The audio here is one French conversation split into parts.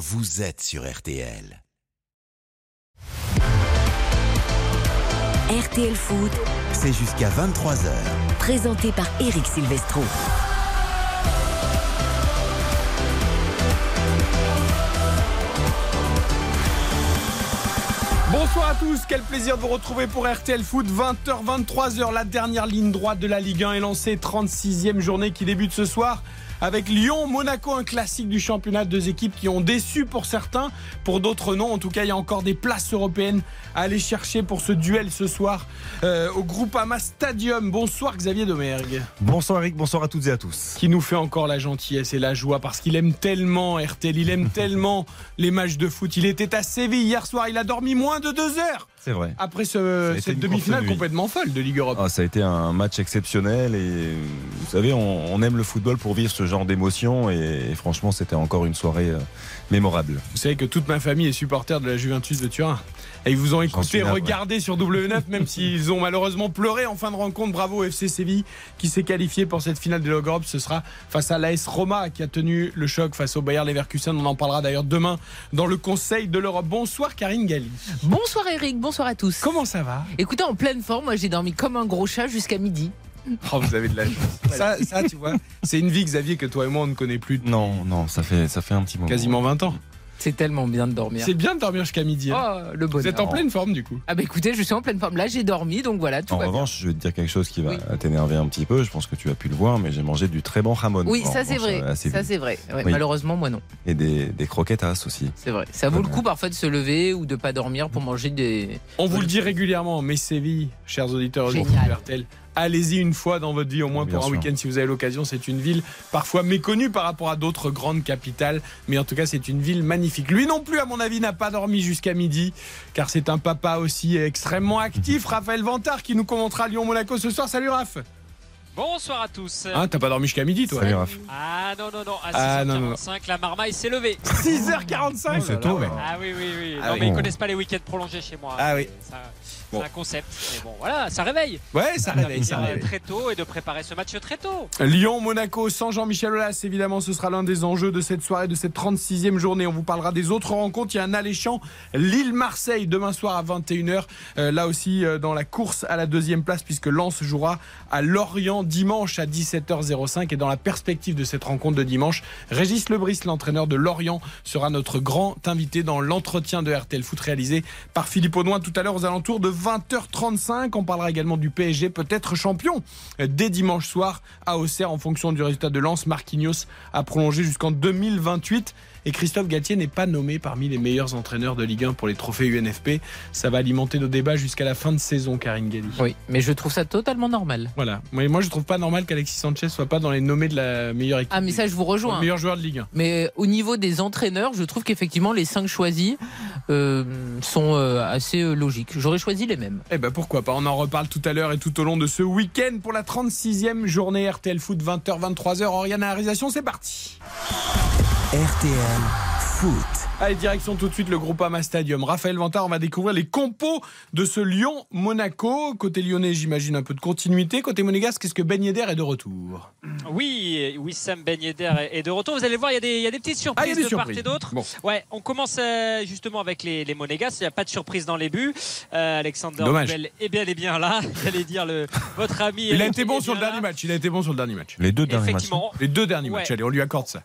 vous êtes sur RTL. RTL Foot, C'est jusqu'à 23h. présenté par Eric Silvestro. Bonsoir à tous, quel plaisir de vous retrouver pour RTL Foot, 20h, 23h, la dernière ligne droite de la Ligue 1 est lancée, 36e journée qui débute ce soir avec Lyon, Monaco, un classique du championnat, deux équipes qui ont déçu pour certains, pour d'autres non. En tout cas, il y a encore des places européennes à aller chercher pour ce duel ce soir euh, au Groupama Stadium. Bonsoir Xavier Domergue, Bonsoir Eric, bonsoir à toutes et à tous. qui nous fait encore la gentillesse et la joie parce qu'il aime tellement RTL, il aime tellement les matchs de foot. Il était à Séville hier soir, il a dormi moins de deux heures C'est vrai. après ce- cette demi-finale complètement folle de Ligue Europe. Ah, ça a été un match exceptionnel et vous savez, on, on aime le football pour vivre ce genre d'émotion et, et franchement, c'était encore une soirée euh, mémorable. Vous savez que toute ma famille est supporter de la Juventus de Turin. Et ils vous ont écouté, navré. regardé sur W9, même s'ils ont malheureusement pleuré en fin de rencontre. Bravo FC Séville qui s'est qualifié pour cette finale de Ligue Europe. Ce sera face à l'AS Roma qui a tenu le choc face au Bayer Leverkusen. On en parlera d'ailleurs demain dans le Conseil de l'Europe. Bonsoir Karine Galli. Bonsoir Eric, bonsoir à tous. Comment ça va? Écoutez, en pleine forme, moi j'ai dormi comme un gros chat jusqu'à midi. Oh, vous avez de la chance. Ça, ça, tu vois, c'est une vie, Xavier, que toi et moi on ne connaît plus Non, non, ça fait, ça fait un petit moment. quasiment 20 ans. C'est tellement bien de dormir. C'est bien de dormir jusqu'à midi. hein. Oh, le Vous bonheur. êtes en pleine forme du coup. Ah bah écoutez, je suis en pleine forme. Là, j'ai dormi, donc voilà, tout En va bien. revanche, je vais te dire quelque chose qui va Oui. t'énerver un petit peu. Je pense que tu as pu le voir, mais j'ai mangé du très bon jamon. Oui, ça c'est vrai. Séville. Ça c'est vrai. Ouais, Oui. Malheureusement, moi non. Et des, des croquettes à as aussi. C'est vrai. Ça vaut le coup parfois de se lever ou de pas dormir pour manger des. On vous le dit régulièrement, mais Séville, chers auditeurs. RTL, allez-y une fois dans votre vie, au moins Bien pour un week-end si vous avez l'occasion. C'est une ville parfois méconnue par rapport à d'autres grandes capitales, mais en tout cas c'est une ville magnifique. Lui non plus, à mon avis, n'a pas dormi jusqu'à midi, car c'est un papa aussi extrêmement actif. Raphaël Vantard qui nous commentera Lyon-Monaco ce soir. Salut Raph Bonsoir à tous. Hein, T'as pas dormi jusqu'à midi toi Salut Raph. Ah non, non, non, à 6h45, Ah, non, non, non. la marmaille s'est levée. 6h45 c'est tôt, ouais. Ah oui, oui, oui. Ah non, oui. mais ils connaissent pas les week-ends prolongés chez moi. Ah oui. Ça- C'est un concept. Mais bon, voilà, ça réveille. Ouais, ça réveille, ça réveille. très tôt et de préparer ce match très tôt. Lyon-Monaco sans Jean-Michel Aulas, évidemment, ce sera l'un des enjeux de cette soirée, de cette 36e journée. On vous parlera des autres rencontres. Il y a un alléchant Lille-Marseille demain soir à 21h. Euh, là aussi, euh, dans la course à la deuxième place, puisque Lens jouera à Lorient dimanche à 17h05. Et dans la perspective de cette rencontre de dimanche, Régis Lebris, l'entraîneur de Lorient, sera notre grand invité dans l'entretien de RTL Foot réalisé par Philippe Audouin tout à l'heure aux alentours de 20h35. On parlera également du PSG, peut-être champion euh, dès dimanche soir à Auxerre en fonction du résultat de Lens. Marquinhos a prolongé jusqu'en 2028. Et Christophe Galtier n'est pas nommé parmi les meilleurs entraîneurs de Ligue 1 pour les trophées UNFP. Ça va alimenter nos débats jusqu'à la fin de saison, Karine Galli. Oui, mais je trouve ça totalement normal. Voilà. Mais moi, je trouve pas normal qu'Alexis Sanchez soit pas dans les nommés de la meilleure équipe. Ah, mais ça, je vous Le rejoins. meilleur joueur de Ligue 1. Mais au niveau des entraîneurs, je trouve qu'effectivement, les cinq choisis euh, sont euh, assez euh, logiques. J'aurais choisi les mêmes. Eh ben pourquoi pas, on en reparle tout à l'heure et tout au long de ce week-end pour la 36e journée RTL Foot 20h 23h. Oriana à la réalisation, c'est parti. RTL Foot. Allez, direction tout de suite le Groupama Stadium. Raphaël Vantard, on va découvrir les compos de ce Lyon-Monaco. Côté lyonnais, j'imagine un peu de continuité. Côté monégasque, est-ce que Ben Yedder est de retour Oui, Wissam Ben Yedder est de retour. Vous allez voir, il y a des, il y a des petites surprises Ah, il y a des de surprises. part et d'autre. Bon. Ouais, on commence euh, justement avec les, les Monégas. Il n'y a pas de surprise dans les buts. Euh, Alexander. Nobel est bien, est bien là. J'allais dire le, votre ami. Il a été bon sur le dernier là. match. Il a été bon sur le dernier match. Les deux derniers matchs. Les deux derniers Ouais. matchs, allez, on lui accorde ça.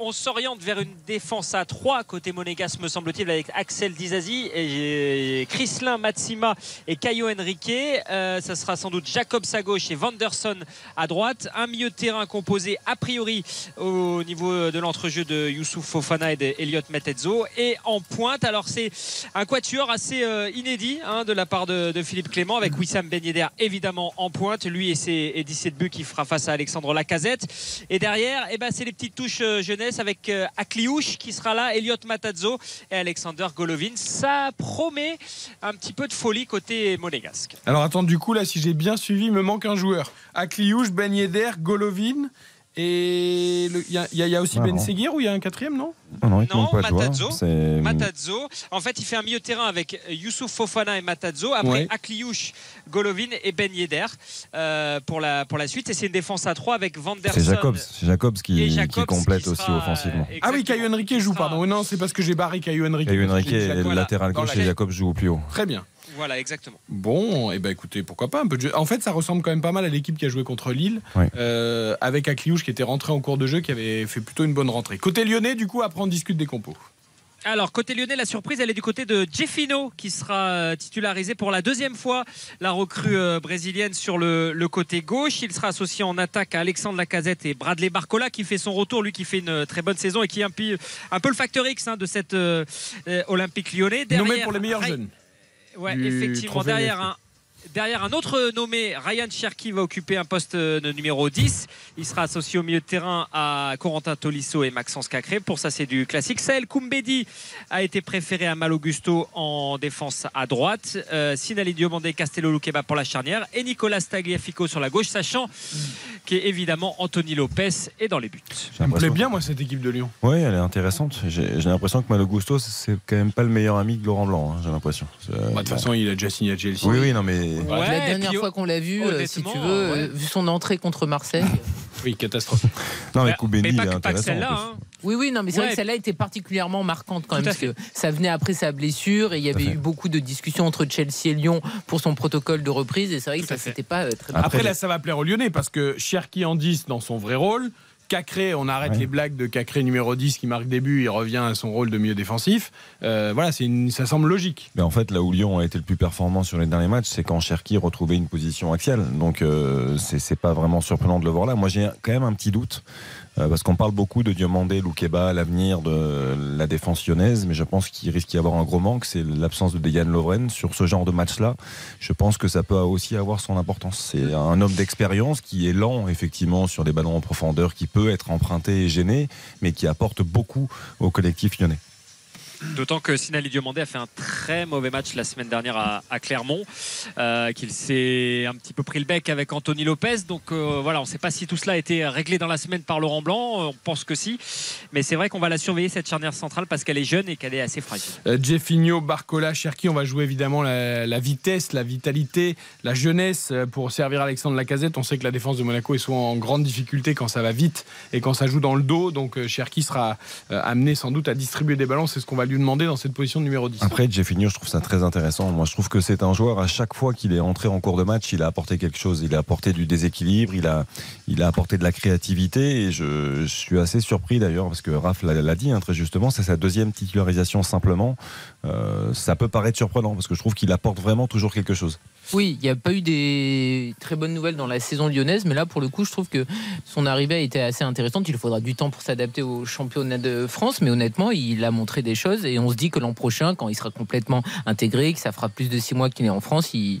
On s'oriente vers une défense à 3 côté monégasque, me semble-t-il, avec Axel Dizazi, et Chrislin Matsima et Caio Henrique. Euh, ça sera sans doute Jacobs à gauche et Vanderson à droite. Un milieu de terrain composé a priori au niveau de l'entrejeu de Youssouf Fofana et d'Eliott Metezzo. Et en pointe, alors c'est un quatuor assez euh, inédit hein, de la part de, Philippe Clément, avec Wissam Ben évidemment en pointe, lui et ses et 17 buts qui fera face à Alexandre Lacazette. Et derrière, eh ben, c'est les petites touches euh, avec euh, Akliouche qui sera là, Elliot Matazzo et Alexander Golovin. Ça promet un petit peu de folie côté monégasque. Alors attends, du coup, là, si j'ai bien suivi, il me manque un joueur. Akliouche, Ben Golovin Et il y, a- y y aussi Ah, Ben non. Seguir ou il y a un quatrième, non? Non, non, il ne Non, joueurs. Matazzo. C'est- Matazzo. En fait, il fait un milieu de terrain avec Youssouf Fofana et Matazzo. Après, Ouais. Akliouche, Golovin et Ben Yedder euh, pour, la, pour la suite. Et c'est une défense à 3 avec Van der C'est Jacobs, c'est Jacobs qui, qui complète qui aussi sera, offensivement. euh, Ah oui, exactement. Henrique joue, sera- pardon. Non, c'est parce que j'ai barré Caio Henrique. Que Henrique est latéral gauche la- et Jacobs joue au plus haut. Très bien. Voilà, exactement. Bon, et ben écoutez, pourquoi pas un peu de jeu. En fait, ça ressemble quand même pas mal à l'équipe qui a joué contre Lille, Oui. euh, avec Akliouche qui était rentré en cours de jeu, qui avait fait plutôt une bonne rentrée. Côté lyonnais, du coup, après on discute des compos. Alors, côté lyonnais, la surprise, elle est du côté de Jeffino, qui sera euh, titularisé pour la deuxième fois, la recrue euh, brésilienne sur le, le côté gauche. Il sera associé en attaque à Alexandre Lacazette et Bradley Barcola, qui fait son retour, lui qui fait une très bonne saison et qui est un, peu- un peu le facteur X hein, de cette euh, euh, Olympique lyonnais. Nommé Derrière, pour les meilleurs Ray- jeunes. Ouais, du effectivement. Derrière un, derrière un autre nommé, Ryan Cherki va occuper un poste euh, de numéro 10. Il sera associé au milieu de terrain à Corentin Tolisso et Maxence Cacré. Pour ça, c'est du classique. Saël Koumbedi a été préféré à Mal Augusto en défense à droite. Euh, Sinali Diomandé, Castello Luqueba pour la charnière. Et Nicolas Tagliafico sur la gauche, sachant qu'évidemment Anthony Lopez est dans les buts. Ça me plaît bien, moi, cette équipe de Lyon. Oui, elle est intéressante. J'ai l'impression que Malo Gusto, c'est quand même pas le meilleur ami de Laurent Blanc, hein, j'ai l'impression. Bah, De toute bon. façon, il a déjà signé à Chelsea. Oui, oui, non, mais. Ouais, la dernière puis, fois qu'on l'a vu, euh, si tu veux, ouais. euh, vu son entrée contre Marseille. Oui, catastrophe. Non, mais Bah, Koumbeni, mais pas, que celle-là. hein. Oui, oui, non, mais c'est Ouais. vrai que celle-là était particulièrement marquante quand même, parce que ça venait après sa blessure et il y avait eu beaucoup de discussions entre Chelsea et Lyon pour son protocole de reprise et c'est vrai que Tout ça fait. s'était pas euh, très bien. Après, là, ça va plaire aux Lyonnais parce que Cherki en 10 dans son vrai rôle. Cacré, on arrête Ouais. les blagues de Cacré numéro 10 qui marque des buts, il revient à son rôle de milieu défensif. Euh, voilà, c'est une- ça semble logique. Mais en fait, là où Lyon a été le plus performant sur les derniers matchs, c'est quand Cherki retrouvait une position axiale. Donc, euh, c'est c'est pas vraiment surprenant de le voir là. Moi, j'ai quand même un petit doute. Euh, parce qu'on parle beaucoup de Diomandé, Loukeba, l'avenir de la défense lyonnaise, mais je pense qu'il risque d'y avoir un gros manque, c'est l'absence de Dejan Lovren sur ce genre de match-là. Je pense que ça peut aussi avoir son importance. C'est un homme d'expérience qui est lent, effectivement, sur des ballons en profondeur, qui peut être emprunté et gêné, mais qui apporte beaucoup au collectif lyonnais. D'autant que Sinali Diomandé a fait un très mauvais match la semaine dernière à, à Clermont, euh, qu'il s'est un petit peu pris le bec avec Anthony Lopez. Donc euh, voilà, on ne sait pas si tout cela a été réglé dans la semaine par Laurent Blanc. On pense que si. Mais c'est vrai qu'on va la surveiller, cette charnière centrale, parce qu'elle est jeune et qu'elle est assez fragile. Euh, Jeffinho, Barcola, Cherki, on va jouer évidemment la, la vitesse, la vitalité, la jeunesse euh, pour servir Alexandre Lacazette. On sait que la défense de Monaco est souvent en grande difficulté quand ça va vite et quand ça joue dans le dos. Donc euh, Cherki sera euh, amené sans doute à distribuer des ballons. C'est ce qu'on va lui demander dans cette position de numéro 10. Après, Jeffinho, je trouve ça très intéressant. Moi, je trouve que c'est un joueur, à chaque fois qu'il est entré en cours de match, il a apporté quelque chose. Il a apporté du déséquilibre, il a, il a apporté de la créativité. Et je, suis assez surpris d'ailleurs, parce que Raph l'a l'a dit hein, très justement, c'est sa deuxième titularisation simplement. Euh, ça peut paraître surprenant, parce que je trouve qu'il apporte vraiment toujours quelque chose. Oui, il n'y a pas eu des très bonnes nouvelles dans la saison lyonnaise, mais là, pour le coup, je trouve que son arrivée a été assez intéressante. Il faudra du temps pour s'adapter au championnat de France, mais honnêtement, il a montré des choses et on se dit que l'an prochain, quand il sera complètement intégré, que ça fera plus de six mois qu'il est en France, il,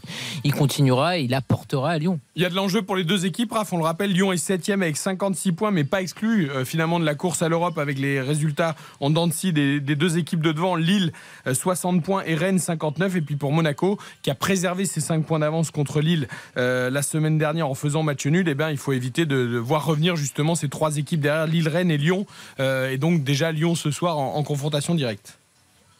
continuera et il apportera à Lyon. Il y a de l'enjeu pour les deux équipes, Raph. On le rappelle, Lyon est 7 avec 56 points, mais pas exclu euh, finalement de la course à l'Europe avec les résultats en dents des, des deux équipes de devant. Lille, euh, 60 points et Rennes, 59. Et puis pour Monaco, qui a préservé ses 5 points d'avance contre Lille euh, la semaine dernière en faisant match nul, eh ben, il faut éviter de, voir revenir justement ces trois équipes derrière Lille, Rennes et Lyon. Euh, et donc déjà Lyon ce soir en confrontation directe.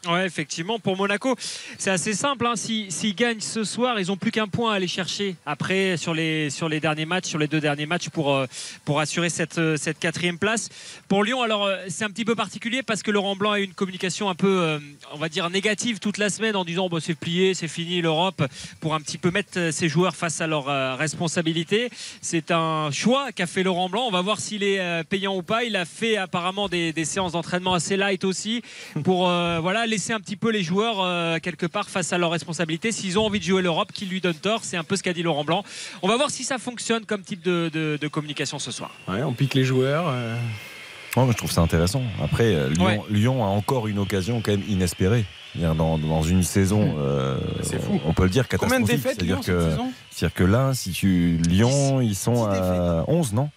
Ouais, effectivement, pour Monaco, c'est assez simple. hein. S'ils gagnent ce soir, ils n'ont plus qu'un point à aller chercher après sur les, sur les derniers matchs, sur les deux derniers matchs pour, euh, pour assurer cette, euh, cette quatrième place. Pour Lyon, alors euh, c'est un petit peu particulier parce que Laurent Blanc a eu une communication un peu, on va dire, négative toute la semaine en disant bon, c'est plié, c'est fini l'Europe, pour un petit peu mettre ses joueurs face à leurs responsabilités. C'est un choix qu'a fait Laurent Blanc. On va voir s'il est payant ou pas. Il a fait apparemment des, des séances d'entraînement assez light aussi pour voilà laisser un petit peu les joueurs euh, quelque part face à leurs responsabilités. S'ils ont envie de jouer l'Europe, qu'ils lui donnent tort. C'est un peu ce qu'a dit Laurent Blanc. On va voir si ça fonctionne comme type de, de- de communication ce soir. Ouais, on pique les joueurs. euh. Ouais, mais je trouve ça intéressant. Après, euh, Lyon, Ouais. Lyon a encore une occasion quand même inespérée. Dans, dans une saison, euh, C'est fou. on peut le dire Combien de catastrophique. défaites C'est-à-dire que, que là, si tu Lyon, ils sont à 11, non?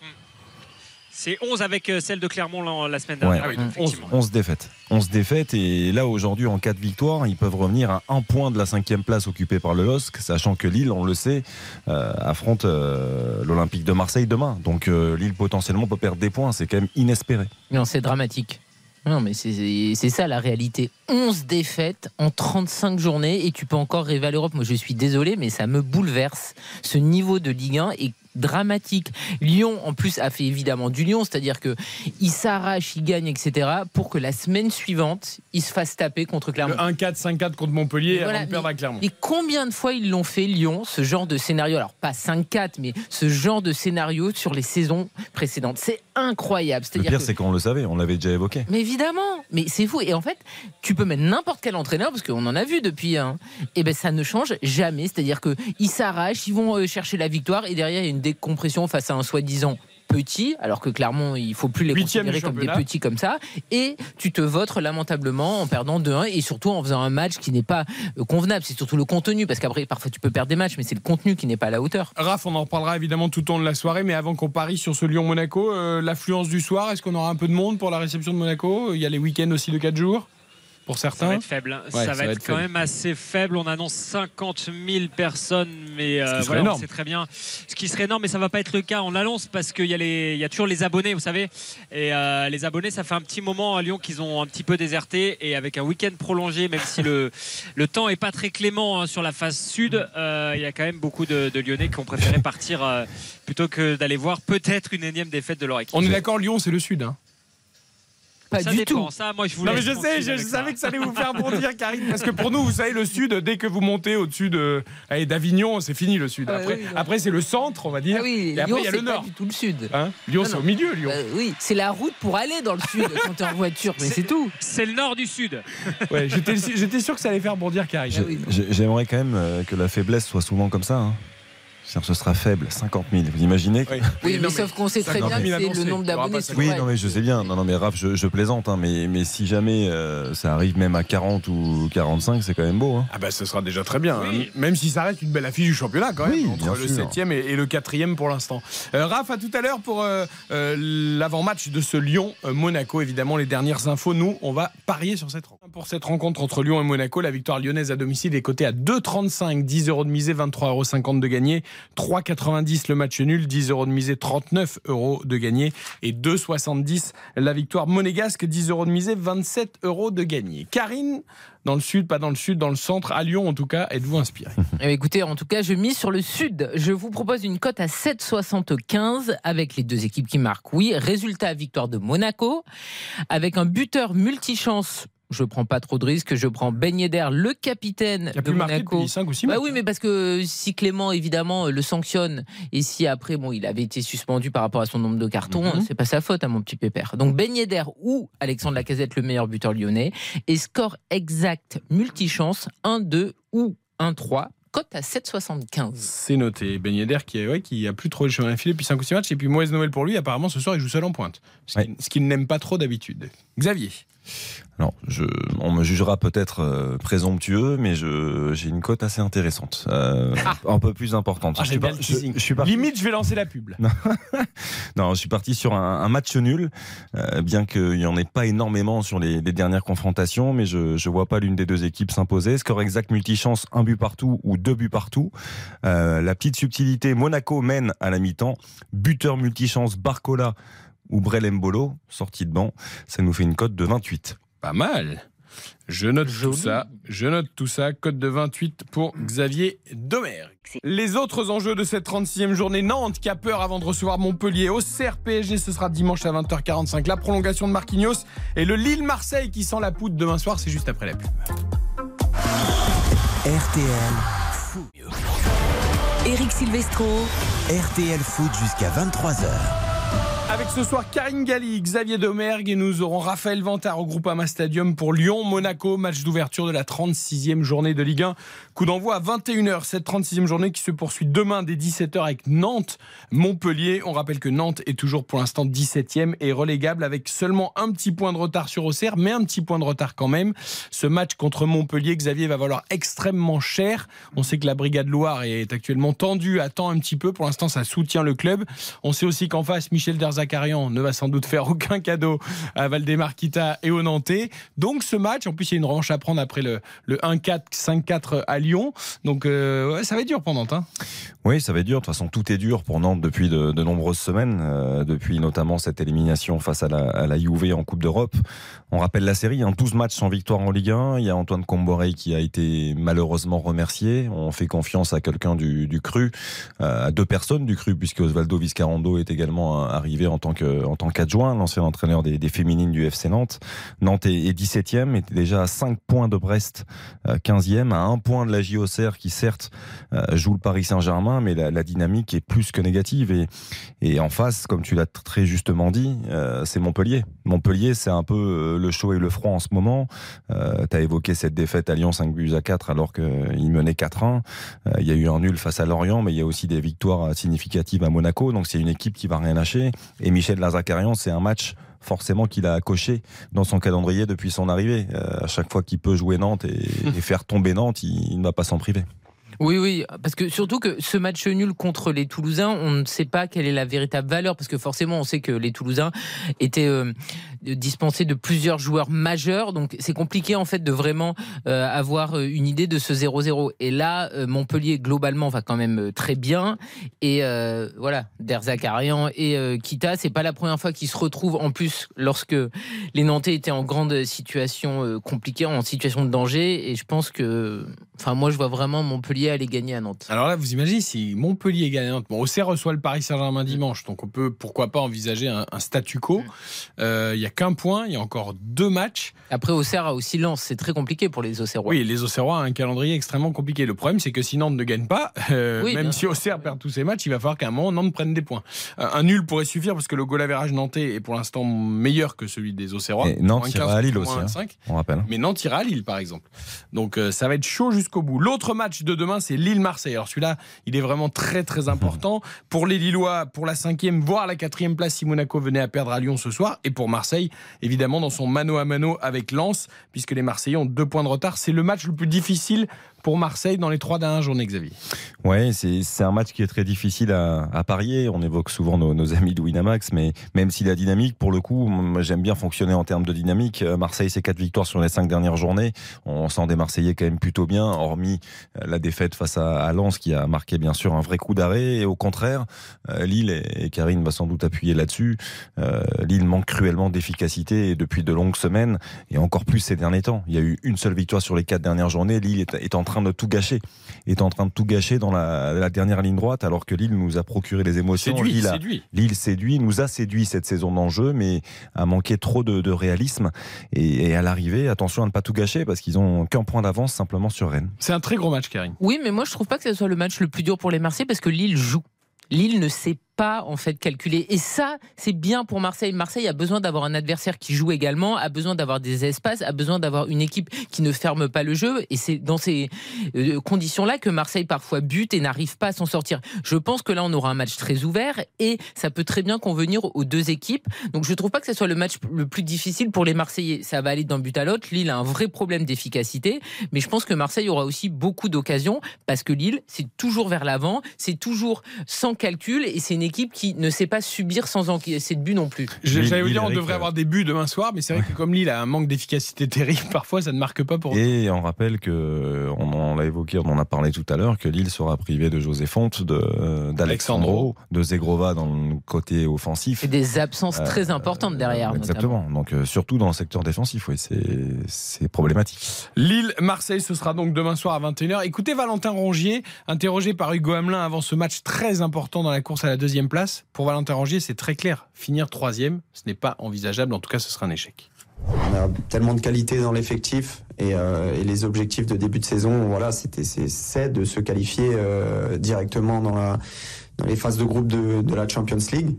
C'est 11 avec euh, celle de Clermont la, la semaine dernière. Ouais. Ah oui, effectivement. 11 défaites. 11 défaites et là aujourd'hui en cas de victoire, ils peuvent revenir à un point de la cinquième place occupée par le LOSC, sachant que Lille, on le sait, euh, affronte euh, l'Olympique de Marseille demain. Donc euh, Lille potentiellement peut perdre des points, c'est quand même inespéré. Non, c'est dramatique. Non, mais c'est c'est ça la réalité. 11 défaites en 35 journées et tu peux encore rêver à l'Europe. Moi, je suis désolé, mais ça me bouleverse. Ce niveau de Ligue 1 est dramatique. Lyon, en plus, a fait évidemment du Lyon, c'est-à-dire que il s'arrache, il gagne, etc. pour que la semaine suivante, il se fasse taper contre Clermont. Le 1-4, 5-4 contre Montpellier voilà, avant de perdre à Clermont. Et combien de fois ils l'ont fait, Lyon, ce genre de scénario? Alors, pas 5-4, mais ce genre de scénario sur les saisons précédentes. C'est incroyable. Le C'est-à-dire pire, que- c'est qu'on le savait, on l'avait déjà évoqué. mais évidemment, mais c'est fou. Et en fait, tu peux mettre n'importe quel entraîneur, parce qu'on en a vu depuis, hein, et ben ça ne change jamais. C'est-à-dire que ils s'arrachent, ils vont euh, chercher la victoire, et derrière il y a une décompression face à un soi-disant petit, alors que clairement il faut plus les considérer comme des petits comme ça, et tu te votres lamentablement en perdant 2-1 et surtout en faisant un match qui n'est pas euh, convenable. C'est surtout le contenu, parce qu'après parfois tu peux perdre des matchs, mais c'est le contenu qui n'est pas à la hauteur. Raph, on en reparlera évidemment tout au long de la soirée, mais avant qu'on parie sur ce Lyon-Monaco, euh, l'affluence du soir, est-ce qu'on aura un peu de monde pour la réception de Monaco? Il y a les week-ends aussi de 4 jours pour Ça va certains. être faible. Ouais, ça, va être, quand même assez faible. On annonce 50 000 personnes, mais euh, voilà, c'est très bien. Ce qui serait énorme, mais ça va pas être le cas. On l'annonce parce qu'il y, a les- il y a toujours les abonnés, vous savez. Et euh, les abonnés, ça fait un petit moment à Lyon qu'ils ont un petit peu déserté. Et avec un week-end prolongé, même si le, le temps est pas très clément hein, sur la face sud, euh, il y a quand même beaucoup de, de Lyonnais qui ont préféré partir euh, plutôt que d'aller voir peut-être une énième défaite de leur équipe. On est d'accord, Lyon, c'est le sud. hein. Pas ça du dépend. tout. Ça, moi, je vous Non mais je sais, tranquille je, je avec savais que ça allait vous faire bondir, Karine, parce que pour nous, vous savez, le sud, dès que vous montez au-dessus de allez, d'Avignon, c'est fini le sud. Après, oui, non. après c'est le centre, on va dire. Ah oui, Et après, Lyon, il y a le c'est pas nord. du tout le sud. Hein Lyon, c'est au milieu, Lyon. Euh, oui, c'est la route pour aller dans le sud quand tu es en voiture, mais c'est tout. C'est le nord du sud. Ouais, j'étais, sûr que ça allait faire bondir, Karine. Ah oui. J'aimerais quand même euh, que la faiblesse soit souvent comme ça. hein. C'est-à-dire que ce sera faible, 50 000. Vous imaginez Oui, Oui, non, mais sauf qu'on sait très 50 bien 000 que c'est le nombre d'abonnés. Oui, non mais je sais bien. Non, non mais Raph, je, je plaisante. hein, mais, mais si jamais euh, ça arrive même à 40 ou 45, c'est quand même beau. hein. Ah bah ce sera déjà très bien, Oui. hein. même si ça reste une belle affiche du championnat quand même, Oui, entre bien le sûr. 7 et, et le 4 pour l'instant. Euh, Raph, à tout à l'heure pour euh, euh, l'avant-match de ce Lyon-Monaco. Évidemment, les dernières infos, nous, on va parier sur cette rencontre. Pour cette rencontre entre Lyon et Monaco, la victoire lyonnaise à domicile est cotée à 2,35, 10 euros de misée, 23,50 euros de gagné, 3,90 le match nul, 10 euros de misée, 39 euros de gagné et 2,70 la victoire monégasque, 10 euros de misée, 27 euros de gagné. Karine, dans le sud, pas dans le sud, dans le centre, à Lyon en tout cas, êtes-vous inspiré Eh bien, écoutez, en tout cas, je mise sur le sud. Je vous propose une cote à 7,75 avec les deux équipes qui marquent. Oui, résultat victoire de Monaco avec un buteur multichance. Je prends pas trop de risques. Je prends Ben Yedder, le capitaine Il a de plus Monaco. depuis 5 ou 6 Bah matchs. oui, mais parce que si Clément, évidemment, le sanctionne, et si après, bon, il avait été suspendu par rapport à son nombre de cartons, Mhm. c'est pas sa faute, à mon petit pépère. Donc Ben Yedder ou Alexandre Lacazette, le meilleur buteur lyonnais, et score exact multichance 1-2 ou 1-3, cote à 7,75. C'est noté. Ben Yedder qui, est- ouais, qui a plus trop le chemin à filer depuis 5 ou 6 matchs. Et puis mauvaise nouvelle pour lui, apparemment ce soir il joue seul en pointe. Ce Ouais. qu'il ce qu'il n'aime pas trop d'habitude. Xavier. Alors, je, on me jugera peut-être euh, présomptueux, mais j'ai une cote assez intéressante, euh, un peu plus importante. Ah, je, suis bien par- le je- teasing. je suis parti- Limite, je vais lancer la pub. Non, je suis parti sur un, un match nul, euh, bien qu'il n'y en ait pas énormément sur les, les dernières confrontations, mais je ne vois pas l'une des deux équipes s'imposer. Score exact multichance, un but partout ou deux buts partout. Euh, la petite subtilité, Monaco mène à la mi-temps. Buteur multichance, Barcola ou Brel Mbolo, sortie de banc. Ça nous fait une cote de 28. Pas mal. Je note Joli. tout ça. Je note tout ça. Code de 28 pour Xavier Domergue. Les autres enjeux de cette 36e journée, Nantes qui a peur avant de recevoir Montpellier. Au PSG, ce sera dimanche à 20h45. La prolongation de Marquinhos et le Lille-Marseille qui sent la poudre demain soir. C'est juste après la pub. RTL Foot. Eric Silvestro. RTL Foot jusqu'à 23h. Avec ce soir Karine Galli, Xavier Domergue et nous aurons Raphaël Vantard au Groupama Stadium pour Lyon-Monaco, match d'ouverture de la 36e journée de Ligue 1. Coup d'envoi à 21h, cette 36e journée qui se poursuit demain dès 17h avec Nantes-Montpellier. On rappelle que Nantes est toujours pour l'instant 17e et relégable avec seulement un petit point de retard sur Auxerre, mais un petit point de retard quand même. Ce match contre Montpellier, Xavier, va valoir extrêmement cher. On sait que la Brigade Loire est actuellement tendue, attend un petit peu. Pour l'instant, ça soutient le club. On sait aussi qu'en face, Michel Derzakarian Zakarian ne va sans doute faire aucun cadeau à Valdemarquita et au Nantais. Donc ce match, en plus il y a une revanche à prendre après le, le 1-4, 5-4 à Lyon. Donc euh, ça va être dur pour Nantes. Hein. Oui, ça va être dur. De toute façon, tout est dur pour Nantes depuis de, nombreuses semaines, euh, depuis notamment cette élimination face à la, à en Coupe d'Europe. On rappelle la série, hein, 12 matchs sans victoire en Ligue 1. Il y a Antoine Comboré qui a été malheureusement remercié. On fait confiance à quelqu'un du, cru, euh, à deux personnes du cru, puisque Osvaldo Viscarando est également arrivé en tant qu'adjoint, l'ancien entraîneur des, féminines du FC Nantes. Nantes est, est 17e, était déjà à 5 points de Brest, euh, 15e, à 1 point de la JOCR qui certes euh, joue le Paris Saint-Germain, mais la, la, dynamique est plus que négative. Et, et en face, comme tu l'as très justement dit, euh, c'est Montpellier. Montpellier, c'est un peu euh, le chaud et le froid en ce moment. Euh, tu as évoqué cette défaite à Lyon 5 buts à 4 alors qu'il menait 4-1. Euh, il y a eu un nul face à Lorient, mais il y a aussi des victoires significatives à Monaco. Donc c'est une équipe qui va rien lâcher. Et Michel Lazarcarian, c'est un match forcément qu'il a coché dans son calendrier depuis son arrivée. Euh, à chaque fois qu'il peut jouer Nantes et, et faire tomber Nantes, il, il ne va pas s'en priver. Oui, oui, parce que surtout que ce match nul contre les Toulousains, on ne sait pas quelle est la véritable valeur, parce que forcément, on sait que les Toulousains étaient euh, dispensés de plusieurs joueurs majeurs, donc c'est compliqué en fait de vraiment euh, avoir une idée de ce 0-0. Et là, euh, Montpellier globalement va quand même très bien, et euh, voilà, Derzakarian et euh, Kita, c'est pas la première fois qu'ils se retrouvent en plus lorsque les Nantais étaient en grande situation euh, compliquée, en situation de danger, et je pense que, enfin, moi, je vois vraiment Montpellier aller gagner à Nantes. Alors là, vous imaginez si Montpellier gagne à Nantes. Bon, Auxerre reçoit le Paris Saint-Germain dimanche, donc on peut pourquoi pas envisager un, un statu quo. Il euh, y a qu'un point, il y a encore deux matchs. Après, Auxerre a aussi Lens, c'est très compliqué pour les Auxerrois. Oui, les Auxerrois ont un calendrier extrêmement compliqué. Le problème, c'est que si Nantes ne gagne pas, euh, Oui, même si Auxerre perd tous ses matchs, il va falloir qu'à un moment Nantes prenne des points. Euh, un nul pourrait suffire parce que le goal average nantais est pour l'instant meilleur que celui des Auxerrois. Et Nantes ira 15, à Lille aussi, hein. 25. On rappelle. Mais Nantes ira à Lille, par exemple. Donc euh, ça va être chaud jusqu'au bout. L'autre match de demain, c'est Lille-Marseille. Alors celui-là, il est vraiment très très important pour les Lillois, pour la cinquième, voire la quatrième place si Monaco venait à perdre à Lyon ce soir, et pour Marseille, évidemment dans son mano à mano avec Lens, puisque les Marseillais ont deux points de retard. C'est le match le plus difficile pour Marseille dans les trois dernières journées, Xavier. Ouais, c'est un match qui est très difficile à, à parier. On évoque souvent nos, amis de Winamax, mais même si la dynamique, pour le coup, j'aime bien fonctionner en termes de dynamique. Euh, Marseille, c'est quatre victoires sur les cinq dernières journées. On sent des Marseillais quand même plutôt bien, hormis euh, la défaite face à, Lens qui a marqué bien sûr un vrai coup d'arrêt. Et au contraire, euh, Lille et, Karine va sans doute appuyer là-dessus. Lille manque cruellement d'efficacité depuis de longues semaines et encore plus ces derniers temps. Il y a eu une seule victoire sur les quatre dernières journées. Lille est, est en train de tout gâcher, est en train de tout gâcher dans la, la dernière ligne droite, alors que Lille nous a procuré des émotions. Séduit, Lille, a- séduit. Lille séduit, nous a séduit cette saison d'enjeu, mais a manqué trop de, de réalisme. Et, et à l'arrivée, attention à ne pas tout gâcher parce qu'ils ont qu'un point d'avance simplement sur Rennes. C'est un très gros match, Karine. Oui, mais moi je trouve pas que ce soit le match le plus dur pour les Marseillais parce que Lille joue. Lille ne sait pas en fait calculer et ça c'est bien pour Marseille. Marseille a besoin d'avoir un adversaire qui joue également, a besoin d'avoir des espaces, a besoin d'avoir une équipe qui ne ferme pas le jeu et c'est dans ces euh, conditions-là que Marseille parfois bute et n'arrive pas à s'en sortir. Je pense que là on aura un match très ouvert et ça peut très bien convenir aux deux équipes. Donc je trouve pas que ce soit le match le plus difficile pour les Marseillais. Ça va aller d'un but à l'autre. Lille a un vrai problème d'efficacité, mais je pense que Marseille aura aussi beaucoup d'occasions parce que Lille c'est toujours vers l'avant, c'est toujours sans calcul et c'est une équipe qui ne sait pas subir sans encaisser de but non plus. J'allais vous dire, on devrait euh, avoir des buts demain soir, mais c'est vrai que comme Lille a un manque d'efficacité terrible, parfois ça ne marque pas pour Et on rappelle que, on en l'a évoqué, on en a parlé tout à l'heure, que Lille sera privée de José Fonte, de, euh, d'Alexandro, de Zegrova dans le côté offensif. Et des absences très importantes derrière. Euh, Exactement. Donc euh, surtout dans le secteur défensif, oui, c'est c'est problématique. Lille-Marseille, ce sera donc demain soir à 21h. Écoutez Valentin Rongier, interrogé par Hugo Hamelin avant ce match très important dans la course à la deuxième place. Pour Valentin Rongier, c'est très clair. Finir troisième, ce n'est pas envisageable. En tout cas, ce sera un échec. On a tellement de qualité dans l'effectif et, euh, et les objectifs de début de saison, voilà, c'était c'est- de se qualifier euh, directement dans, les phases de groupe de la Champions League.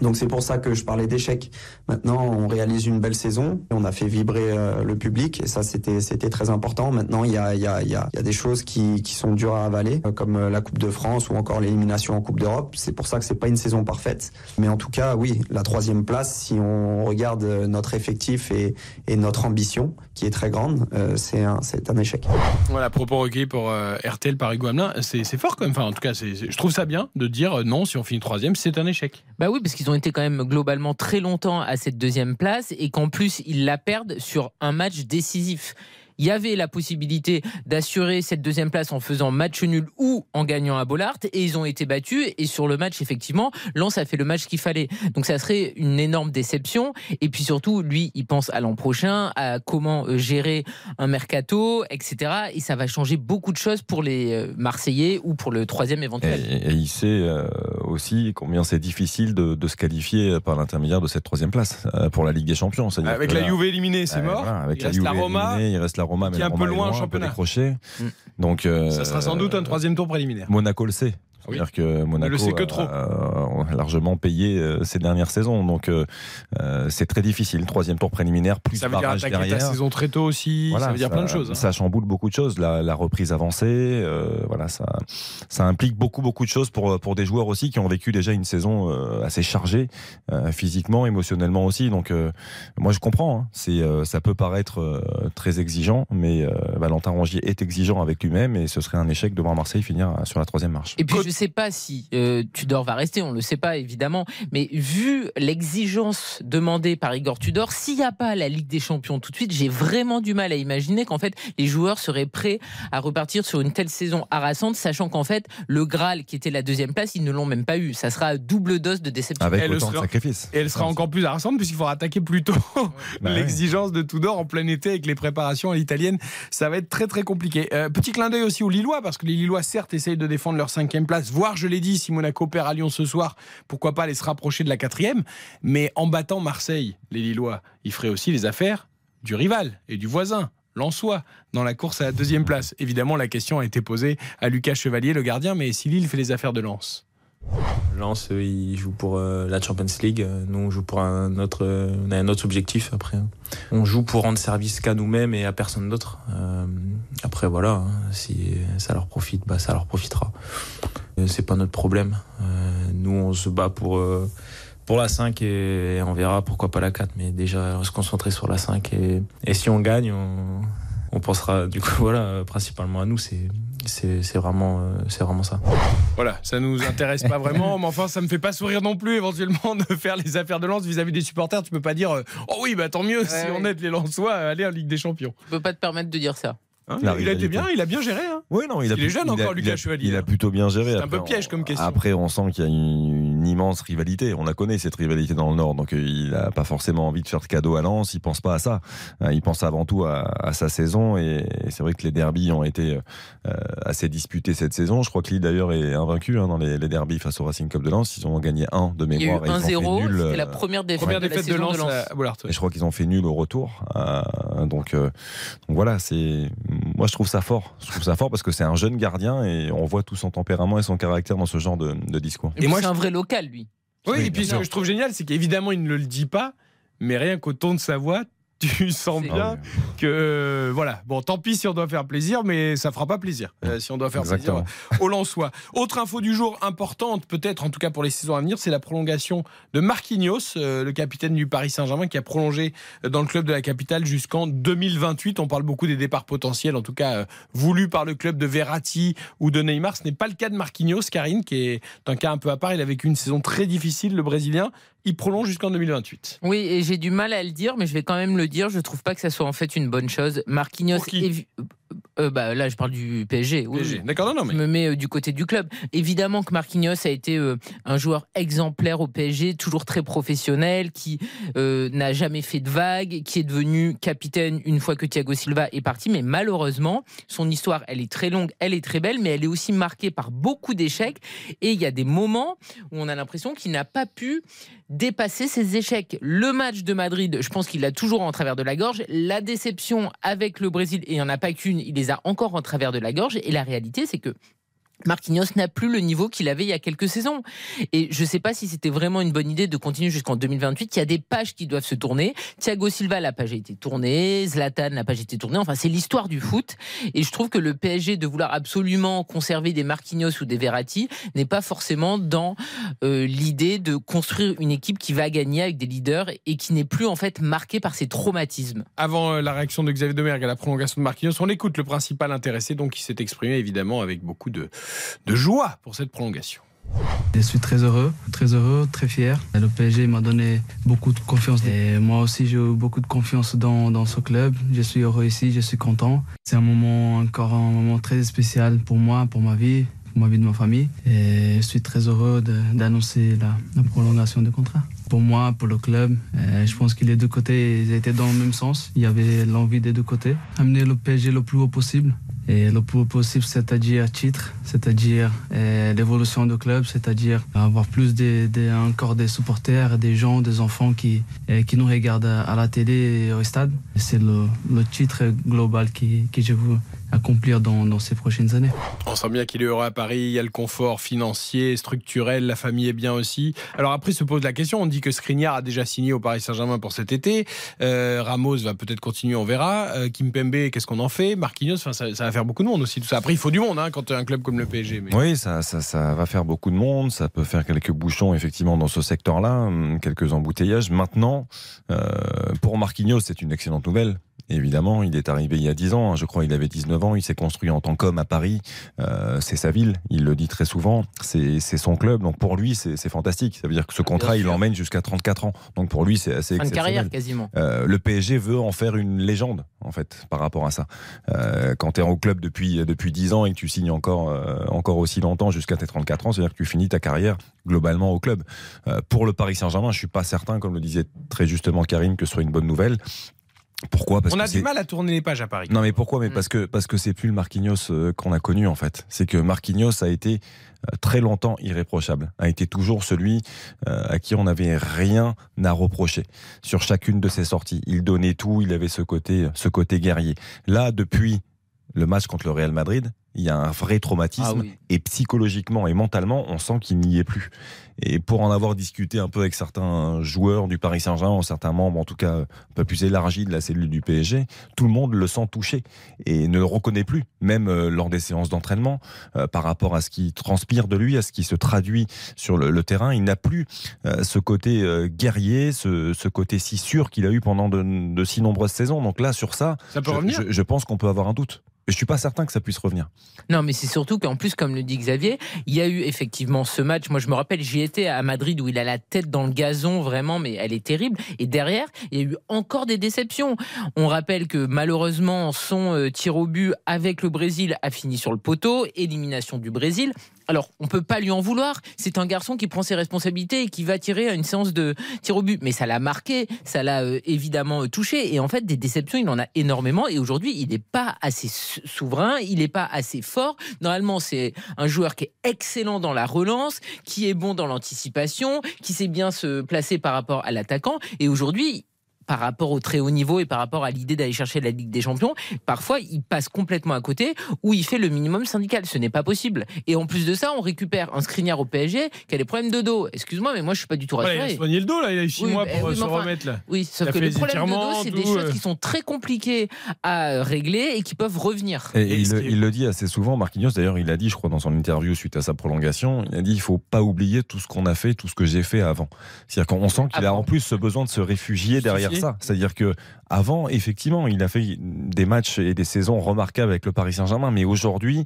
Donc c'est pour ça que je parlais d'échec. Maintenant, on réalise une belle saison. On a fait vibrer euh, le public et ça, c'était c'était très important. Maintenant, il y a, il y a, il y a, il y a des choses qui, qui sont dures à avaler, euh, comme euh, la Coupe de France ou encore l'élimination en Coupe d'Europe. C'est pour ça que c'est pas une saison parfaite. Mais en tout cas, oui, la troisième place, si on regarde notre effectif et, et notre ambition, qui est très grande, euh, c'est un, c'est un échec. Voilà, propos recueillis pour euh, RTL par Hugo Hamelin. C'est c'est fort quand même. Enfin, en tout cas, c'est- je trouve ça bien de dire euh, non, si on finit troisième, c'est un échec. Bah oui, parce qu'ils ont été quand même globalement très longtemps à cette deuxième place et qu'en plus ils la perdent sur un match décisif il y avait la possibilité d'assurer cette deuxième place en faisant match nul ou en gagnant à Bollard. Et ils ont été battus. Et sur le match effectivement Lens a fait le match qu'il fallait. Donc ça serait une énorme déception. Et puis surtout lui il pense à l'an prochain à comment euh, gérer un mercato etc et ça va changer beaucoup de choses pour les euh, Marseillais ou pour le troisième éventuel. Et, et il sait euh, aussi combien c'est difficile de, de, se qualifier par l'intermédiaire de cette troisième place pour la Ligue des Champions. Avec la Juve éliminée c'est mort. voilà, avec il la reste Juve la Roma. éliminée, il reste la Roma, mais qui est un peu loin en championnat. Décroché. Mm. Donc, euh, ça sera sans doute un troisième tour préliminaire. Monaco le sait. Oui. C'est-à-dire que Monaco le sait que trop. A, a largement payé euh, ces dernières saisons. Donc euh, c'est très difficile. Troisième tour préliminaire, plus ça veut dire attaquer derrière. ta saison très tôt aussi. Voilà, ça veut dire ça, plein de choses. Hein. Ça chamboule beaucoup de choses. La, la reprise avancée, euh, voilà, ça, ça implique beaucoup beaucoup de choses pour pour des joueurs aussi qui ont vécu déjà une saison euh, assez chargée euh, physiquement, émotionnellement aussi. Donc moi je comprends. Hein. C'est ça peut paraître très exigeant, mais Valentin Rongier est exigeant avec lui-même et ce serait un échec de voir Marseille finir sur la troisième marche. Et puis je sais pas si euh, Tudor va rester, on le sait pas évidemment, mais vu l'exigence demandée par Igor Tudor, s'il n'y a pas la Ligue des Champions tout de suite, j'ai vraiment du mal à imaginer qu'en fait les joueurs seraient prêts à repartir sur une telle saison harassante, sachant qu'en fait le Graal qui était la deuxième place, ils ne l'ont même pas eu. Ça sera double dose de déception. Avec Elle autant sera- de sacrifices. Et elle sera encore plus harassante puisqu'il faudra attaquer plus tôt Bah l'exigence de Tudor en plein été avec les préparations à l'italienne. Ça va être très très compliqué. Euh, petit clin d'œil aussi aux Lillois parce que les Lillois certes essayent de défendre leur cinquième place, voire je l'ai dit, si Monaco perd à Lyon ce soir, pourquoi pas aller se rapprocher de la quatrième. Mais en battant Marseille, les Lillois, ils feraient aussi les affaires du rival et du voisin. Lensois dans la course à la deuxième place. Évidemment, la question a été posée à Lucas Chevalier, le gardien, mais si Lille fait les affaires de Lens Lens, eux, ils pour euh, la Champions League. Nous, on joue pour un autre, euh, on a un autre objectif après. hein. On joue pour rendre service qu'à nous-mêmes et à personne d'autre. Euh, après, voilà, hein, si ça leur profite, bah, ça leur profitera. C'est pas notre problème. Nous, on se bat pour, pour la 5 et, on verra pourquoi pas la 4. Mais déjà, se concentrer sur la 5 et, et si on gagne, on, on pensera du coup, voilà, principalement à nous. C'est, c'est, vraiment, euh, c'est vraiment ça. Voilà, ça nous intéresse pas vraiment, mais enfin, ça me fait pas sourire non plus éventuellement de faire les affaires de Lens vis-à-vis des supporters. Tu peux pas dire, euh, oh oui, bah tant mieux si Ouais, on aide les Lensois à aller en Ligue des Champions. Je peux pas te permettre de dire ça. Hein, La il a été bien, il a bien géré. hein. Oui, non, il, a Il est jeune il a- encore, il Lucas a- Chevalier, Il a plutôt bien géré. C'est un peu piège comme question. Après, on sent qu'il y a une, une immense rivalité. On la connaît, cette rivalité dans le Nord. Donc, euh, il n'a pas forcément envie de faire de cadeau à Lens. Il pense pas à ça. Euh, Il pense avant tout à, à sa saison. Et, et c'est vrai que les derbies ont été euh, assez disputés cette saison. Je crois que Lille, d'ailleurs, est invaincu hein, dans les, les derbies face au Racing Club de Lens. Ils ont gagné un de Il y a eu mémoire. et ils ont fait 1-0, nul, c'était la première défaite, Première de la défaite de Lens de Lens. à Bollard. ouais. Et je crois qu'ils ont fait nul au retour. Euh, donc, euh, donc voilà, c'est moi je trouve ça fort. Je trouve ça fort parce que c'est un jeune gardien et on voit tout son tempérament et son caractère dans ce genre de, de discours. Et, Et moi, c'est je- un vrai local, lui. Oui, Oui, et puis ce que je trouve génial, c'est qu'évidemment, il ne le dit pas, mais rien qu'au ton de sa voix, tu sens bien que euh, voilà. Bon, tant pis si on doit faire plaisir, mais ça fera pas plaisir euh, si on doit faire Exactement. plaisir aux Lensois. Autre info du jour importante, peut-être en tout cas pour les saisons à venir, c'est la prolongation de Marquinhos, euh, le capitaine du Paris Saint-Germain, qui a prolongé dans le club de la capitale jusqu'en 2028. On parle beaucoup des départs potentiels, en tout cas euh, voulus par le club de Verratti ou de Neymar. Ce n'est pas le cas de Marquinhos, Karine, qui est un cas un peu à part. Il a vécu une saison très difficile, le Brésilien. Il prolonge jusqu'en 2028. Oui, et j'ai du mal à le dire, mais je vais quand même le dire. Je trouve pas que ça soit en fait une bonne chose. Marquinhos, Pour qui évi- euh, bah, là je parle du PSG. oui, PSG. D'accord, non, non, mais Je me mets euh, du côté du club. Évidemment que Marquinhos a été euh, un joueur exemplaire au PSG, toujours très professionnel, qui n'a jamais fait de vagues, qui est devenu capitaine une fois que Thiago Silva est parti. Mais malheureusement, son histoire, elle est très longue, elle est très belle, mais elle est aussi marquée par beaucoup d'échecs. Et il y a des moments où on a l'impression qu'il n'a pas pu dépasser ses échecs. Le match de Madrid, je pense qu'il l'a toujours en travers de la gorge. La déception avec le Brésil, et il n'y en a pas qu'une, il les a encore en travers de la gorge. Et la réalité, c'est que Marquinhos n'a plus le niveau qu'il avait il y a quelques saisons. Et je ne sais pas si c'était vraiment une bonne idée de continuer jusqu'en 2028. Il y a des pages qui doivent se tourner. Thiago Silva, la page a été tournée. Zlatan, la page a été tournée. Enfin, c'est l'histoire du foot. Et je trouve que le PSG, de vouloir absolument conserver des Marquinhos ou des Verratti, n'est pas forcément dans euh, l'idée de construire une équipe qui va gagner avec des leaders et qui n'est plus en fait marquée par ces traumatismes. avant euh, la réaction de Xavier Domergue à la prolongation de Marquinhos, on écoute le principal intéressé, donc qui s'est exprimé évidemment avec beaucoup de, de joie pour cette prolongation. Je suis très heureux, très heureux, très fier. Le PSG m'a donné beaucoup de confiance moi aussi j'ai eu beaucoup de confiance dans, dans ce club. Je suis heureux ici, je suis content. C'est un moment encore un moment très spécial pour moi, pour ma vie, pour ma vie de ma famille. Et je suis très heureux d'annoncer la, prolongation du contrat. Pour moi, pour le club, je pense que les deux côtés ils étaient dans le même sens. Il y avait l'envie des deux côtés. Amener le PSG le plus haut possible. Le plus possible, c'est-à-dire titre, c'est-à-dire euh, l'évolution du club, c'est-à-dire avoir plus des- encore des supporters, des gens, des enfants qui, qui nous regardent à, la télé et au stade. C'est le, titre global qui, que je veux accomplir dans, dans ces prochaines années. On sent bien qu'il est heureux à Paris, il y a le confort financier, structurel, la famille est bien aussi. Alors après se pose la question, on dit que Skriniar a déjà signé au Paris Saint-Germain pour cet été, Euh, Ramos va peut-être continuer, on verra. Euh, Kimpembe, qu'est-ce qu'on en fait? Marquinhos, enfin, ça, ça va faire beaucoup de monde aussi tout ça. Après il faut du monde hein, quand tu as un club comme le PSG. Mais... Oui, ça, ça, ça va faire beaucoup de monde, ça peut faire quelques bouchons effectivement dans ce secteur-là, hum, quelques embouteillages. Maintenant, euh, pour Marquinhos, c'est une excellente nouvelle. Évidemment, il est arrivé il y a 10 ans, hein, je crois il avait 19 ans, il s'est construit en tant qu'homme à Paris, Euh, c'est sa ville, il le dit très souvent, c'est son club, donc pour lui c'est fantastique, ça veut dire que ce contrat il l'emmène jusqu'à 34 ans, donc pour lui c'est assez exceptionnel. carrière quasiment. Euh, le PSG veut en faire une légende, en fait, par rapport à ça. Euh, quand tu es au club depuis, depuis 10 ans et que tu signes encore, encore aussi longtemps jusqu'à tes 34 ans, c'est-à-dire que tu finis ta carrière globalement au club. Pour le Paris Saint-Germain, je suis pas certain, comme le disait très justement Karim, que ce soit une bonne nouvelle. Pourquoi? Parce on que a du mal à tourner les pages à Paris. non mais pourquoi? Mais Mm. parce que parce que c'est plus le Marquinhos euh, qu'on a connu en fait. C'est que Marquinhos a été euh, très longtemps irréprochable, a été toujours celui euh, à qui on n'avait rien à reprocher sur chacune de ses sorties. Il donnait tout, il avait ce côté ce côté guerrier. Là depuis le match contre le Real Madrid, il y a un vrai traumatisme Ah oui. et psychologiquement et mentalement, on sent qu'il n'y est plus. Et pour en avoir discuté un peu avec certains joueurs du Paris Saint-Germain, certains membres en tout cas un peu plus élargis de la cellule du PSG, tout le monde le sent touché et ne le reconnaît plus, même euh, lors des séances d'entraînement, euh, par rapport à ce qui transpire de lui, à ce qui se traduit sur le, le terrain. Il n'a plus euh, ce côté euh, guerrier, ce, ce côté si sûr qu'il a eu pendant de, de si nombreuses saisons. Donc là, sur ça, Ça peut je, revenir je- je pense qu'on peut avoir un doute. Mais je suis pas certain que ça puisse revenir. Non, mais c'est surtout qu'en plus, comme le dit Xavier, il y a eu effectivement ce match. Moi, je me rappelle, j'y étais à Madrid où il a la tête dans le gazon, vraiment, mais elle est terrible. Et derrière, il y a eu encore des déceptions. On rappelle que malheureusement, son euh, tir au but avec le Brésil a fini sur le poteau, élimination du Brésil. Alors, on peut pas lui en vouloir. C'est un garçon qui prend ses responsabilités et qui va tirer à une séance de tir au but. Mais ça l'a marqué, ça l'a euh, évidemment euh, touché. Et en fait, des déceptions, il en a énormément. Et aujourd'hui, il n'est pas assez sou- souverain, il n'est pas assez fort. Normalement, c'est un joueur qui est excellent dans la relance, qui est bon dans l'anticipation, qui sait bien se placer par rapport à l'attaquant. Et aujourd'hui, par rapport au très haut niveau et par rapport à l'idée d'aller chercher la Ligue des Champions, parfois il passe complètement à côté ou il fait le minimum syndical. Ce n'est pas possible. Et en plus de ça, on récupère un Skriniar au PSG qui a des problèmes de dos. Excuse-moi, mais moi je suis pas du tout Voilà, il rassuré. a soigné le dos là, il a eu 6 Oui, mois bah, pour oui, euh, se enfin, remettre là. Oui, sauf Il que fait les problèmes de dos, c'est des choses euh. qui sont très compliquées à régler et qui peuvent revenir. Et, Et il, le- il dit assez souvent, Marquinhos, d'ailleurs, il a dit, je crois, dans son interview suite à sa prolongation, il a dit il faut pas oublier tout ce qu'on a fait, tout ce que j'ai fait avant. C'est-à-dire qu'on sent qu'il a en plus ce besoin de se réfugier derrière Ça. C'est-à-dire que avant, effectivement, il a fait des matchs et des saisons remarquables avec le Paris Saint-Germain, mais aujourd'hui,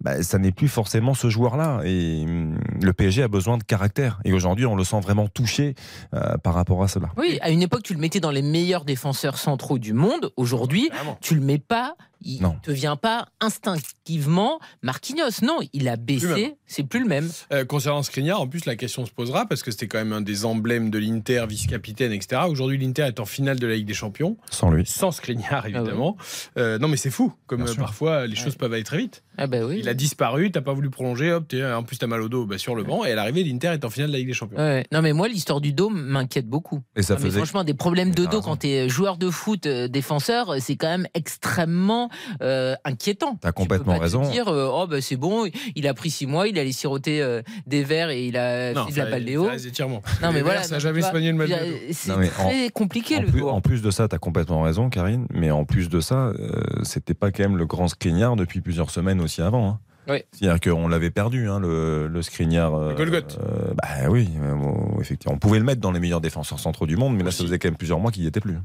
bah, ça n'est plus forcément ce joueur-là. Et hum, le PSG a besoin de caractère. Et aujourd'hui, on le sent vraiment touché euh, par rapport à cela. Oui, à une époque, tu le mettais dans les meilleurs défenseurs centraux du monde. Aujourd'hui, tu le mets pas. Il Non. te vient pas instinctivement Marquinhos. Non, il a baissé. C'est plus le même. Euh, concernant Skriniar, en plus, la question se posera parce que c'était quand même un des emblèmes de l'Inter, vice-capitaine, etc. Aujourd'hui, l'Inter est en finale de la Ligue des Champions, Sans lui. sans Skriniar, évidemment. Euh, non, mais c'est fou, comme euh, parfois les choses peuvent aller très vite. Ah bah oui. Il a disparu, t'as pas voulu prolonger, hop, t'es- en plus t'as mal au dos bah, sur le banc, et à l'arrivée, l'Inter est en finale de la Ligue des Champions. Ouais. Non mais moi l'histoire du dos m'inquiète beaucoup. Et ça Ah, mais faisait. franchement des problèmes Mais de dos quand tu es joueur de foot euh, défenseur, c'est quand même extrêmement euh, inquiétant. T'as Tu peux complètement pas te raison. dire euh, oh bah c'est bon, il a pris six mois, il allait siroter euh, des verres et il a Non, fait de la paléo. Non mais Les voilà, ça a non, jamais soigné le mal C'est en- très compliqué En le plus, en plus de ça, tu as complètement raison, Karine, mais en plus de ça, euh, c'était pas quand même le grand Skriniar depuis plusieurs semaines aussi avant. hein. Oui. C'est-à-dire qu'on l'avait perdu, hein, le, le Skriniar. euh, Golgoth. euh, bah oui, euh, bon, effectivement. On pouvait le mettre dans les meilleurs défenseurs centraux du monde, mais là, ça faisait quand même plusieurs mois qu'il n'y était plus.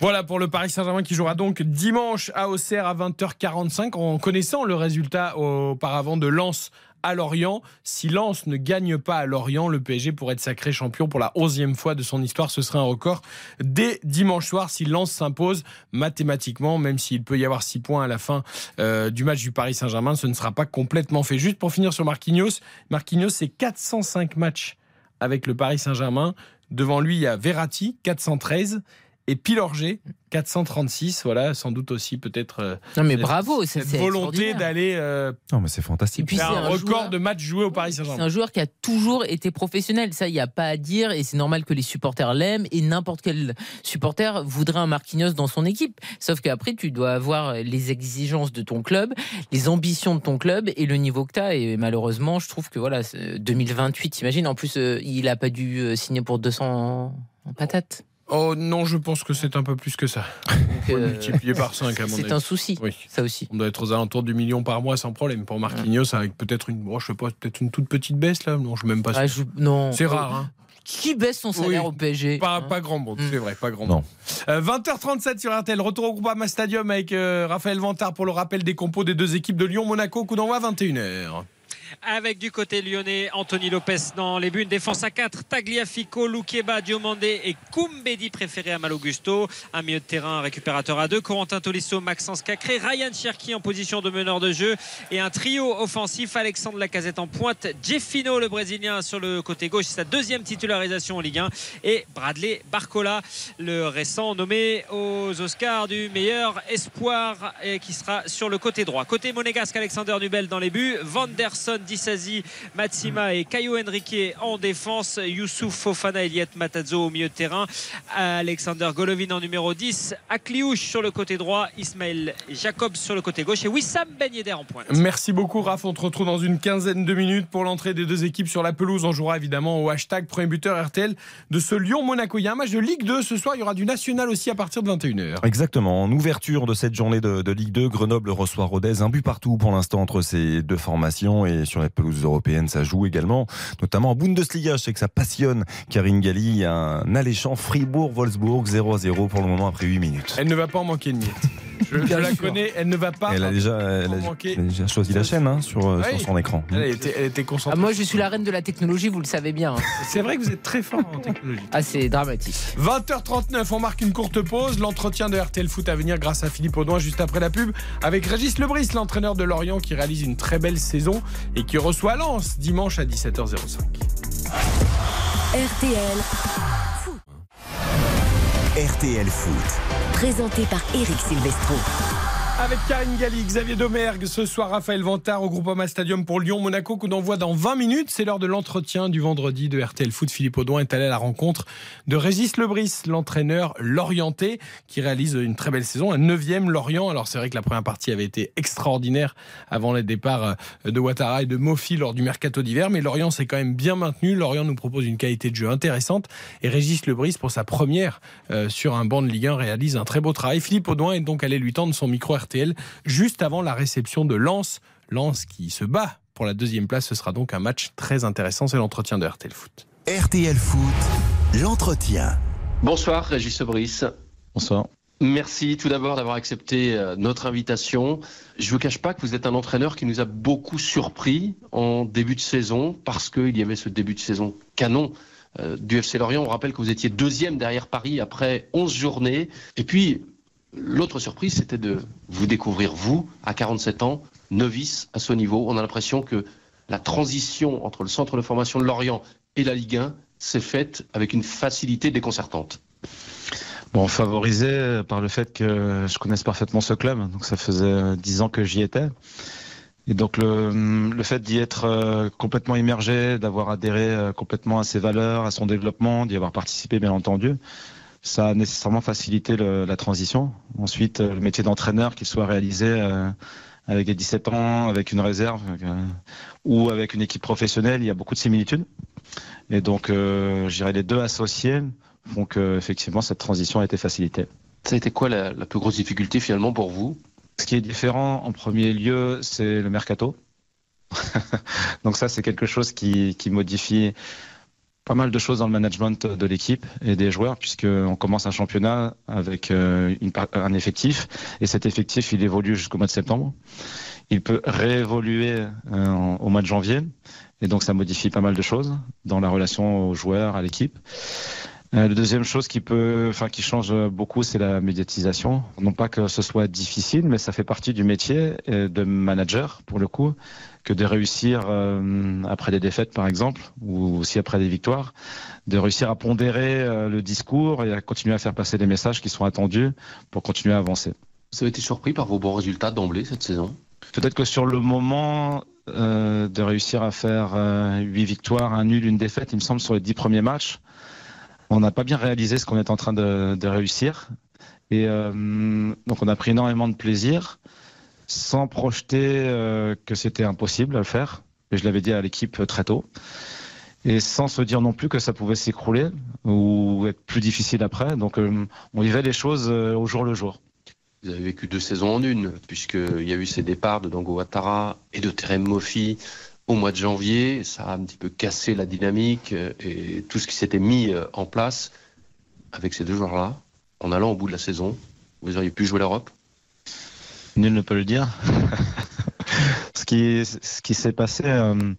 Voilà pour le Paris Saint-Germain qui jouera donc dimanche à Auxerre à 20h45 en connaissant le résultat auparavant de Lens à Lorient. Si Lens ne gagne pas à Lorient, le PSG pourrait être sacré champion pour la onzième fois de son histoire. Ce serait un record dès dimanche soir si Lens s'impose mathématiquement, même s'il peut y avoir six points à la fin euh, du match du Paris Saint-Germain, ce ne sera pas complètement fait. Juste pour finir sur Marquinhos, Marquinhos, c'est 405 matchs avec le Paris Saint-Germain. Devant lui, il y a Verratti, 413 et Pilorgé 436 voilà sans doute aussi peut-être euh, non mais bravo cette volonté d'aller euh, non mais c'est fantastique. Et puis c'est un, un, record joueur, de matchs joués au Paris Saint-Germain. C'est un joueur qui a toujours été professionnel ça il n'y a pas à dire et c'est normal que les supporters l'aiment et n'importe quel supporter voudrait un Marquinhos dans son équipe. Sauf qu'après tu dois avoir les exigences de ton club les ambitions de ton club et le niveau que tu as et malheureusement je trouve que voilà 2028 imagine en plus euh, il a pas dû euh, signer pour 200 patates Oh non, je pense que c'est un peu plus que ça. Donc, euh, multiplié par 5 à mon C'est un souci. Oui. Ça aussi. On doit être aux alentours du million par mois sans problème. Pour Marquinhos, avec peut-être une, oh, je sais pas, peut-être une toute petite baisse là. Non, je même pas. Ah, je... Non. C'est rare. Hein. Qui baisse son salaire oui. au PSG pas, hein pas grand monde, Mm. c'est vrai, pas grand Non. monde. Euh, 20h37 sur RTL, retour au Groupama Stadium avec euh, Raphaël Vantard pour le rappel des compos des deux équipes de Lyon-Monaco, coup d'envoi 21h. Avec du côté lyonnais Anthony Lopez dans les buts. Une défense à 4. Tagliafico, Loukeba, Diomandé et Koumbedi préféré à Malogusto. Un milieu de terrain un récupérateur à 2. Corentin Tolisso, Maxence Cacré, Ryan Cherki en position de meneur de jeu. Et un trio offensif. Alexandre Lacazette en pointe. Jeffino, le Brésilien, sur le côté gauche. Sa deuxième titularisation en Ligue 1. Et Bradley Barcola, le récent nommé aux Oscars du meilleur espoir et qui sera sur le côté droit. Côté monégasque, Alexander Nubel dans les buts. Vanderson, Dissasi, Matsima et Caio Henrique en défense. Youssouf Fofana, Eliette Matazzo au milieu de terrain. Alexander Golovin en numéro 10. Akliouche sur le côté droit. Ismaël Jacobs sur le côté gauche. Et Wissam Ben Yedder en pointe. Merci beaucoup Raph, on te retrouve dans une quinzaine de minutes pour l'entrée des deux équipes sur la pelouse. On jouera évidemment au hashtag premier buteur RTL de ce Lyon-Monaco. Il y a un match de Ligue 2 ce soir, il y aura du national aussi à partir de 21h. Exactement. En ouverture de cette journée de, de Ligue 2, Grenoble reçoit Rodez. Un but partout pour l'instant entre ces deux formations et sur les pelouses européennes, ça joue également, notamment en Bundesliga. Je sais que ça passionne Karine Galli. Il y a un alléchant Fribourg-Wolfsburg 0-0 pour le moment après 8 minutes. Elle ne va pas en manquer de miettes. Je, je la connais, elle ne va pas. Elle a déjà, elle a, elle a déjà choisi la chaîne hein, sur, Oui. sur son écran. Elle était, elle était Ah, concentrée. moi, je suis la reine de la technologie, vous le savez bien. hein. C'est vrai que vous êtes très fort en technologie. Ah, c'est dramatique. 20h39, on marque une courte pause. L'entretien de RTL Foot à venir grâce à Philippe Audouin juste après la pub avec Régis Lebris, l'entraîneur de Lorient qui réalise une très belle saison et qui reçoit Lens dimanche à 17h05. RTL, RTL Foot. présenté par Eric Silvestro. Avec Karine Galli, Xavier Domergue, ce soir Raphaël Vantard au Groupama Stadium pour Lyon-Monaco, coup d'envoi dans 20 minutes. C'est l'heure de l'entretien du vendredi de RTL Foot. Philippe Audouin est allé à la rencontre de Régis Lebris, l'entraîneur lorientais, qui réalise une très belle saison, un 9e Lorient. Alors c'est vrai que la première partie avait été extraordinaire avant les départs euh, de Ouattara et de Mofi lors du mercato d'hiver, mais Lorient s'est quand même bien maintenu. Lorient nous propose une qualité de jeu intéressante et Régis Lebris, pour sa première euh, sur un banc de Ligue 1, réalise un très beau travail. Philippe Audouin est donc allé lui tendre son micro RTL juste avant la réception de Lens. Lens qui se bat pour la deuxième place. Ce sera donc un match très intéressant. C'est l'entretien de RTL Foot. RTL Foot, l'entretien. Bonsoir Régis Sebris. Bonsoir. Merci tout d'abord d'avoir accepté euh, notre invitation. Je ne vous cache pas que vous êtes un entraîneur qui nous a beaucoup surpris en début de saison parce qu'il y avait ce début de saison canon euh, du FC Lorient. On rappelle que vous étiez deuxième derrière Paris après 11 journées. Et puis, l'autre surprise, c'était de vous découvrir, vous, à 47 ans, novice à ce niveau. On a l'impression que la transition entre le centre de formation de Lorient et la Ligue 1 s'est faite avec une facilité déconcertante. Bon, favorisé par le fait que je connaisse parfaitement ce club. Donc ça faisait dix ans que j'y étais. Et donc le, le fait d'y être euh, complètement immergé, d'avoir adhéré euh, complètement à ses valeurs, à son développement, d'y avoir participé bien entendu, ça a nécessairement facilité le- la transition. Ensuite, euh, le métier d'entraîneur, qu'il soit réalisé euh, avec les 17 ans, avec une réserve euh, ou avec une équipe professionnelle, il y a beaucoup de similitudes. Et donc, euh, je dirais les deux associés font que effectivement cette transition a été facilitée. Ça a été quoi la, la plus grosse difficulté finalement pour vous? Ce qui est différent en premier lieu, c'est le mercato. Donc ça, c'est quelque chose qui, qui modifie pas mal de choses dans le management de l'équipe et des joueurs, puisqu'on commence un championnat avec euh, un effectif, et cet effectif, il évolue jusqu'au mois de septembre. Il peut réévoluer euh, au mois de janvier, et donc ça modifie pas mal de choses dans la relation aux joueurs, à l'équipe. Euh, la deuxième chose qui peut, enfin qui change beaucoup, c'est la médiatisation. Non pas que ce soit difficile, mais ça fait partie du métier de manager pour le coup, que de réussir euh, après des défaites par exemple, ou aussi après des victoires, de réussir à pondérer euh, le discours et à continuer à faire passer des messages qui sont attendus pour continuer à avancer. Vous avez été surpris par vos bons résultats d'emblée cette saison? Peut-être que sur le moment euh, de réussir à faire huit victoires, un nul, une défaite, il me semble sur les dix premiers matchs on n'a pas bien réalisé ce qu'on est en train de, réussir. Et donc on a pris énormément de plaisir sans projeter euh, que c'était impossible à le faire. Et je l'avais dit à l'équipe très tôt. Et sans se dire non plus que ça pouvait s'écrouler ou être plus difficile après. Donc euh, on vivait les choses au jour le jour. Vous avez vécu deux saisons en une, puisqu'il y a eu ces départs de Dango Ouattara et de Terem Mofi au mois de janvier. Ça a un petit peu cassé la dynamique euh, et tout ce qui s'était mis euh, en place avec ces deux joueurs-là. En allant au bout de la saison, vous auriez pu jouer l'Europe? Nul ne peut le dire. ce qui, s'est passé, euh,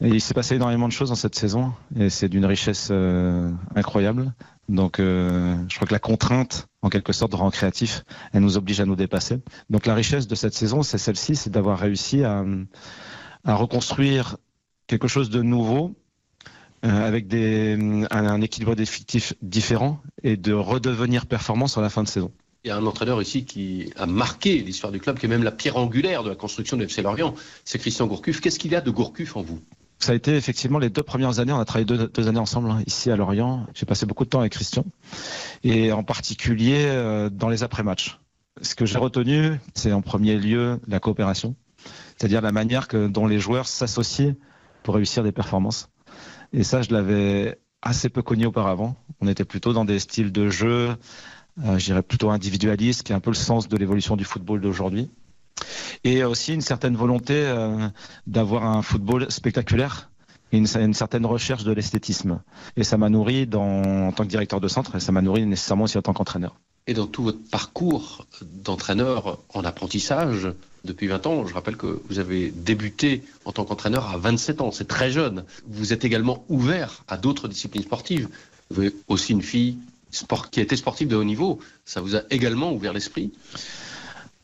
il s'est passé énormément de choses dans cette saison et c'est d'une richesse incroyable. Donc, je crois que la contrainte, en quelque sorte, de créatif, elle nous oblige à nous dépasser. Donc, la richesse de cette saison, c'est celle-ci, c'est d'avoir réussi à, reconstruire quelque chose de nouveau euh, avec un, équilibre d'effectifs différent et de redevenir performant sur la fin de saison. Il y a un entraîneur ici qui a marqué l'histoire du club, qui est même la pierre angulaire de la construction de FC Lorient, c'est Christian Gourcuff. Qu'est-ce qu'il y a de Gourcuff en vous? Ça a été effectivement les deux premières années. On a travaillé deux, années ensemble hein, ici à Lorient. J'ai passé beaucoup de temps avec Christian, et en particulier euh, dans les après-matchs. Ce que j'ai retenu, c'est en premier lieu la coopération c'est-à-dire la manière dont les joueurs s'associent pour réussir des performances. Et ça, je l'avais assez peu connu auparavant. On était plutôt dans des styles de jeu, euh, je dirais plutôt individualistes, qui est un peu le sens de l'évolution du football d'aujourd'hui. Et aussi une certaine volonté euh, d'avoir un football spectaculaire et une, certaine recherche de l'esthétisme. Et ça m'a nourri en tant que directeur de centre et ça m'a nourri nécessairement aussi en tant qu'entraîneur. Et dans tout votre parcours d'entraîneur en apprentissage, depuis 20 ans. Je rappelle que vous avez débuté en tant qu'entraîneur à 27 ans. C'est très jeune. Vous êtes également ouvert à d'autres disciplines sportives. Vous avez aussi une fille sport, qui a été sportive de haut niveau. Ça vous a également ouvert l'esprit?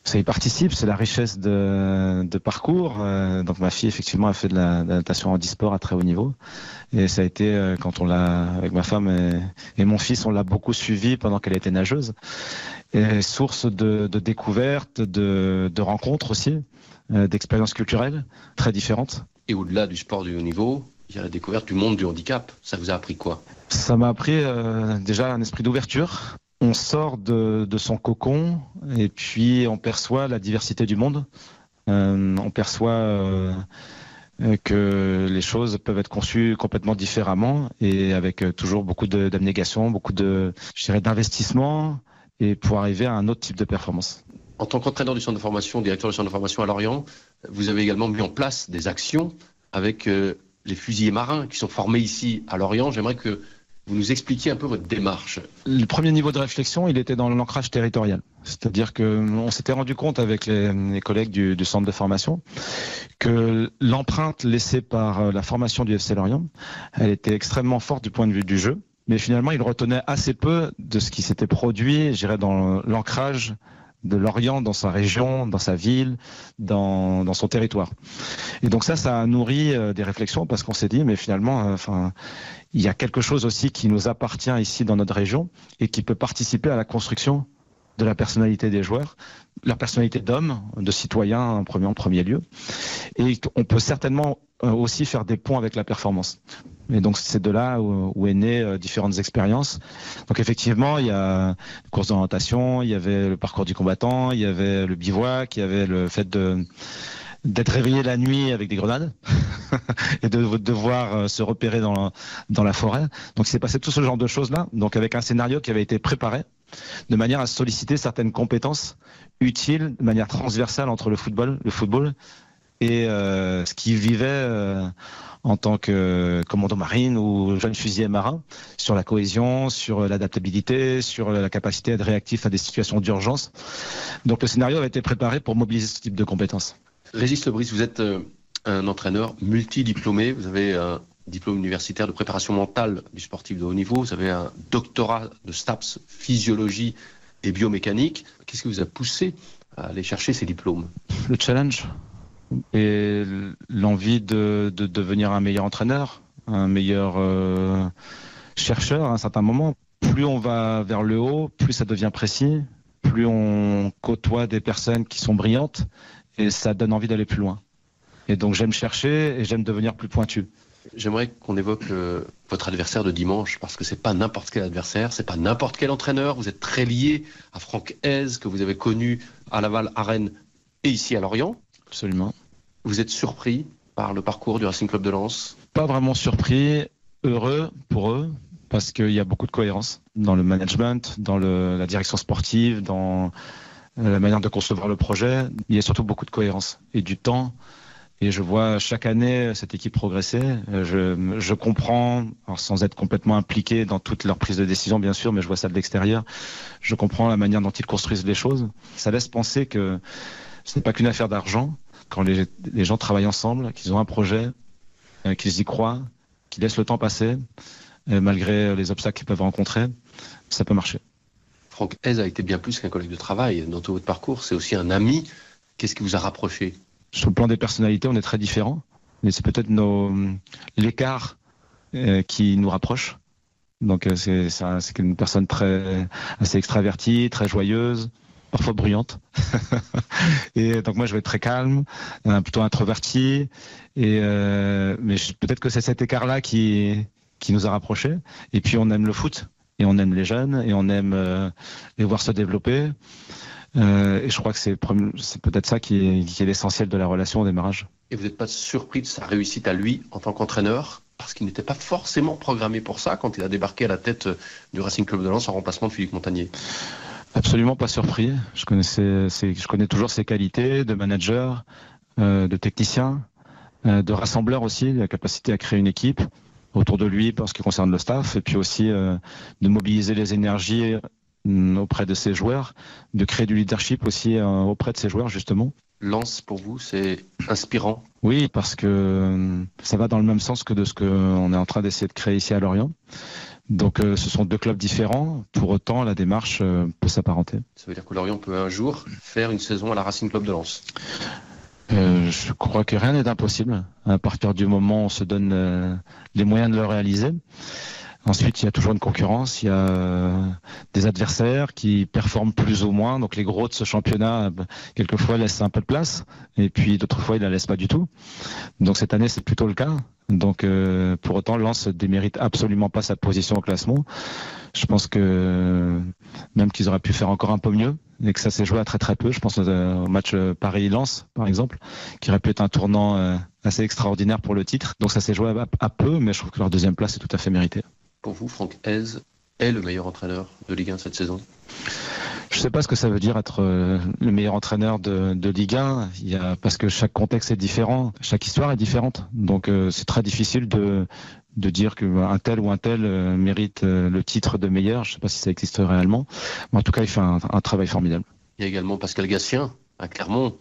Ça y participe, c'est la richesse de, parcours. Euh, donc ma fille effectivement a fait de la, natation en e-sport à très haut niveau, et ça a été euh, quand on l'a avec ma femme et, mon fils, on l'a beaucoup suivi pendant qu'elle était nageuse, et source de, de découvertes, de, de, rencontres aussi, euh, d'expériences culturelles très différentes. Et au-delà du sport du haut niveau, il y a la découverte du monde du handicap. Ça vous a appris quoi? Ça m'a appris déjà un esprit d'ouverture on sort de, son cocon et puis on perçoit la diversité du monde. Euh, on perçoit euh, que les choses peuvent être conçues complètement différemment et avec toujours beaucoup d'abnégation, beaucoup d'investissement et pour arriver à un autre type de performance. En tant qu'entraîneur du centre de formation, directeur du centre de formation à Lorient, vous avez également mis en place des actions avec euh, les fusiliers marins qui sont formés ici à Lorient. J'aimerais que vous nous expliquiez un peu votre démarche. Le premier niveau de réflexion, il était dans l'ancrage territorial. C'est-à-dire qu'on s'était rendu compte avec les, collègues du, centre de formation que l'empreinte laissée par euh, la formation du FC Lorient, elle était extrêmement forte du point de vue du jeu. Mais finalement, il retenait assez peu de ce qui s'était produit, j'irais, dans l'ancrage de Lorient dans sa région, dans sa ville, dans, son territoire. Et donc ça, ça a nourri euh, des réflexions parce qu'on s'est dit, mais finalement, euh, enfin, il y a quelque chose aussi qui nous appartient ici dans notre région et qui peut participer à la construction de la personnalité des joueurs, leur personnalité d'homme, de citoyen en premier, en premier lieu. Et on peut certainement aussi faire des ponts avec la performance. Et donc c'est de là où, est né euh, différentes expériences. Donc effectivement, il y a une course d'orientation, il y avait le parcours du combattant, il y avait le bivouac, il y avait le fait de d'être réveillé la nuit avec des grenades et de devoir euh, se repérer dans, dans la forêt. Donc il s'est passé tout ce genre de choses-là, donc avec un scénario qui avait été préparé de manière à solliciter certaines compétences utiles de manière transversale entre le football, le football et euh, ce qu'il vivait euh, en tant que commandant marine ou jeune fusilier marin sur la cohésion, sur l'adaptabilité, sur la capacité à être réactif à des situations d'urgence. Donc le scénario avait été préparé pour mobiliser ce type de compétences. Régis Lebris, vous êtes euh, un entraîneur multidiplômé. Vous avez un diplôme universitaire de préparation mentale du sportif de haut niveau. Vous avez un doctorat de STAPS, physiologie et biomécanique. Qu'est-ce qui vous a poussé à aller chercher ces diplômes? Le challenge? Et l'envie de, de, devenir un meilleur entraîneur, un meilleur euh, chercheur à un certain moment. Plus on va vers le haut, plus ça devient précis, plus on côtoie des personnes qui sont brillantes et ça donne envie d'aller plus loin. Et donc j'aime chercher et j'aime devenir plus pointu. J'aimerais qu'on évoque le, votre adversaire de dimanche parce que c'est pas n'importe quel adversaire, c'est pas n'importe quel entraîneur. Vous êtes très lié à Franck Hez que vous avez connu à Laval, à Rennes et ici à Lorient. Absolument. Vous êtes surpris par le parcours du Racing Club de Lens? Pas vraiment surpris, heureux pour eux parce qu'il y a beaucoup de cohérence dans le management, dans le, la direction sportive, dans la manière de concevoir le projet. Il y a surtout beaucoup de cohérence et du temps et je vois chaque année cette équipe progresser. Je, je comprends, sans être complètement impliqué dans toute leur prise de décision, bien sûr, mais je vois ça de l'extérieur. Je comprends la manière dont ils construisent les choses. Ça laisse penser que ce n'est pas qu'une affaire d'argent. Quand les, les, gens travaillent ensemble, qu'ils ont un projet, euh, qu'ils y croient, qu'ils laissent le temps passer, euh, malgré les obstacles qu'ils peuvent rencontrer, ça peut marcher. Franck Hez a été bien plus qu'un collègue de travail dans tout votre parcours. C'est aussi un ami. Qu'est-ce qui vous a rapproché? Sur le plan des personnalités, on est très différents. Mais c'est peut-être nos l'écart euh, qui nous rapproche. Donc euh, c'est c'est une personne très assez extravertie, très joyeuse, parfois bruyante. et donc moi je vais être très calme, euh, plutôt introverti. Et euh, mais peut-être que c'est cet écart-là qui qui nous a rapprochés. Et puis on aime le foot et on aime les jeunes et on aime euh, les voir se développer. Et je crois que c'est peut-être ça qui est, est l'essentiel de la relation au démarrage. Et vous n'êtes pas surpris de sa réussite à lui en tant qu'entraîneur? Parce qu'il n'était pas forcément programmé pour ça quand il a débarqué à la tête du Racing Club de Lens en remplacement de Philippe Montagnier. Absolument pas surpris. Je connaissais, je connais toujours ses qualités de manager, euh, de technicien, euh, de rassembleur aussi, la capacité à créer une équipe autour de lui parce qui concerne le staff, et puis aussi euh, de mobiliser les énergies Mm, auprès de ses joueurs, de créer du leadership aussi euh, auprès de ses joueurs justement. Lance pour vous, c'est inspirant? Oui, parce que euh, ça va dans le même sens que de ce qu'on est en train d'essayer de créer ici à Lorient. Donc euh, ce sont deux clubs différents, pour autant la démarche peut s'apparenter. Ça veut dire que Lorient peut un jour faire une saison à la Racing Club de Lens euh, je crois que rien n'est impossible à partir du moment où on se donne euh, les moyens de le réaliser. Ensuite, il y a toujours une concurrence, il y a euh, des adversaires qui performent plus ou moins. Donc les gros de ce championnat, euh, quelquefois, laissent un peu de place, et puis d'autres fois, ils la laissent pas du tout. Donc cette année, c'est plutôt le cas. Donc euh, pour autant, Lens démérite absolument pas sa position au classement. Je pense que même qu'ils auraient pu faire encore un peu mieux et que ça s'est joué à très très peu. Je pense au match Paris-Lens, par exemple, qui aurait pu être un tournant assez extraordinaire pour le titre. Donc ça s'est joué à peu, mais je trouve que leur deuxième place est tout à fait méritée pour vous, Franck Hez est le meilleur entraîneur de Ligue 1 cette saison? Je ne sais pas ce que ça veut dire être euh, le meilleur entraîneur de, Ligue 1, il y a, parce que chaque contexte est différent, chaque histoire est différente. Donc euh, c'est très difficile de, de dire qu'un tel ou un tel euh, mérite le titre de meilleur. Je ne sais pas si ça existe réellement. Mais en tout cas, il fait un, un travail formidable. Il y a également Pascal Gassien à Clermont.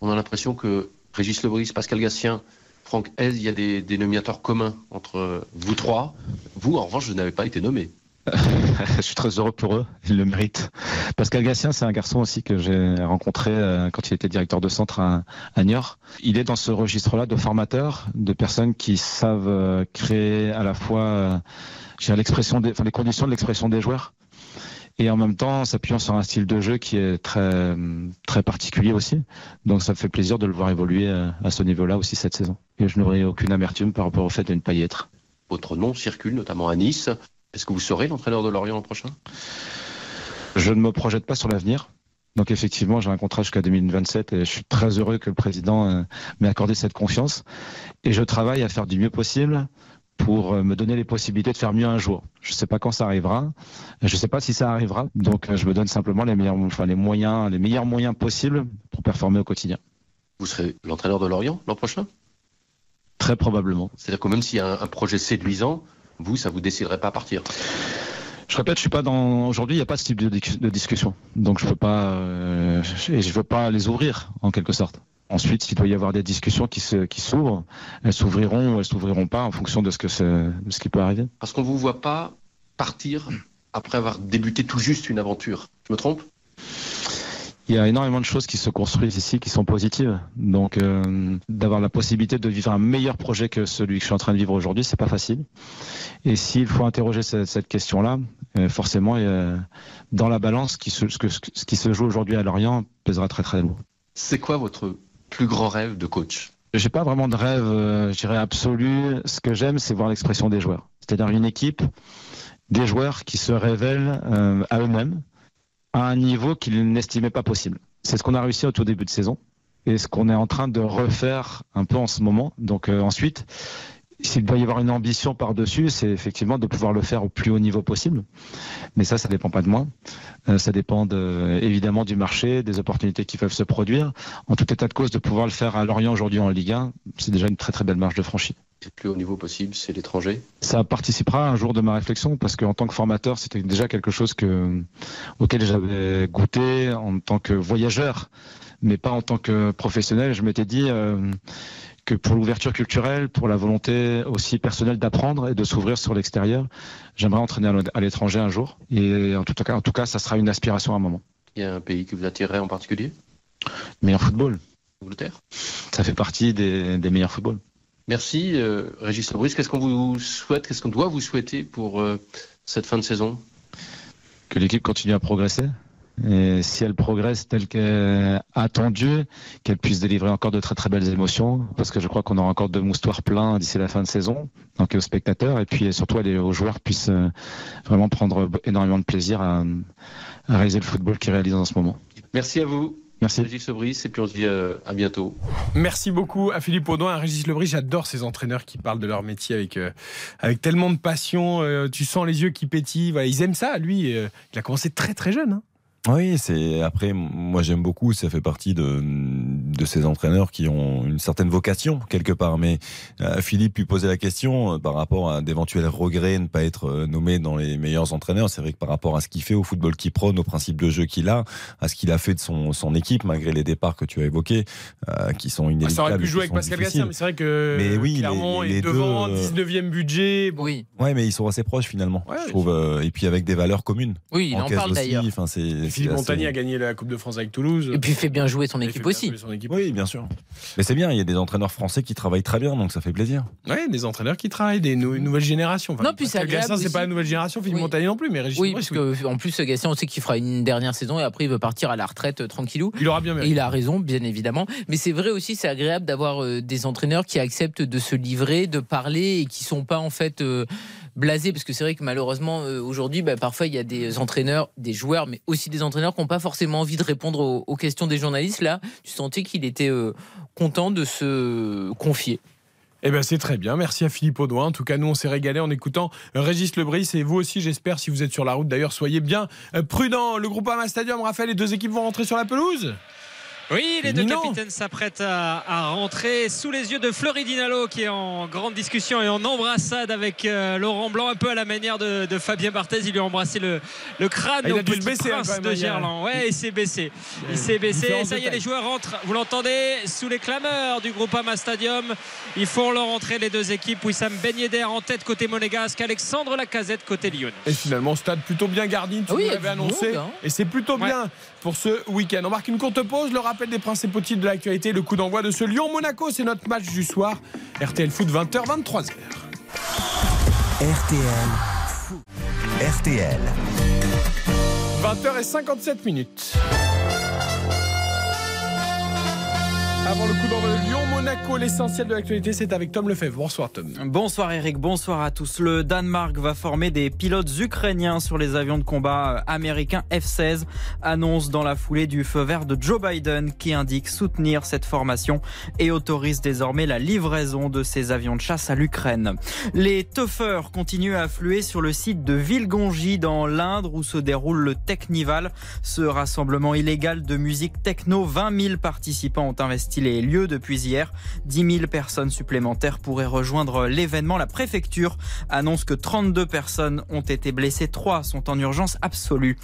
On a l'impression que Régis Lebris, Pascal Gassien, Franck Hez, il y a des dénominateurs communs entre vous trois. Vous, en revanche, vous n'avez pas été nommé. je suis très heureux pour eux, ils le méritent. Pascal Gassien, c'est un garçon aussi que j'ai rencontré euh, quand il était directeur de centre à, Niort. Il est dans ce registre-là de formateurs, de personnes qui savent euh, créer à la fois euh, les conditions de l'expression des joueurs et en même temps s'appuyant sur un style de jeu qui est très très particulier aussi. Donc ça me fait plaisir de le voir évoluer à ce niveau-là aussi cette saison. Et je n'aurai aucune amertume par rapport au fait de ne pas y être. Votre nom circule notamment à Nice. Est-ce que vous serez l'entraîneur de Lorient l'an prochain? Je ne me projette pas sur l'avenir. Donc effectivement, j'ai un contrat jusqu'à 2027 et je suis très heureux que le président euh, m'ait accordé cette confiance. Et je travaille à faire du mieux possible pour euh, me donner les possibilités de faire mieux un jour. Je ne sais pas quand ça arrivera, je ne sais pas si ça arrivera, donc euh, je me donne simplement les meilleurs, enfin les moyens, les meilleurs moyens possibles pour performer au quotidien. vous serez l'entraîneur de Lorient l'an prochain? Très probablement. C'est-à-dire que même s'il y a un, un projet séduisant, vous, ça vous déciderait pas à partir Je répète, je suis pas dans. Aujourd'hui, il n'y a pas ce type de, dis- de discussion, donc je peux pas. euh, et je veux pas les ouvrir en quelque sorte. Ensuite, s'il doit y avoir des discussions qui se qui s'ouvrent, elles s'ouvriront ou elles s'ouvriront pas en fonction de ce que de ce qui peut arriver. Parce qu'on vous voit pas partir après avoir débuté tout juste une aventure. Je me trompe? Il y a énormément de choses qui se construisent ici qui sont positives. Donc, euh, d'avoir la possibilité de vivre un meilleur projet que celui que je suis en train de vivre aujourd'hui, c'est pas facile. Et s'il faut interroger cette, cette question-là, euh, forcément, a- dans la balance, qui se- ce, qui se joue aujourd'hui à Lorient pèsera très très lourd. C'est quoi votre plus grand rêve de coach? J'ai pas vraiment de rêve, euh, je dirais absolu. Ce que j'aime, c'est voir l'expression des joueurs. C'est-à-dire une équipe, des joueurs qui se révèlent euh, à eux-mêmes à un niveau qu'ils n'estimaient pas possible. C'est ce qu'on a réussi au tout début de saison et ce qu'on est en train de refaire un peu en ce moment. Donc euh, ensuite, s'il doit y avoir une ambition par-dessus, c'est effectivement de pouvoir le faire au plus haut niveau possible. Mais ça, ça dépend pas de moi. Euh, ça dépend de, évidemment du marché, des opportunités qui peuvent se produire. En tout état de cause, de pouvoir le faire à Lorient aujourd'hui en Ligue 1, c'est déjà une très très belle marge de franchise. Le plus haut niveau possible, c'est l'étranger. Ça participera un jour de ma réflexion parce qu'en tant que formateur, c'était déjà quelque chose que, auquel j'avais goûté en tant que voyageur, mais pas en tant que professionnel. Je m'étais dit euh, que pour l'ouverture culturelle, pour la volonté aussi personnelle d'apprendre et de s'ouvrir sur l'extérieur, j'aimerais entraîner à l'é- à l'étranger un jour. Et en tout cas, en tout cas, ça sera une aspiration à un moment. Il y a un pays qui vous attirerait en particulier? Meilleur football, Angleterre? Ça fait partie des, des meilleurs footballs. Merci, euh, Régis Lebris. Qu'est-ce qu'on vous souhaite Qu'est-ce qu'on doit vous souhaiter pour euh, cette fin de saison? Que l'équipe continue à progresser. Et si elle progresse telle attendu, qu'elle puisse délivrer encore de très très belles émotions, parce que je crois qu'on aura encore de moustoirs pleins d'ici la fin de saison, donc aux spectateurs, et puis surtout les, aux joueurs puissent euh, vraiment prendre énormément de plaisir à, à réaliser le football qu'ils réalisent en ce moment. Merci à vous. Merci. Régis Lebris, et puis on se dit euh, à bientôt. Merci beaucoup à Philippe Audouin, à Régis Lebris. J'adore ces entraîneurs qui parlent de leur métier avec, euh, avec tellement de passion. euh, tu sens les yeux qui pétillent. Voilà, ils aiment ça. Lui, euh, il a commencé très très jeune. hein. Oui, c'est après moi j'aime beaucoup, ça fait partie de de ces entraîneurs qui ont une certaine vocation quelque part. Mais euh, Philippe lui posait la question euh, par rapport à d'éventuels regrets de ne pas être euh, nommé dans les meilleurs entraîneurs. C'est vrai que par rapport à ce qu'il fait au football qu'il prône, aux principes de jeu qu'il a, à ce qu'il a fait de son son équipe malgré les départs que tu as évoqués, euh, qui sont Ah, inéluctables. ça aurait pu jouer avec Pascal. Gastien, mais c'est vrai que Mais oui, les- Clermont les est deux, devant, euh, 19e budget. Bon, Oui, Ouais, mais ils sont assez proches finalement. Ouais, je trouve. euh, et puis avec des valeurs communes. oui, il en, parle d'ailleurs. Philippe assez- Montagny a gagné la Coupe de France avec Toulouse. Et puis il fait bien jouer son équipe aussi. jouer son équipe. Oui, bien sûr. Mais c'est bien, il y a des entraîneurs français qui travaillent très bien, donc ça fait plaisir. Ouais, des entraîneurs qui travaillent, des nou- une nouvelle génération. Enfin, Non, puis c'est Gastien, c'est pas la nouvelle génération, Philippe Oui. Non plus, mais Régis Oui, parce oui. que en plus Gatien, on sait qu'il fera une dernière saison et après il veut partir à la retraite euh, tranquillou. il aura bien Et mérité. il a raison, bien évidemment. Mais c'est vrai aussi, c'est agréable d'avoir euh, des entraîneurs qui acceptent de se livrer, de parler et qui sont pas en fait blasés. Parce que c'est vrai que malheureusement, euh, aujourd'hui, bah, parfois il y a des entraîneurs, des joueurs, mais aussi des entraîneurs qui n'ont pas forcément envie de répondre aux, aux questions des journalistes. Là, tu sentais qu'il était euh, content de se confier. Eh ben c'est très bien, merci à Philippe Audouin. En tout cas, nous on s'est régalé en écoutant Régis Lebris et vous aussi, j'espère, si vous êtes sur la route. D'ailleurs, soyez bien euh, prudents. Le groupe Ama Stadium, Raphaël, les deux équipes vont rentrer sur la pelouse. Oui, les deux capitaines s'apprêtent à, à rentrer sous les yeux de Floridinalo qui est en grande discussion et en embrassade avec euh, Laurent Blanc, un peu à la manière de, de Fabien Barthez. Il lui a embrassé le, le crâne Ah, il au a dû le petit baisser, hein, prince quand même, de hein, Gerland. Ouais, il s'est baissé. Il s'est baissé. différence Ça y est, les joueurs rentrent. Vous l'entendez sous les clameurs du groupe Ama Stadium. Ils font leur entrée, les deux équipes. Wissam Ben Yedder en tête côté monégasque, Alexandre Lacazette côté Lyon. Et finalement, stade plutôt bien garni, tu oui, l'avais annoncé. monde, hein. Et c'est plutôt Ouais. bien pour ce week-end. On marque une courte pause, le rappel des principaux titres de l'actualité, le coup d'envoi de ce Lyon-Monaco. C'est notre match du soir. RTL Foot 20h, 23h. RTL Foot. RTL. 20h57 minutes. Avant le coup d'envoi de Lyon-Monaco, l'essentiel de l'actualité, c'est avec Tom Lefebvre. Bonsoir Tom. Bonsoir Eric, bonsoir à tous. Le Danemark va former des pilotes ukrainiens sur les avions de combat euh, américains F-16, annonce dans la foulée du feu vert de Joe Biden qui indique soutenir cette formation et autorise désormais la livraison de ces avions de chasse à l'Ukraine. Les toughers continuent à affluer sur le site de Villegongy dans l'Indre où se déroule le Technival, ce rassemblement illégal de musique techno. 20 000 participants ont investi les lieux depuis hier. 10 000 personnes supplémentaires pourraient rejoindre l'événement. La préfecture annonce que 32 personnes ont été blessées. 3 sont en urgence absolue.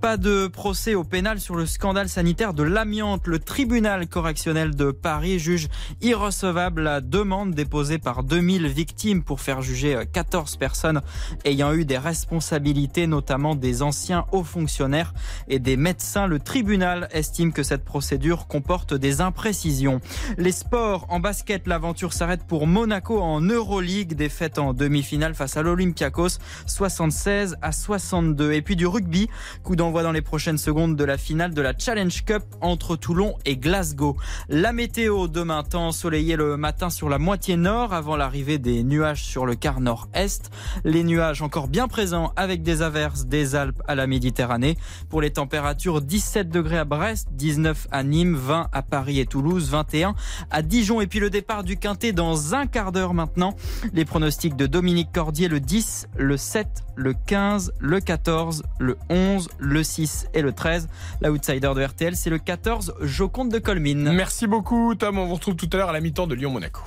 Pas de procès au pénal sur le scandale sanitaire de l'amiante. Le tribunal correctionnel de Paris juge irrecevable la demande déposée par 2000 victimes pour faire juger 14 personnes ayant eu des responsabilités, notamment des anciens hauts fonctionnaires et des médecins. Le tribunal estime que cette procédure comporte des imprécisions. Les sports en basket, l'aventure s'arrête pour Monaco en Euroleague, défaite en demi-finale face à l'Olympiakos, 76 à 62. Et puis du rugby, coup d'envoi dans les prochaines secondes de la finale de la Challenge Cup entre Toulon et Glasgow. La météo demain temps ensoleillé le matin sur la moitié nord avant l'arrivée des nuages sur le quart nord-est. Les nuages encore bien présents avec des averses des Alpes à la Méditerranée. Pour les températures, 17 degrés à Brest, 19 à Nîmes, 20 à Paris et Toulouse, 21 à Dijon. Et puis le départ du Quintet dans un quart d'heure maintenant. Les pronostics de Dominique Cordier le 10, le 7, le 15, le 14, le 11, le 6 et le 13. L'outsider de RTL, c'est le 14, Joconde de Colmine. Merci beaucoup Tom, on vous retrouve tout à l'heure à la mi-temps de Lyon-Monaco.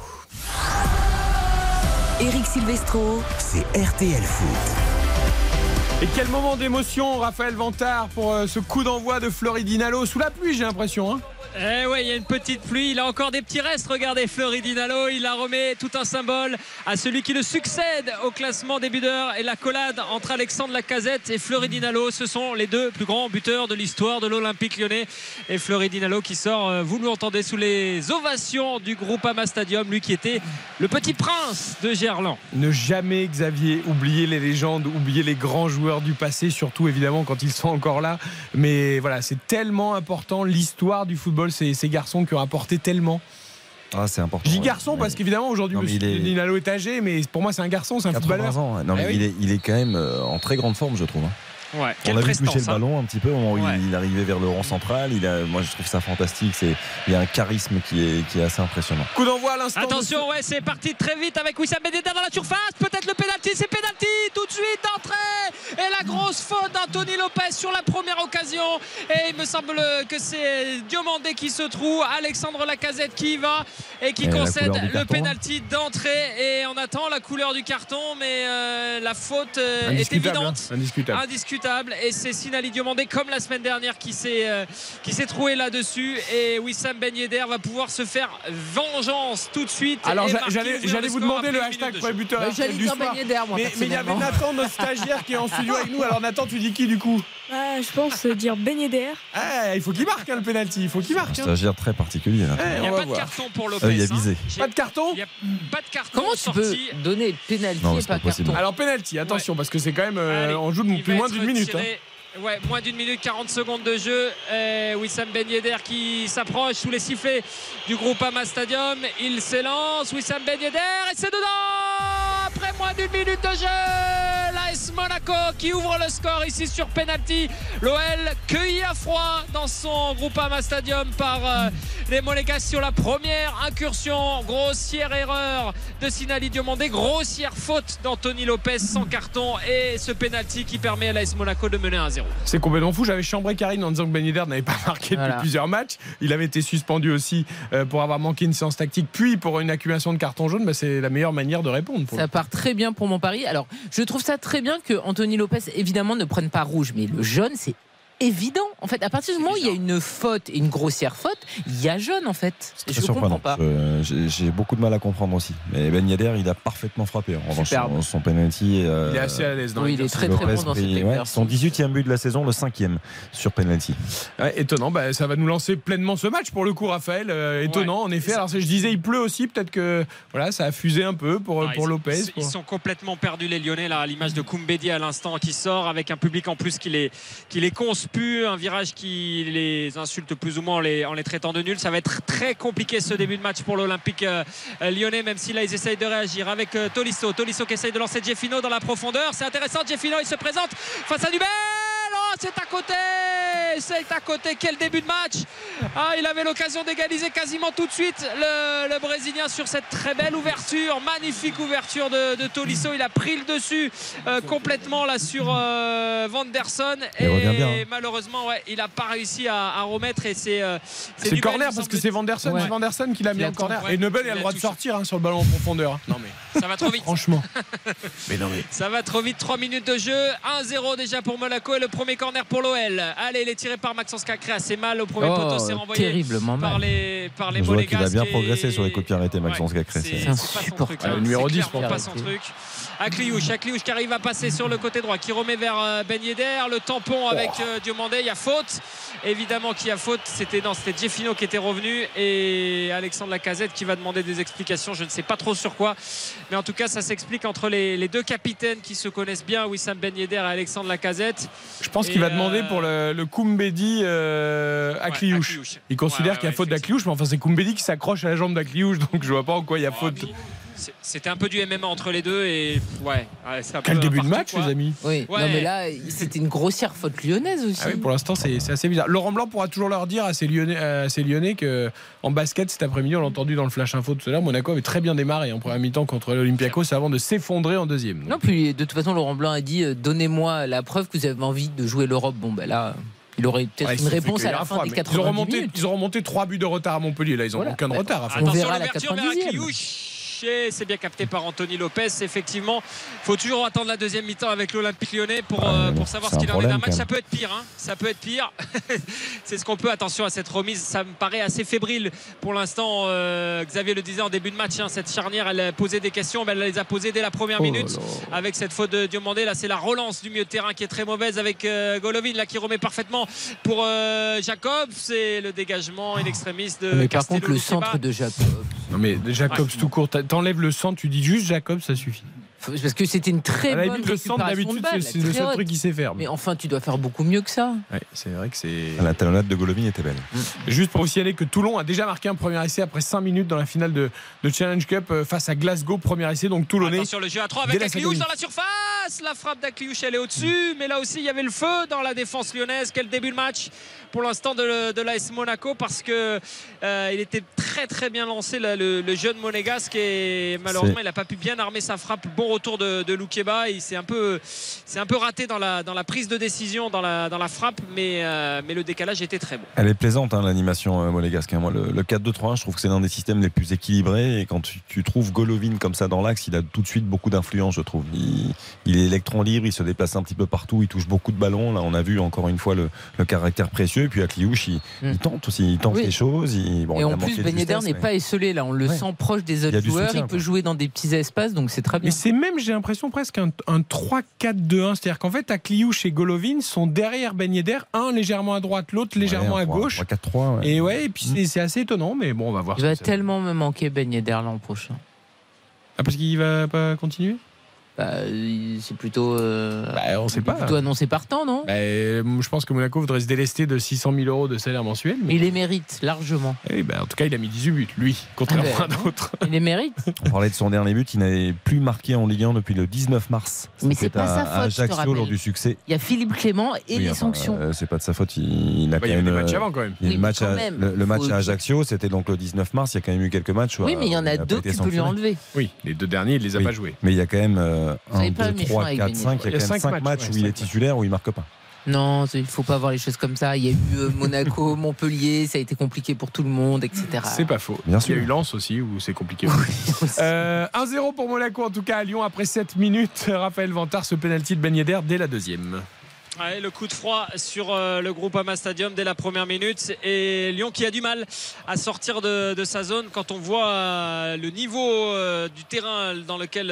Eric Silvestro, c'est RTL Foot. Et quel moment d'émotion, Raphaël Vantard, pour euh, ce coup d'envoi de Floridinalo sous la pluie, j'ai l'impression. Hein? Eh ouais, il y a une petite pluie. Il a encore des petits restes. Regardez Floridinalo. Il a remet tout un symbole à celui qui le succède au classement des buteurs. Et la collade entre Alexandre Lacazette et Floridinalo. Ce sont les deux plus grands buteurs de l'histoire de l'Olympique lyonnais. Et Floridinalo qui sort, euh, vous l'entendez, sous les ovations du groupe Ama Stadium. Lui qui était le petit prince de Gerland. Ne jamais, Xavier, oublier les légendes, oublier les grands joueurs du passé, surtout évidemment quand ils sont encore là. Mais voilà, c'est tellement important l'histoire du football ces, ces garçons qui ont apporté tellement. Ah, c'est important. Je dis garçon parce qu'évidemment aujourd'hui il est- Ninalo est âgé, mais pour moi c'est un garçon, c'est un 80 footballeur. ans. Non, mais oui. il, est, il est quand même euh, en très grande forme, je trouve. Ouais, On l'a vu toucher le hein. ballon un petit peu au moment où Ouais. il, il arrivait vers le rond central. Il a, moi, je trouve ça fantastique. C'est, il y a un charisme qui est, qui est assez impressionnant. Coup d'envoi à l'instant. de Attention, ouais, c'est parti très vite avec Wissam Ben Yedder dans la surface. Peut-être le pénalty, c'est pénalty tout de suite d'entrée. Et la grosse faute d'Anthony Lopez sur la première occasion. Et il me semble que c'est Diomandé qui se trouve, Alexandre Lacazette qui y va et qui Et concède le pénalty d'entrée. Et on attend la couleur du carton, mais euh, la faute euh, est évidente. hein, indiscutable. Indiscutable. Et c'est Sinali Diomandé, comme la semaine dernière, qui s'est euh, qui s'est troué là-dessus. Et Wissam Ben Yedder va pouvoir se faire vengeance tout de suite. Alors j'allais vous demander le hashtag de pour les jeu. buteurs Bah, du dire soir. Ben Yedder, moi, mais mais il y avait. Nathan, notre stagiaire, qui est en studio avec nous. Alors Nathan, tu dis qui du coup? Ah, je pense euh, dire Ben Yedder. Ah, Il faut qu'il marque hein, le penalty, il faut qu'il Un marque. hein. stagiaire très particulier. là. Eh, Il n'y a va pas de carton pour Lopez. Il a hein. visé. Pas de carton? Il n'y a pas de carton Comment tu peux sorti. donner pénalty Non, et c'est pas pas possible. carton Alors penalty, attention parce que c'est quand même euh, Allez, on joue de il plus va moins d'une minute. Hein. Ouais, moins d'une minute 40 secondes de jeu. Euh, Wissam Ben Yedder qui s'approche sous les sifflets du groupe Ama Stadium. Il s'élance. Wissam Ben Yedder et c'est dedans après moins d'une minute de jeu. L'AS Monaco qui ouvre le score ici sur penalty. L'OL cueilli à froid dans son groupe Ama Stadium par euh, les Monégas sur la première incursion. Grossière erreur de Sinali Diomandé. Grossière faute d'Anthony Lopez sans carton et ce penalty qui permet à l'AS Monaco de mener 1-0. C'est complètement fou. J'avais chambré Karine en disant que Ben Yedder n'avait pas marqué depuis plusieurs matchs. Il avait été suspendu aussi euh, pour avoir manqué une séance tactique, puis pour une accumulation de cartons jaunes. Bah, c'est la meilleure manière de répondre. pour Ça part très bien pour mon pari. Alors, je trouve ça très bien que Anthony Lopez, évidemment, ne prenne pas rouge, mais le jaune, c'est évident. En fait, à partir du moment où il y a une faute, et une grossière faute, il y a jaune, en fait. Très Je comprends surprenant. pas. J'ai beaucoup de mal à comprendre aussi. Mais Ben Yedder, il a parfaitement frappé. En revanche, son, son penalty. euh, Il est assez à l'aise dans Oui, il est très très bon dans pris- cet ouais. Son 18e but de la saison, le 5e sur penalty. Ouais, étonnant, bah, ça va nous lancer pleinement ce match pour le coup, Raphaël. Euh, étonnant, en effet. Alors, je disais, il pleut aussi, peut-être que voilà, ça a fusé un peu pour, Ah, pour ils- Lopez. Ils, pour- sont complètement perdus les Lyonnais là à l'image de Koumbedi à l'instant qui sort avec un public en plus qui les, qui les conspue, un virage qui les insulte plus ou moins en les, en les traitant de nuls. Ça va être très compliqué ce début de match pour l'Olympique euh, euh, lyonnais même si là ils essayent de réagir avec euh, Tolisso. Tolisso qui essaye de lancer Jeffino dans la profondeur. C'est intéressant, Jeffino il se présente face à Dubel. Oh, c'est à côté C'est à côté, quel début de match ah, Il avait l'occasion d'égaliser quasiment tout de suite le, le, Brésilien sur cette très belle ouverture, magnifique ouverture de, de Tolisso. Il a pris le dessus euh, complètement là sur euh, Vanderson bien, hein. malheureusement ouais, il n'a pas réussi à, à remettre et c'est euh, C'est corner parce que c'est Vanderson, Ouais. c'est Vanderson qui l'a mis en corner. ouais. Et Nebel il a le droit de sortir hein, sur le ballon en profondeur. Non mais Ça va trop vite. franchement. mais non mais. Ça va trop vite, 3 minutes de jeu, 1-0 déjà pour Monaco et le premier corner pour l'OL. Allez, il est tiré par Maxence Cacré, assez mal au premier Oh, poteau, c'est renvoyé terriblement par mal. les, par les Je vois qu'il a bien et- progressé sur les coups de pied arrêtés, Maxence Cacré. C'est C'est- c'est pas son truc. Ah, hein. le numéro C'est 10 clairement pour pas son truc. Akliouche, Akliouche qui arrive à passer sur le côté droit, qui remet vers euh, Ben Yedder, le tampon avec euh, Diomandé, il y a faute. Évidemment qu'il y a faute, c'était non, c'était Jeffino qui était revenu. Et Alexandre Lacazette qui va demander des explications, je ne sais pas trop sur quoi, mais en tout cas ça s'explique entre les, les deux capitaines qui se connaissent bien, Wissam Ben Yedder et Alexandre Lacazette. Je pense qu'il va euh, demander pour le, le Koumbedi euh, Akliouche. Il considère Ouais, qu'il y a ouais, faute d'Akliouche, mais enfin c'est Koumbedi qui s'accroche à la jambe d'Akliouche, donc je vois pas en quoi il y a faute. C'était un peu du MMA entre les deux et ouais. ouais un Quel peu début de match, les amis. Oui. Non mais là, c'était une grossière faute lyonnaise aussi. Ah oui, pour l'instant, c'est assez bizarre. Laurent Blanc pourra toujours leur dire à ces Lyonnais, à ces Lyonnais que en basket cet après-midi, on l'a entendu dans le flash info tout à l'heure, Monaco avait très bien démarré hein, en première mi-temps contre l'Olympiakos avant de s'effondrer en deuxième. Non, puis de toute façon, Laurent Blanc a dit euh, donnez-moi la preuve que vous avez envie de jouer l'Europe. Bon, ben là. Il aurait peut-être une réponse à la, fin des 90 ils ont, remonté, minutes. ils ont remonté 3 buts de retard à Montpellier. Là, ils n'ont aucun bah, retard. À. On verra la 90 c'est bien capté par Anthony Lopez. Effectivement, faut toujours attendre la deuxième mi-temps avec l'Olympique lyonnais pour, euh, savoir ce qu'il en est d'un match. Ça peut être pire. Hein. Ça peut être pire. c'est ce qu'on peut. Attention à cette remise. Ça me paraît assez fébrile pour l'instant. Euh, Xavier le disait en début de match. Hein, cette charnière, elle posait des questions. Mais elle les a posées dès la première oh minute avec cette faute de Diomandé. Là, c'est la relance du milieu de terrain qui est très mauvaise avec euh, Golovin là, qui remet parfaitement pour Jacob. C'est le dégagement in extremis de. Ah, mais par contre, le centre de Jacob. Non mais Jacobs ouais. tout court, t'enlèves le centre, tu dis juste Jacobs, ça suffit. Parce que c'était une très bonne limite, le centre, récupération de d'habitude, balle, c'est le seul haute. truc qu'il sait faire. Mais enfin, tu dois faire beaucoup mieux que ça. Ouais, c'est vrai que c'est. La talonnade de Golovin était belle. Juste pour vous signaler que Toulon a déjà marqué un premier essai après 5 minutes dans la finale de, de Challenge Cup euh, face à Glasgow, premier essai, donc Toulonnais. Attention le jeu à 3 Dès avec Akliouche dans la surface. La frappe d'Akliouche elle est au-dessus. Mais là aussi il y avait le feu dans la défense lyonnaise. Quel début de match pour l'instant de, de l'AS Monaco parce que euh, il était très très bien lancé là, le, le jeune monégasque et malheureusement il n'a pas pu bien armer sa frappe. Bon retour de, de Loukeba. Il s'est un peu, c'est un peu raté dans la, dans la prise de décision, dans la, dans la frappe, mais, euh, mais le décalage était très bon. Elle est plaisante, hein, l'animation euh, monégasque. hein. Moi, le, le 4-2-3-1, je trouve que c'est l'un des systèmes les plus équilibrés. Et quand tu, tu trouves Golovin comme ça dans l'axe, il a tout de suite beaucoup d'influence, je trouve. Il, il est électron libre, il se déplace un petit peu partout, il touche beaucoup de ballons. Là, on a vu encore une fois le, le caractère précieux. Et puis Akliouche, il, Mm. il tente aussi, il tente Oui. des choses. Il, bon, et en plus, Ben n'est mais- pas esselé. Là, on le Ouais. sent proche des autres joueurs. soutien, il peut quoi. jouer dans des petits espaces, donc c'est très bien. C'est même, j'ai l'impression, presque un, un 3-4-2-1. C'est-à-dire qu'en fait, Akliouche et Golovin sont derrière Ben Yedder, un légèrement à droite, l'autre légèrement Ouais, à un trois- gauche. 3-4-3. ouais. Et ouais, et puis c'est- c'est assez étonnant, mais bon, on va voir. Il va tellement me manquer Ben Yedder l'an prochain. Ah, parce qu'il va pas continuer? Bah, il- c'est plutôt. euh, Bah, on sait pas. Plutôt annoncé partant, non? Bah, euh, je pense que Monaco voudrait se délester de 600 000 euros de salaire mensuel. Mais... Il les mérite largement. Eh ben, en tout cas, il a mis 18 buts, lui, contrairement Ah ben, à d'autres. Il les mérite. On parlait de son dernier but, il n'avait plus marqué en Ligue 1 depuis le 19 mars. Mais c'est pas à- sa à faute, Ajaccio lors du succès. Il y a Philippe Clément et Oui, les enfin, sanctions. euh, c'est pas de sa faute. Il, il a Bah, quand il y avait même. des matchs euh, avant quand même. il y a Oui, le match, quand à, même, le, le match à Ajaccio, c'était donc le 19 mars. Il y a quand même eu quelques matchs. où, oui, mais il y en euh, a deux tu peux lui enlever. Oui, les deux derniers, il les a pas joués. Mais il y a quand même euh, Vous 1, avez pas 2, méchant 3, avec 4, Ben 5. Il y a Il y a quand même cinq 5 matchs, matchs ouais, où il est titulaire, où il marque pas. Non, il faut pas voir les choses comme ça. Il y a eu euh, Monaco, Montpellier, ça a été compliqué pour tout le monde, etc. C'est pas faux. Bien Il y sûr. a eu Lens aussi, où c'est compliqué. Euh, 1-0 pour Monaco, en tout cas, à Lyon, après 7 minutes. Raphaël Vantard, ce penalty de Ben Yedder dès la deuxième. Ouais, le coup de froid sur euh, le groupe Ama Stadium dès la première minute et Lyon qui a du mal à sortir de, de sa zone quand on voit euh, le niveau euh, du terrain dans lequel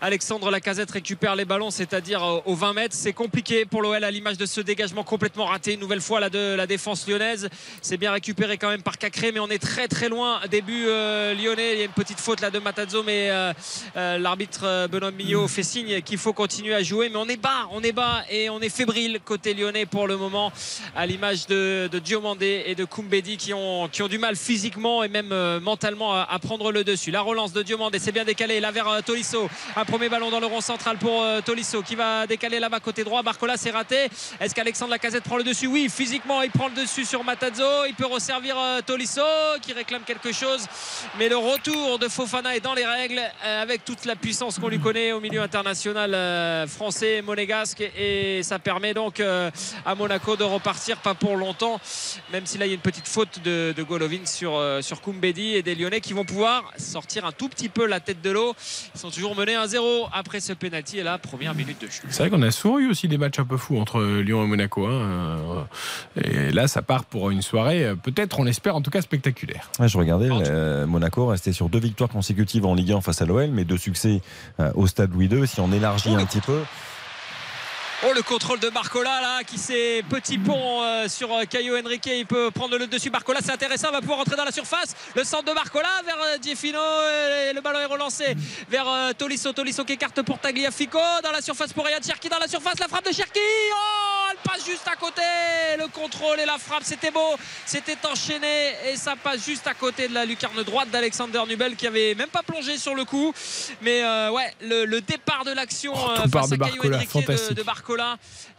Alexandre Lacazette récupère les ballons, c'est-à-dire aux 20 mètres. C'est compliqué pour l'OL à l'image de ce dégagement complètement raté une nouvelle fois là, de la défense lyonnaise. C'est bien récupéré quand même par Cacré, mais on est très très loin. Début euh, lyonnais, il y a une petite faute là de Matazzo, mais euh, euh, l'arbitre Benoît Millot fait signe qu'il faut continuer à jouer. Mais on est bas, on est bas et on est fébrile côté lyonnais pour le moment, à l'image de, Diomandé et de Koumbedi qui ont, qui ont du mal physiquement et même euh, mentalement à, prendre le dessus. La relance de Diomandé, c'est bien décalé là vers euh, Tolisso. Un premier ballon dans le rond central pour euh, Tolisso qui va décaler là-bas côté droit. Barcola, c'est raté. Est-ce qu'Alexandre Lacazette prend le dessus? Oui, physiquement, il prend le dessus sur Matazzo. Il peut resservir Tolisso qui réclame quelque chose. Mais le retour de Fofana est dans les règles avec toute la puissance qu'on lui connaît au milieu international français, monégasque. Et ça permet donc euh, à Monaco de repartir, pas pour longtemps, même si là il y a une petite faute de, de Golovin sur, euh, sur Koumbedi et des Lyonnais qui vont pouvoir sortir un tout petit peu la tête de l'eau. Ils sont toujours menés 1-0 après ce penalty et la première minute de jeu. C'est vrai qu'on a souvent eu aussi des matchs un peu fous entre Lyon et Monaco. hein. Et là, ça part pour une soirée, euh, peut-être, on espère, en tout cas spectaculaire. Ouais, je regardais, euh, Monaco restait sur deux victoires consécutives en Ligue 1 face à l'OL, mais deux succès euh, au stade Louis II. Si on élargit un petit peu, Oh le contrôle de Barcola là qui s'est petit pont euh, sur euh, Caio Henrique. Il peut prendre le dessus. Barcola c'est intéressant. Va pouvoir rentrer dans la surface. Le centre de Barcola vers euh, Diefino. Et le ballon est relancé vers euh, Tolisso. Tolisso qui écarte pour Tagliafico. Dans la surface pour Riyad Cherki. Dans la surface la frappe de Cherki. Oh elle passe juste à côté. Le contrôle et la frappe. C'était beau. C'était enchaîné. Et ça passe juste à côté de la lucarne droite d'Alexander Nubel qui avait même pas plongé sur le coup. Mais euh, ouais le, le départ de l'action euh, part face de à Caio Henrique de Barcola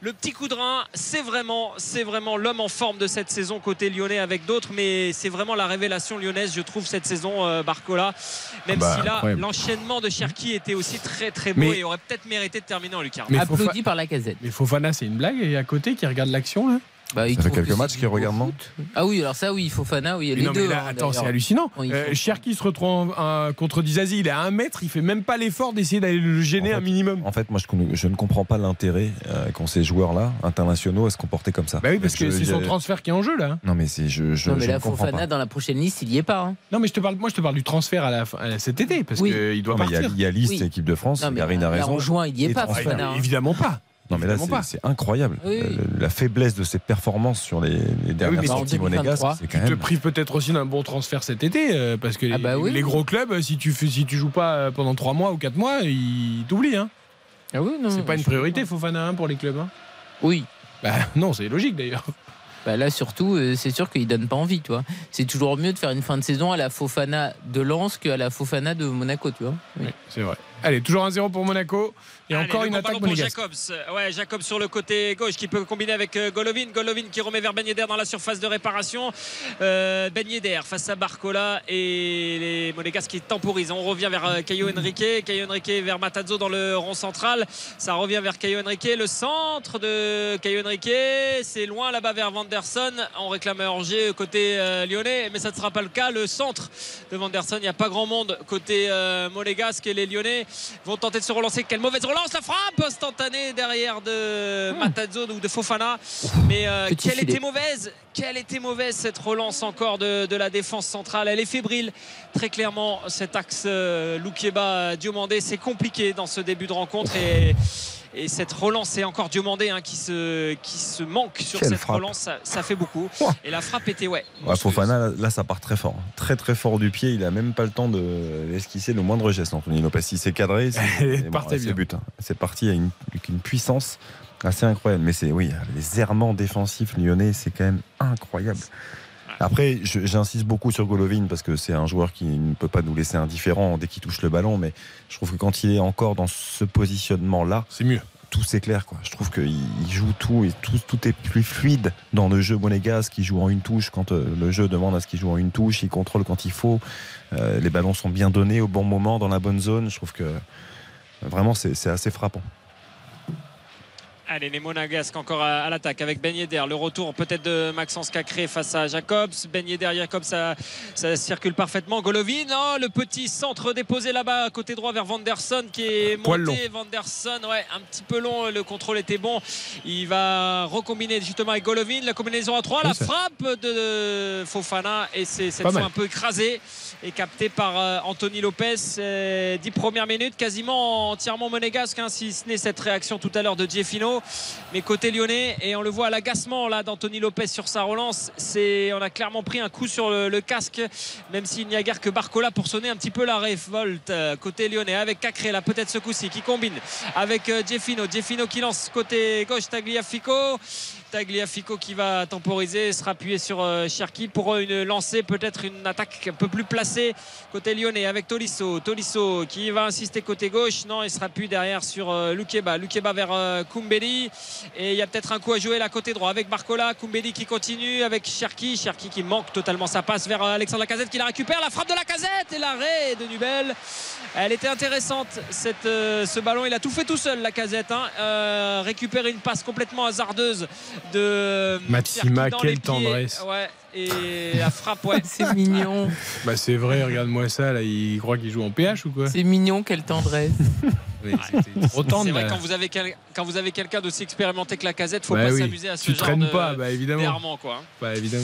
le petit coup de rein, c'est vraiment, c'est vraiment l'homme en forme de cette saison côté lyonnais avec d'autres, mais c'est vraiment la révélation lyonnaise, je trouve, cette saison, euh, Barcola. Même Ah bah, si là, incroyable. l'enchaînement de Cherki était aussi très très beau Mais- et aurait peut-être mérité de terminer en lucarne. Mais Applaudi par la casette. Mais Fofana, c'est une blague, et à côté, qui regarde l'action, là Bah, il ça fait quelques matchs qu'il regarde, non. Ah oui, alors ça, oui, Fofana, oui, Mais les non, mais deux. là, hein, attends, c'est hallucinant. Oui, il Euh, Cherki se retrouve en- en- contre Dizazi, il est à un mètre, il fait même pas l'effort d'essayer d'aller le gêner En un minimum. en fait, moi, je, ne comprends pas l'intérêt euh, qu'ont ces joueurs-là, internationaux, à se comporter comme ça. Bah oui, parce que c'est son transfert qui est en jeu, là. Non, mais c'est je, je, Non, mais je là, ne comprends Fofana, pas. dans la prochaine liste, il y est pas. hein. Non, mais je te parle, moi, je te parle du transfert à la, fin- à cet été, parce Oui. qu'il doit Non, mais il y a- partir. il y a liste Oui. équipe de France, mais Karine a raison. en juin, il y est pas, Fofana. hein. évidemment pas. Non, mais là, c'est incroyable. Oui, oui. Euh, La faiblesse de ses performances sur les, les dernières mais sorties en 2023, monégasques, c'est quand Tu te prives peut-être aussi d'un bon transfert cet été, euh, parce que Ah les, bah oui. les gros clubs, si tu, si tu joues pas euh, pendant 3 mois ou 4 mois, ils t'oublient. Hein. Ah oui, non, C'est pas une priorité, Fofana, hein, pour les clubs. hein. Oui. Bah non, c'est logique d'ailleurs. Bah là, surtout, euh, c'est sûr qu'il donne pas envie, tu vois. C'est toujours mieux de faire une fin de saison à la Fofana de Lens qu'à la Fofana de Monaco, tu vois. Oui. Oui, c'est vrai. Allez, toujours 1-0 pour Monaco. Et Allez, encore une attaque pour. Jacobs. Ouais, Jacobs sur le côté gauche qui peut combiner avec euh, Golovin. Golovin qui remet vers Ben Yedder dans la surface de réparation. Euh, ben Yedder face à Barcola et les Monégasques qui temporisent. On revient vers euh, Caio Henrique. Caio Henrique vers Matazzo dans le rond central. Ça revient vers Caio Henrique. Le centre de Caio Henrique. C'est loin là-bas vers Vanderson. On réclame hors-jeu côté euh, lyonnais, mais ça ne sera pas le cas. Le centre de Vanderson, il n'y a pas grand monde côté euh, monégasque et les lyonnais vont tenter de se relancer. Quelle mauvaise relance, la frappe instantanée derrière de Matazzo ou de Fofana. Mais euh, quelle était mauvaise, quelle était mauvaise cette relance encore de, de la défense centrale? Elle est fébrile, très clairement. Cet axe euh, Loukieba Diomandé, c'est compliqué dans ce début de rencontre et. Et cette relance, c'est encore Diomandé hein, qui, se, qui se manque sur Quelle cette frappe. relance, ça, ça fait beaucoup. Et la frappe était, ouais. Ouais, Fofana, là, ça part très fort. Très, très fort du pied. Il a même pas le temps de esquisser le moindre geste, Anthony Lopez. Il s'est cadré. C'est but. hein. C'est parti à une, avec une puissance assez incroyable. Mais c'est, oui, les errements défensifs lyonnais, c'est quand même incroyable. Après, j'insiste beaucoup sur Golovin parce que c'est un joueur qui ne peut pas nous laisser indifférents dès qu'il touche le ballon. Mais je trouve que quand il est encore dans ce positionnement-là, C'est mieux. tout s'éclaire quoi. Je trouve qu'il il joue tout et tout, tout est plus fluide dans le jeu monégasque. Il joue en une touche quand euh, le jeu demande à ce qu'il joue en une touche. Il contrôle quand il faut. Euh, les ballons sont bien donnés au bon moment dans la bonne zone. Je trouve que euh, vraiment c'est c'est assez frappant. Allez, les Monégasques encore à, à l'attaque avec Ben Yedder. Le retour peut-être de Maxence Cacré face à Jacobs. Ben Yedder, Jacobs, ça, ça circule parfaitement. Golovin, oh, le petit centre déposé là-bas, côté droit vers Vanderson qui est monté. Vanderson, ouais, un petit peu long. Le contrôle était bon. Il va recombiner justement avec Golovin. La combinaison à 3. Oui, la ça- frappe de Fofana. Et c'est cette Pas fois mal. un peu écrasé et capté par euh, Anthony Lopez. Euh, 10 premières minutes, quasiment entièrement monégasque, hein, si ce n'est cette réaction tout à l'heure de Gieffino. Mais côté lyonnais, et on le voit à l'agacement là d'Anthony Lopez sur sa relance, c'est on a clairement pris un coup sur le, le casque, même s'il n'y a guère que Barcola pour sonner un petit peu la révolte euh, côté lyonnais avec Cacré là peut-être ce coup-ci qui combine avec euh, Jeffino. Jeffino qui lance côté gauche Tagliafico. Tagliafico qui va temporiser, sera appuyé sur euh, Cherki pour une lancée, peut-être une attaque un peu plus placée côté lyonnais avec Tolisso. Tolisso qui va insister côté gauche. Non, il sera appuyé derrière sur euh, Lukeba. Lukeba vers euh, Koumbeli. Et il y a peut-être un coup à jouer là côté droit avec Barcola. Koumbeli qui continue avec Cherki. Cherki qui manque totalement sa passe vers euh, Alexandre Lacazette qui la récupère. La frappe de Lacazette et l'arrêt de Nubel. Elle était intéressante cette, euh, ce ballon. Il a tout fait tout seul Lacazette. Hein. Euh, récupérer une passe complètement hasardeuse de Maxima, quelle tendresse. Ouais. Et la frappe, ouais. C'est mignon. Bah c'est vrai, regarde-moi ça, là, il croit qu'il joue en PH ou quoi C'est mignon, quelle tendresse. C'est vrai quand vous avez quel- quand vous avez quelqu'un d'aussi expérimenté que la casette, faut Bah pas oui. s'amuser à ce Tu genre traînes de pas, bah évidemment. quoi. hein. Bah évidemment.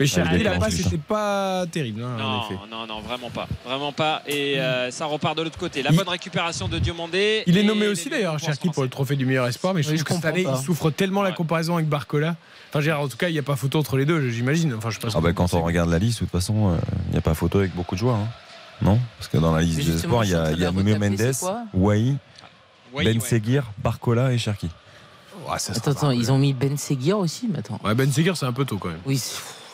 Mais Ah, Cherki, la passe, c'était pas terrible, hein, en Non, effet. non, non, vraiment pas, vraiment pas. Et euh, ça repart de l'autre côté. La bonne récupération de Diomandé. Il est nommé aussi d'ailleurs, Cherki, pour le trophée du meilleur espoir, mais je Oui, trouve je que cette comprends année, pas. il souffre tellement la comparaison avec Barcola. Enfin, dire, en tout cas, il n'y a pas photo entre les deux, j'imagine. Enfin, je pense Ah bah, quand on regarde la liste, de toute façon, il n'y a pas photo avec beaucoup de joueurs. hein. Non? Parce que dans la liste des espoirs, il y a, y a Mendes, Wai, Ben. Seguir, Barcola et Cherki. Attends, attends, ils ont mis Ben Seguir aussi, mais attends. Ouais, Ben Seguir, c'est un peu tôt quand même. Oui,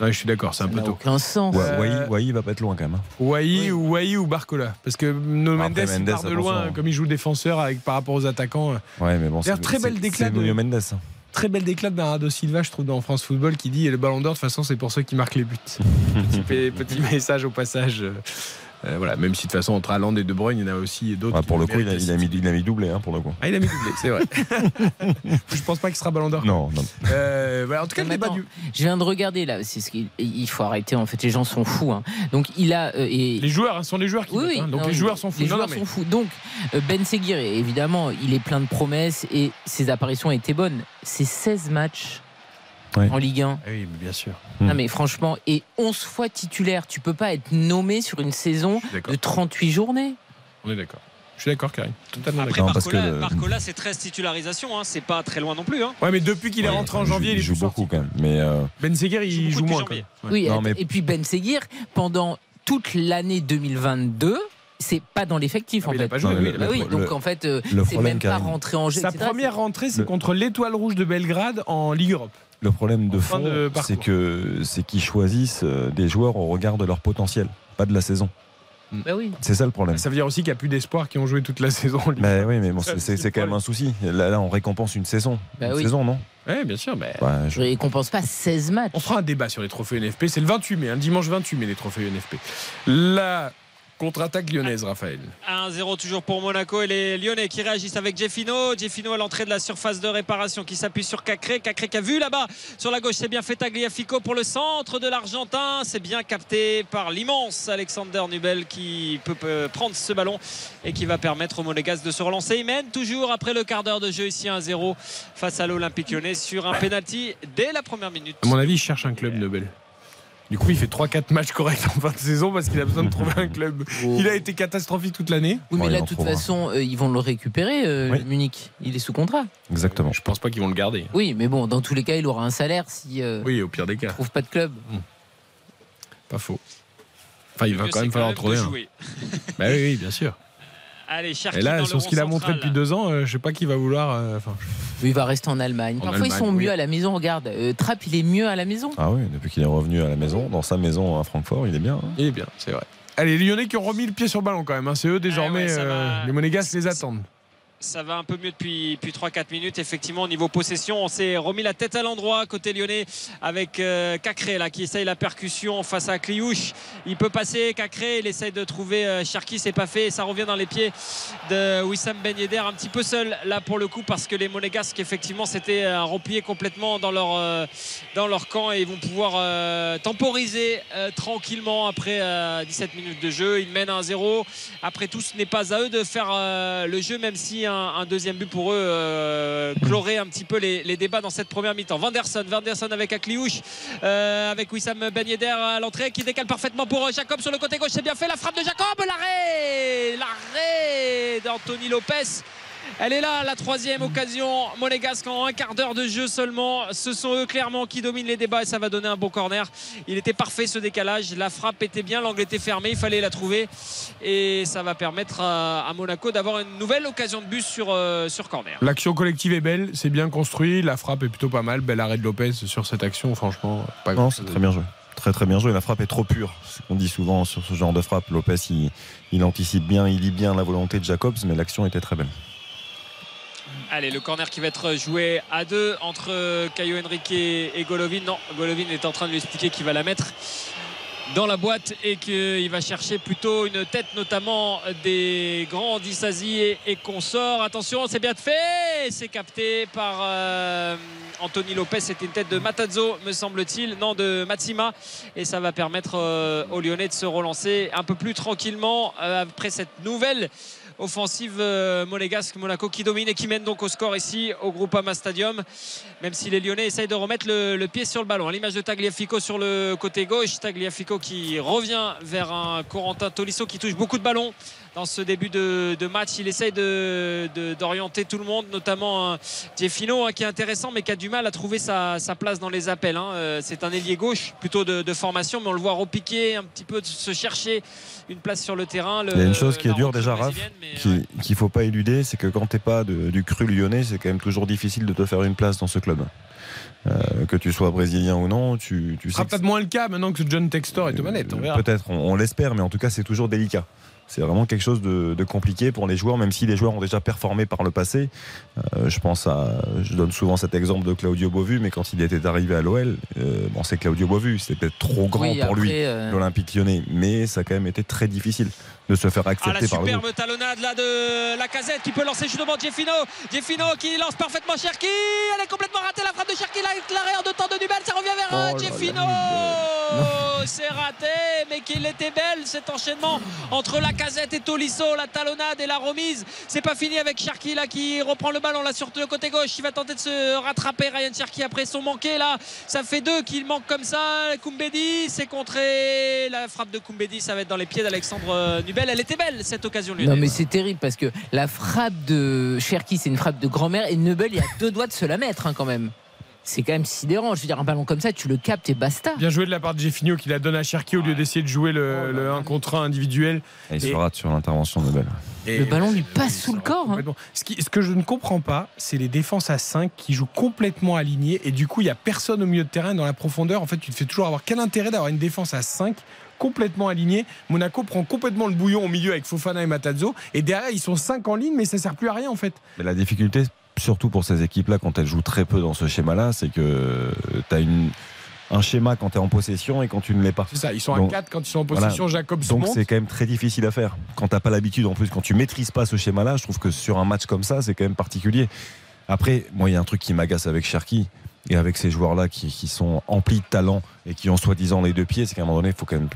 Ouais, je suis d'accord, c'est un ça peu n'a tôt. aucun sens. Euh, Wai, va pas être loin quand même. hein. Wai ou Wai ou Barcola Parce que No Mendes, après, il Mendes, part de loin, comme il joue défenseur avec, par rapport aux attaquants. euh, Ouais, mais bon, D'ailleurs, c'est très belle c'est- déclat de- Nuno Mendes. hein. Très belle déclate d'Arado Silva, je trouve, dans France Football, qui dit et le ballon d'or, de toute façon, c'est pour ceux qui marquent les buts. petit, petit message au passage. Euh, voilà, même si de toute façon, entre Haaland et De Bruyne, il y en a aussi d'autres. Ouais, qui pour le coup, il a, méritent il a mis, il a mis doublé hein, pour le coup. Ah, il a mis doublé, c'est vrai. je pense pas qu'il sera ballon d'or. Non, non. Euh, voilà, en tout cas, le débat du. Je viens de regarder là, c'est ce qu'il il faut arrêter en fait, les gens sont fous. hein. Donc il a euh, et Les joueurs, hein, sont les joueurs qui Oui, votent, oui, hein. Donc non, les joueurs sont fous. Les Non, non, joueurs mais- sont fous. Donc Ben Seguir, évidemment, il est plein de promesses et ses apparitions étaient bonnes. C'est 16 matchs Ouais. en Ligue 1. Ah oui, mais bien sûr. Non mais franchement, et 11 fois titulaire, tu peux pas être nommé sur une saison de 38 journées. On est d'accord. Je suis d'accord, Karim. Totalement Après, parce que Barcola, le- Barcola, c'est 13 titularisations. hein. C'est pas très loin non plus. hein. Ouais, mais depuis qu'il est Ouais, rentré en janvier, il joue sorti. beaucoup quand même. Mais euh, Ben Seguir, Il joue il moins. Ouais. Oui, Non, et- mais- et puis Ben Seguir, pendant toute l'année 2022, c'est pas dans l'effectif Ah, en fait. pas joué, Non, oui, le- Bah oui, le- donc en fait, euh, c'est même pas rentré en jeu. Sa etc. première rentrée, c'est contre l'Étoile Rouge de Belgrade en Ligue Europe. Le problème de fond, c'est que c'est qu'ils choisissent euh, des joueurs au regard de leur potentiel, pas de la saison. Bah oui. C'est ça le problème. Ça veut dire aussi qu'il n'y a plus d'espoirs qui ont joué toute la saison. en Ligue Europe. oui, mais bon, c'est- quand même un souci. Là, là, on récompense une saison. Bah une oui. saison, non? Ouais, bien sûr. Mais Bah, je- récompense pas 16 matchs. on fera un débat sur les trophées NFP. C'est le 28 mai, un dimanche 28 mai, les trophées NFP. La contre-attaque lyonnaise, Raphaël. 1-0 toujours pour Monaco et les Lyonnais qui réagissent avec Jeffino. Jeffino à l'entrée de la surface de réparation qui s'appuie sur Cacré. Cacré qui a vu là-bas sur la gauche. C'est bien fait Tagliafico pour le centre de l'Argentin. C'est bien capté par l'immense Alexander Nubel qui peut, prendre ce ballon et qui va permettre aux Monégasques de se relancer. Il mène toujours après le quart d'heure de jeu ici 1-0 face à l'Olympique lyonnais sur un penalty dès la première minute. À mon avis, il cherche un club Nobel. Du coup, il fait 3-4 matchs corrects en fin de saison parce qu'il a besoin de trouver un club. Il a été catastrophique toute l'année. Oui, mais Ouais, là, de toute trouvera. façon, euh, ils vont le récupérer, euh, Oui. Munich. Il est sous contrat. Exactement. Je pense pas qu'ils vont le garder. Oui, mais bon, dans tous les cas, il aura un salaire si euh, Oui, au pire des cas. trouve pas de club. Pas faux. Enfin, il va quand même falloir trouver un. Bah oui, oui, bien sûr. Allez, Cherki Et dans là, le sur ce qu'il a montré central. depuis deux ans, euh, je sais pas qui va vouloir. euh, Enfin, Il va rester en Allemagne. En Parfois, ils Allemagne, sont oui. mieux à la maison. Regarde, euh, Trapp, il est mieux à la maison. Ah oui, depuis qu'il est revenu à la maison, dans sa maison à Francfort, il est bien. hein. il est bien, c'est vrai. Allez, les Lyonnais qui ont remis le pied sur le ballon quand même. hein. C'est eux désormais. ouais, ça euh, les Monégasques les attendent. Ça va un peu mieux depuis, depuis 3-4 minutes. Effectivement, au niveau possession, on s'est remis la tête à l'endroit côté lyonnais avec euh, Cacré là, qui essaye la percussion face à Cliouche. Il peut passer Cacré, il essaye de trouver euh, Cherki, c'est pas fait. Ça revient dans les pieds de Wissam Ben Yedder, un petit peu seul là pour le coup parce que les Monégasques effectivement s'étaient euh, repliés complètement dans leur, euh, dans leur camp et ils vont pouvoir temporiser tranquillement après euh, 17 minutes de jeu. Ils mènent 1-0. Après tout, ce n'est pas à eux de faire le jeu, même si un, deuxième but pour eux euh, clorait un petit peu les, débats dans cette première mi-temps. Vanderson, Vanderson avec Akliouche, euh, avec Wissam Ben Yedder à l'entrée qui décale parfaitement pour euh, Jacob sur le côté gauche. C'est bien fait la frappe de Jacob, l'arrêt, l'arrêt d'Anthony Lopez. Elle est là, la troisième occasion monégasque en un quart d'heure de jeu seulement. Ce sont eux clairement qui dominent les débats et ça va donner un bon corner. Il était parfait ce décalage. La frappe était bien, l'angle était fermé, il fallait la trouver. Et ça va permettre à, Monaco d'avoir une nouvelle occasion de but sur, euh, sur corner. L'action collective est belle, c'est bien construit. La frappe est plutôt pas mal. Bel arrêt de Lopez sur cette action, franchement. Pas non, c'est très bien joué très très bien joué. La frappe est trop pure. On dit souvent sur ce genre de frappe. Lopez, il, il, anticipe bien, il lit bien la volonté de Jacobs, mais l'action était très belle. Allez, le corner qui va être joué à deux entre Caio Henrique et Golovin. Non, Golovin est en train de lui expliquer qu'il va la mettre dans la boîte et qu'il va chercher plutôt une tête notamment des grands Dissasi et, consorts. Attention, c'est bien fait, c'est capté par euh, Anthony Lopez. C'était une tête de Matazzo, me semble-t-il, non de Matsima. Et ça va permettre euh, aux Lyonnais de se relancer un peu plus tranquillement euh, après cette nouvelle offensive euh, monégasque Monaco qui domine et qui mène donc au score ici au Groupama Stadium. Même si les Lyonnais essayent de remettre le, pied sur le ballon. À l'image de Tagliafico sur le côté gauche Tagliafico qui revient vers un Corentin Tolisso qui touche beaucoup de ballons dans ce début de, match. Il essaye d'orienter tout le monde, notamment Jeffino hein, qui est intéressant mais qui a du mal à trouver sa, place dans les appels. Hein. Euh, c'est un ailier gauche plutôt de, formation, mais on le voit repiquer un petit peu, se chercher une place sur le terrain. Il y a une chose qui est dure déjà, Raph, qu'il ne faut pas éluder, c'est que quand tu n'es pas du cru lyonnais, c'est quand même toujours difficile de te faire une place dans ce club. Euh, que tu sois brésilien ou non, tu, tu sais. peut-être moins le cas maintenant que John Textor est aux manettes. Peut-être, on l'espère, mais en tout cas, c'est toujours délicat. C'est vraiment quelque chose de, compliqué pour les joueurs, même si les joueurs ont déjà performé par le passé. Euh, je pense à, je donne souvent cet exemple de Claudio Bovu, mais quand il était arrivé à l'OL, euh, bon, c'est Claudio Bovu, c'était peut-être trop grand pour lui, euh, l'Olympique lyonnais, mais ça a quand même été très difficile de se faire accepter ah, par le superbe talonnade là de la casette qui peut lancer justement Jeffino Jeffino qui lance parfaitement Cherki. Elle est complètement ratée la frappe de Cherki l'arrêt en deux temps de Nubel ça revient vers oh Jeffino c'est raté mais qu'il était belle cet enchaînement entre la casette et Tolisso la talonnade et la remise. C'est pas fini avec Cherki là qui reprend le ballon là sur le côté gauche. Il va tenter de se rattraper Ryan Cherki après son manqué là. Ça fait deux qu'il manque comme ça. Koumbedi c'est contré. La frappe de Koumbedi ça va être dans les pieds d'Alexandre Nubel elle était belle cette occasion Non mais c'est terrible parce que la frappe de Cherki c'est une frappe de grand-mère et Nebel il a deux doigts de se la mettre hein, quand même c'est quand même sidérant. Je veux dire, un ballon comme ça, tu le captes et basta. Bien joué de la part de Jeffinho qui la donne à Cherki au lieu d'essayer de jouer le, 1 contre 1 individuel. Et il se rate sur l'intervention de. Le ballon lui passe sous le corps. Hein. Ce, ce, que je ne comprends pas, c'est les défenses à 5 qui jouent complètement alignées et du coup, il n'y a personne au milieu de terrain dans la profondeur. En fait, tu te fais toujours avoir quel intérêt d'avoir une défense à 5 complètement aligné. Monaco prend complètement le bouillon au milieu avec Fofana et Matazzo. Et derrière, ils sont 5 en ligne, mais ça sert plus à rien en fait. Mais la difficulté, surtout pour ces équipes-là, quand elles jouent très peu dans ce schéma-là, c'est que tu as une un schéma quand tu es en possession et quand tu ne l'es pas. C'est ça, ils sont à 4 quand ils sont en possession, Jacob Donc c'est quand même très difficile à faire. Quand t'as pas l'habitude, en plus, quand tu maîtrises pas ce schéma-là, je trouve que sur un match comme ça, c'est quand même particulier. Après, moi, il y a un truc qui m'agace avec Cherki et avec ces joueurs-là qui, qui, sont emplis de talent et qui ont soi-disant les deux pieds, c'est qu'à un moment donné, il faut quand même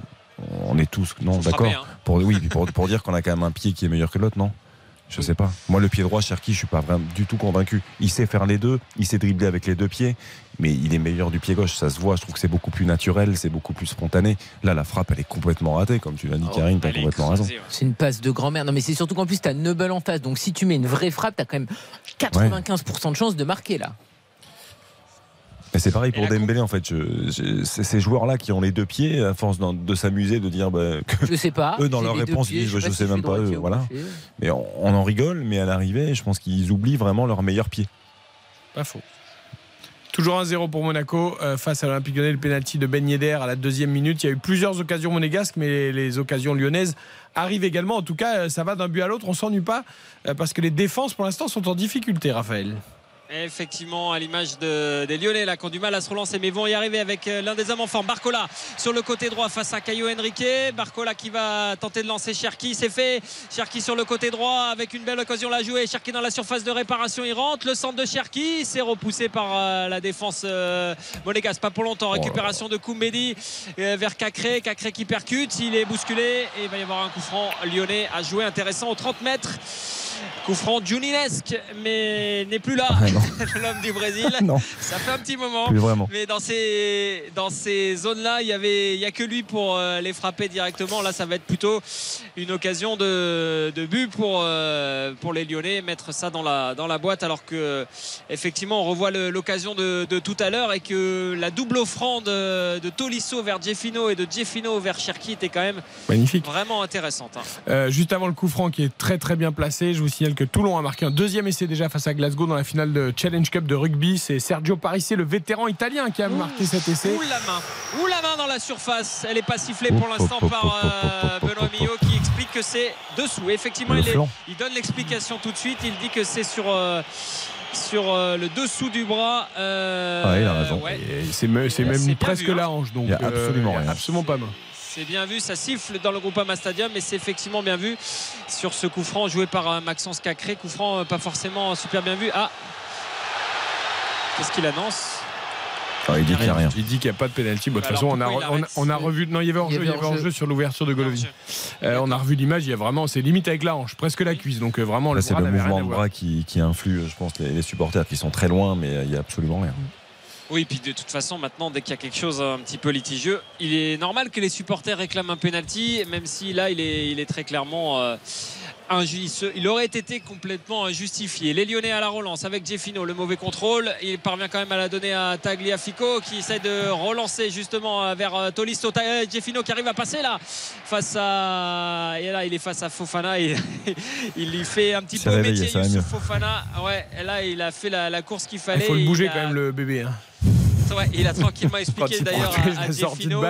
on est tous non d'accord hein. pour oui pour, pour dire qu'on a quand même un pied qui est meilleur que l'autre non je sais pas. Moi, le pied droit, Cherki, je suis pas vraiment du tout convaincu. Il sait faire les deux, il sait dribbler avec les deux pieds, mais il est meilleur du pied gauche. Ça se voit. Je trouve que c'est beaucoup plus naturel, c'est beaucoup plus spontané. Là, la frappe, elle est complètement ratée, comme tu l'as dit, oh, Karine. T'as complètement raison. C'est une passe de grand-mère. Non, mais c'est surtout qu'en plus, t'as Neubel en face. Donc, si tu mets une vraie frappe, t'as quand même 95% de chance de marquer là. Mais c'est pareil pour Dembélé en fait. c'est ces joueurs-là qui ont les deux pieds, à force de, s'amuser, de dire bah, que je sais pas. Eux dans leur réponse ils disent je, sais, même pas. Eux, voilà. Mais on, en rigole, mais à l'arrivée, je pense qu'ils oublient vraiment leur meilleur pied. Pas faux. Toujours 1-0 pour Monaco euh, face à l'Olympique Lyonnais. Le pénalty de Ben Yedder à la deuxième minute. Il y a eu plusieurs occasions monégasques, mais les occasions lyonnaises arrivent également. En tout cas, euh, ça va d'un but à l'autre. On s'ennuie pas euh, parce que les défenses pour l'instant sont en difficulté, Raphaël. Effectivement, à l'image des Lyonnais là, qui ont du mal à se relancer, mais vont y arriver avec euh, l'un des hommes en forme. Barcola sur le côté droit face à Caio Henrique. Barcola qui va tenter de lancer Cherki. C'est fait. Cherki sur le côté droit avec une belle occasion la jouer. Cherki dans la surface de réparation. Il rentre. Le centre de Cherki. C'est repoussé par euh, la défense euh, monégasque. Pas pour longtemps. Récupération de Koumbedi vers Cacré. Cacré qui percute. Il est bousculé et il va y avoir un coup franc lyonnais à jouer intéressant aux 30 mètres Coup franc Juninesque, mais n'est plus là, Ah, l'homme du Brésil. Non. Ça fait un petit moment. Plus vraiment. Mais dans ces, dans ces zones-là, il n'y avait, il y a que lui pour euh, les frapper directement. Là, ça va être plutôt une occasion de, de but pour, euh, pour les Lyonnais, mettre ça dans la, dans la boîte. Alors que, effectivement, on revoit l'occasion de, de tout à l'heure et que la double offrande de, de Tolisso vers Jeffino et de Jeffino vers Cherki était quand même Magnifique. vraiment intéressante. hein. Euh, juste avant le coup franc qui est très très bien placé, je vous signale que Toulon a marqué un deuxième essai déjà face à Glasgow dans la finale de Challenge Cup de rugby. C'est Sergio Parisse, le vétéran italien, qui a marqué cet essai. Ouh la main, ouh la main dans la surface. Elle n'est pas sifflée pour l'instant par euh, Benoît Millot qui explique que c'est dessous. Effectivement, il, est- flanc. il donne l'explication tout de suite. Il dit que c'est sur, euh, sur euh, le dessous du bras. euh, Ah, il a raison. ouais. C'est me- c'est C'est même presque vu, hein. la hanche. Donc, Il y a absolument rien. Absolument pas main. C'est bien vu, ça siffle dans le Groupama Stadium, mais c'est effectivement bien vu sur ce coup franc joué par euh, Maxence Cacré. Coup franc euh, pas forcément super bien vu. Ah Qu'est-ce qu'il annonce? Ah, il dit qu'il n'y a rien. Il dit qu'il n'y a pas de pénalty. Bon, de toute façon, on a, on a- arrête? on a revu. Non, il y avait hors-jeu. Sur l'ouverture de Golovin. Euh, on a revu l'image. Il y a vraiment, c'est limite avec la hanche, presque la cuisse. Donc vraiment, Là, le c'est le mouvement de bras qui, qui influe, je pense, les, les supporters qui sont très loin, mais il n'y a absolument rien. Oui, puis de toute façon, maintenant, dès qu'il y a quelque chose un petit peu litigieux, il est normal que les supporters réclament un penalty, même si là, il est, il est très clairement euh. Il aurait été complètement injustifié. Les Lyonnais à la relance avec Jeffino, le mauvais contrôle. Il parvient quand même à la donner à Tagliafico qui essaie de relancer justement vers Tolisso. Ta- euh, Jeffino qui arrive à passer là face à. Et là, il est face à Fofana et il lui fait un petit Il peu réveillé, métier ça mieux. Fofana. Ouais, là, il a fait la, la course qu'il Il fallait. faut le bouger Il a- quand même, le bébé. hein. Ouais, il a tranquillement expliqué il d'ailleurs à, Jeffino.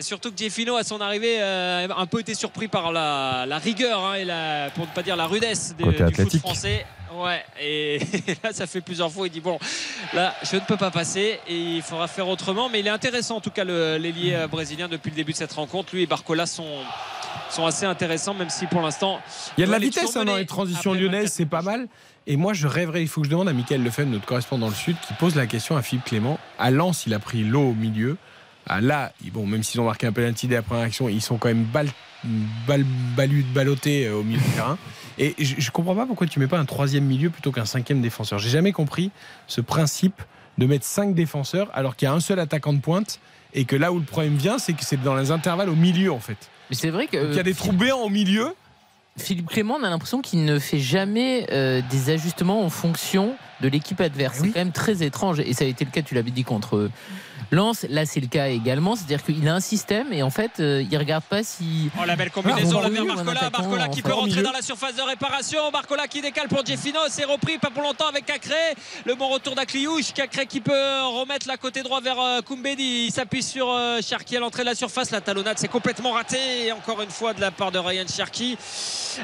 Surtout que Jeffino, à son arrivée, euh, a un peu été surpris par la, la rigueur hein, et la, pour ne pas dire la rudesse de- du foot français. Ouais, et là, ça fait plusieurs fois. Il dit Bon, là, je ne peux pas passer et il faudra faire autrement. Mais il est intéressant, en tout cas, l'ailier euh, brésilien depuis le début de cette rencontre. Lui et Barcola sont, sont assez intéressants, même si pour l'instant. Il y a de la vitesse hein, dans les transitions lyonnaises, 24 c'est pas mal. Et moi, je rêverais, il faut que je demande à Michael Lefebvre, notre correspondant dans le Sud, qui pose la question à Philippe Clément. À Lens, il a pris l'eau au milieu. À là, bon, même s'ils ont marqué un penalty dès la première action, ils sont quand même bal, bal, ballottés euh, au milieu du terrain. Et je, je comprends pas pourquoi tu mets pas un troisième milieu plutôt qu'un cinquième défenseur. J'ai jamais compris ce principe de mettre cinq défenseurs alors qu'il y a un seul attaquant de pointe et que là où le problème vient, c'est que c'est dans les intervalles au milieu en fait. Mais c'est vrai que. Donc, il y a des trous béants au milieu. Philippe Clément, on a l'impression qu'il ne fait jamais euh, des ajustements en fonction de l'équipe adverse. Oui. C'est quand même très étrange. Et ça a été le cas, tu l'avais dit, contre Lens. Là, c'est le cas également. C'est-à-dire qu'il a un système et en fait, euh, il regarde pas si. Oh la belle combinaison Ah, vers ou un Barcola, qui peut rentrer milieu. dans la surface de réparation, Barcola qui décale pour Jeffino, c'est repris pas pour longtemps avec Cacré, le bon retour d'Akliouche, Cacré qui peut remettre la côté droit vers euh, Koumbedi, il s'appuie sur euh, Cherki à l'entrée de la surface, la talonnade c'est complètement raté et encore une fois de la part de Ryan Cherki,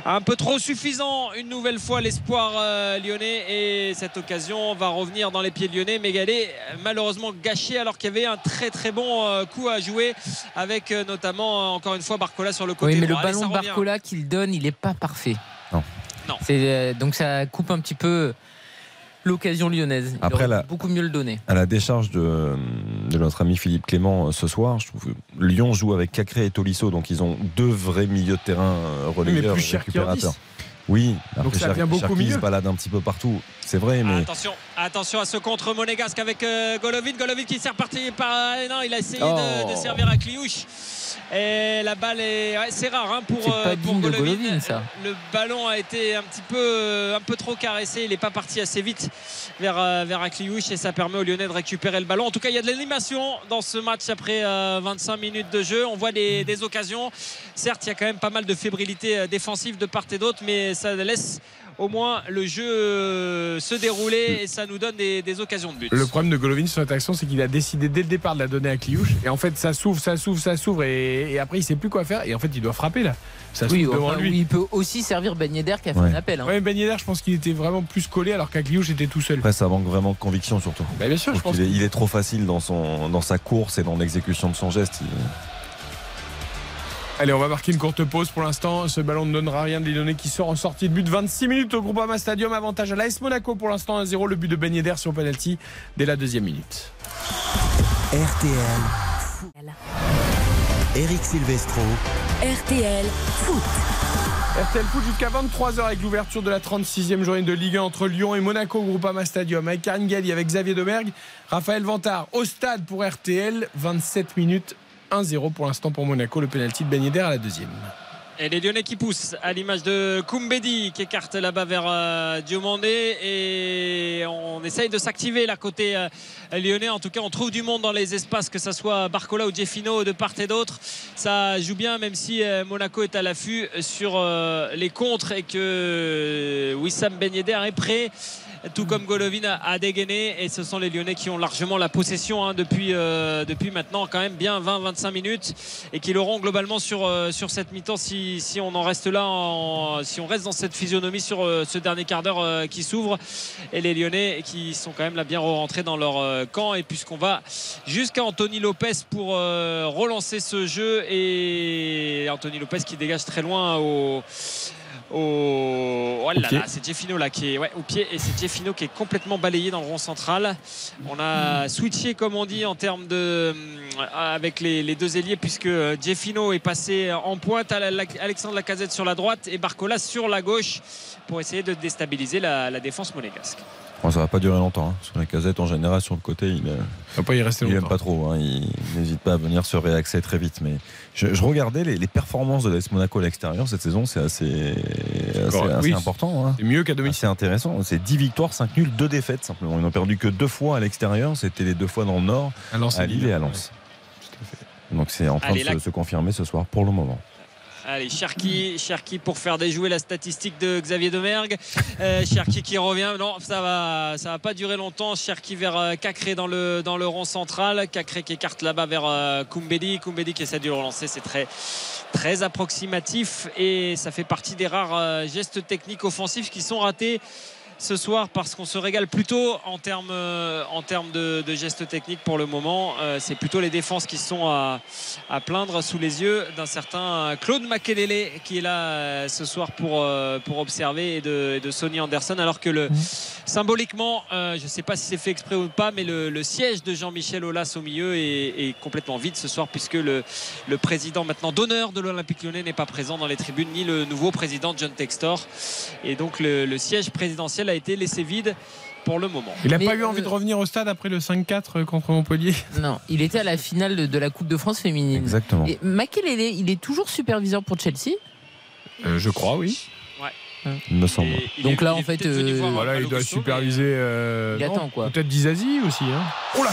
un peu trop suffisant une nouvelle fois l'espoir euh, lyonnais et cette occasion va revenir dans les pieds de lyonnais mais elle est malheureusement gâchée alors qu'il y avait un très très bon euh, coup à jouer avec euh, notamment euh, encore une fois Barcola sur le côté Oui, mais le droit. Allez, ballon revient. Barcola qu'il donne, il n'est pas parfait. Non. Non. C'est, euh, donc ça coupe un petit peu l'occasion lyonnaise. Il Après, la- beaucoup mieux le donner. À la décharge de, de notre ami Philippe Clément ce soir, je trouve que Lyon joue avec Cacré et Tolisso, donc ils ont deux vrais milieux de terrain Oui, mais relayeurs, plus cher récupérateurs. Oui, après Donc ça Cher- devient beaucoup mieux. se balade un petit peu partout, c'est vrai, mais Attention, attention à ce contre monégasque avec euh, Golovin. Golovin qui sert parti par. euh, non, il a essayé de, Oh. de servir à Kliouche. Et la balle est. ouais, c'est rare hein, pour, euh, pour Golovin. Golovin, ça. Le ballon a été un petit peu, euh, un peu trop caressé. Il n'est pas parti assez vite vers, euh, vers Akliouche et ça permet aux Lyonnais de récupérer le ballon. En tout cas, il y a de l'animation dans ce match après euh, 25 minutes de jeu. On voit des, des occasions. Certes, il y a quand même pas mal de fébrilité défensive de part et d'autre, mais ça laisse au moins le jeu euh, se dérouler et ça nous donne des, des occasions de but. Le problème de Golovin sur cette action, c'est qu'il a décidé dès le départ de la donner à Kliouche. Et en fait, ça s'ouvre, ça s'ouvre, ça s'ouvre. Et, et après, il sait plus quoi faire. Et en fait, il doit frapper là. Ça Oui, devant enfin, lui. oui, il peut aussi servir Ben Yedder qui a fait Ouais. un appel. hein. Ouais, Ben Yedder, je pense qu'il était vraiment plus collé alors qu'Akliouche était tout seul. après ça manque vraiment de conviction surtout. Bah, bien sûr, Je je trouve pense. qu'il est, il est trop facile dans, son, dans sa course et dans l'exécution de son geste. Il- Allez, on va marquer une courte pause pour l'instant. Ce ballon ne donnera rien de Lyonnais qui sort en sortie de but. 26 minutes au Groupama Stadium. Avantage à l'AS Monaco pour l'instant 1-0. Le but de Ben Yedder sur penalty dès la deuxième minute. RTL. Eric Silvestro. RTL Foot. RTL Foot jusqu'à 23h avec l'ouverture de la 36e journée de Ligue 1 entre Lyon et Monaco au Groupama Stadium avec Karine Galli, avec Xavier Domergue, Raphaël Vantard au stade pour RTL, 27 minutes 1-0 pour l'instant pour Monaco, le pénalty de Ben à la deuxième. Et les Lyonnais qui poussent à l'image de Koumbedi qui écarte là-bas vers euh, Diomandé et on essaye de s'activer là côté euh, lyonnais. En tout cas, on trouve du monde dans les espaces, que ce soit Barcola ou Jeffino de part et d'autre. Ça joue bien, même si euh, Monaco est à l'affût sur les contres et que Wissam Ben est prêt tout comme Golovin a, dégainé et ce sont les Lyonnais qui ont largement la possession hein, depuis, euh, depuis maintenant quand même bien 20-25 minutes et qui l'auront globalement sur, euh, sur cette mi-temps si, si on en reste là en- si on reste dans cette physionomie sur euh, ce dernier quart d'heure euh, qui s'ouvre. Et les Lyonnais qui sont quand même là bien rentrés dans leur euh, camp et puisqu'on va jusqu'à Anthony Lopez pour relancer ce jeu et Anthony Lopez qui dégage très loin au au... Oh là là, c'est Jeffino là qui est ouais, au pied et c'est Jeffino qui est complètement balayé dans le rond central. On a switché comme on dit en termes de euh, avec les, les deux ailiers puisque euh, Jeffino est passé en pointe à la- la- Alexandre Lacazette sur la droite et Barcola sur la gauche pour essayer de déstabiliser la, la défense monégasque. Bon, ça va pas durer longtemps. hein. Sur la casette, en général, sur le côté, il, euh, va pas y rester il aime longtemps. pas trop. hein. Il n'hésite pas à venir se réaxer très vite. Mais je, je regardais les, les performances de l'AS Monaco à l'extérieur cette saison. C'est assez, assez, Ouais, assez oui. important. hein. C'est mieux qu'à domicile. C'est intéressant. C'est 10 victoires, 5 nuls, 2 défaites simplement. Ils n'ont perdu que deux fois à l'extérieur. C'était les deux fois dans le Nord, À Lens et à Lille et à Lens. Donc c'est en train Allez, de se confirmer ce soir pour le moment. Allez, Cherki, Cherki pour faire déjouer la statistique de Xavier Domergue. Euh, Cherki qui revient. Non, ça va, ça va pas durer longtemps. Cherki vers euh, Cacré dans le, dans rond central. Cacré qui écarte là-bas vers euh, Koumbedi. Koumbedi qui essaie de relancer. C'est très, très approximatif et ça fait partie des rares euh, gestes techniques offensifs qui sont ratés ce soir parce qu'on se régale plutôt en termes, euh, en termes de, de gestes techniques pour le moment. Euh, c'est plutôt les défenses qui sont à, à plaindre sous les yeux d'un certain Claude Makelele qui est là euh, ce soir pour, pour observer et de, et de Sonny Anderson. Alors que le, symboliquement, euh, je ne sais pas si c'est fait exprès ou pas, mais le, le siège de Jean-Michel Aulas au milieu est, est complètement vide ce soir puisque le, le président maintenant d'honneur de l'Olympique lyonnais n'est pas présent dans les tribunes ni le nouveau président John Textor. Et donc le, le siège présidentiel a été laissé vide pour le moment. Il a Mais, pas eu envie euh, de revenir au stade après le 5-4 contre Montpellier? Non, il était à la finale de, de la Coupe de France féminine. Exactement. Et Makelele, il est toujours superviseur pour Chelsea? Euh, Je crois, oui. Il me semble. Et Donc est- là, en fait, euh, Voilà, il doit superviser. euh, Il non, attend, quoi. Peut-être Dizazi aussi. Hein. Oh là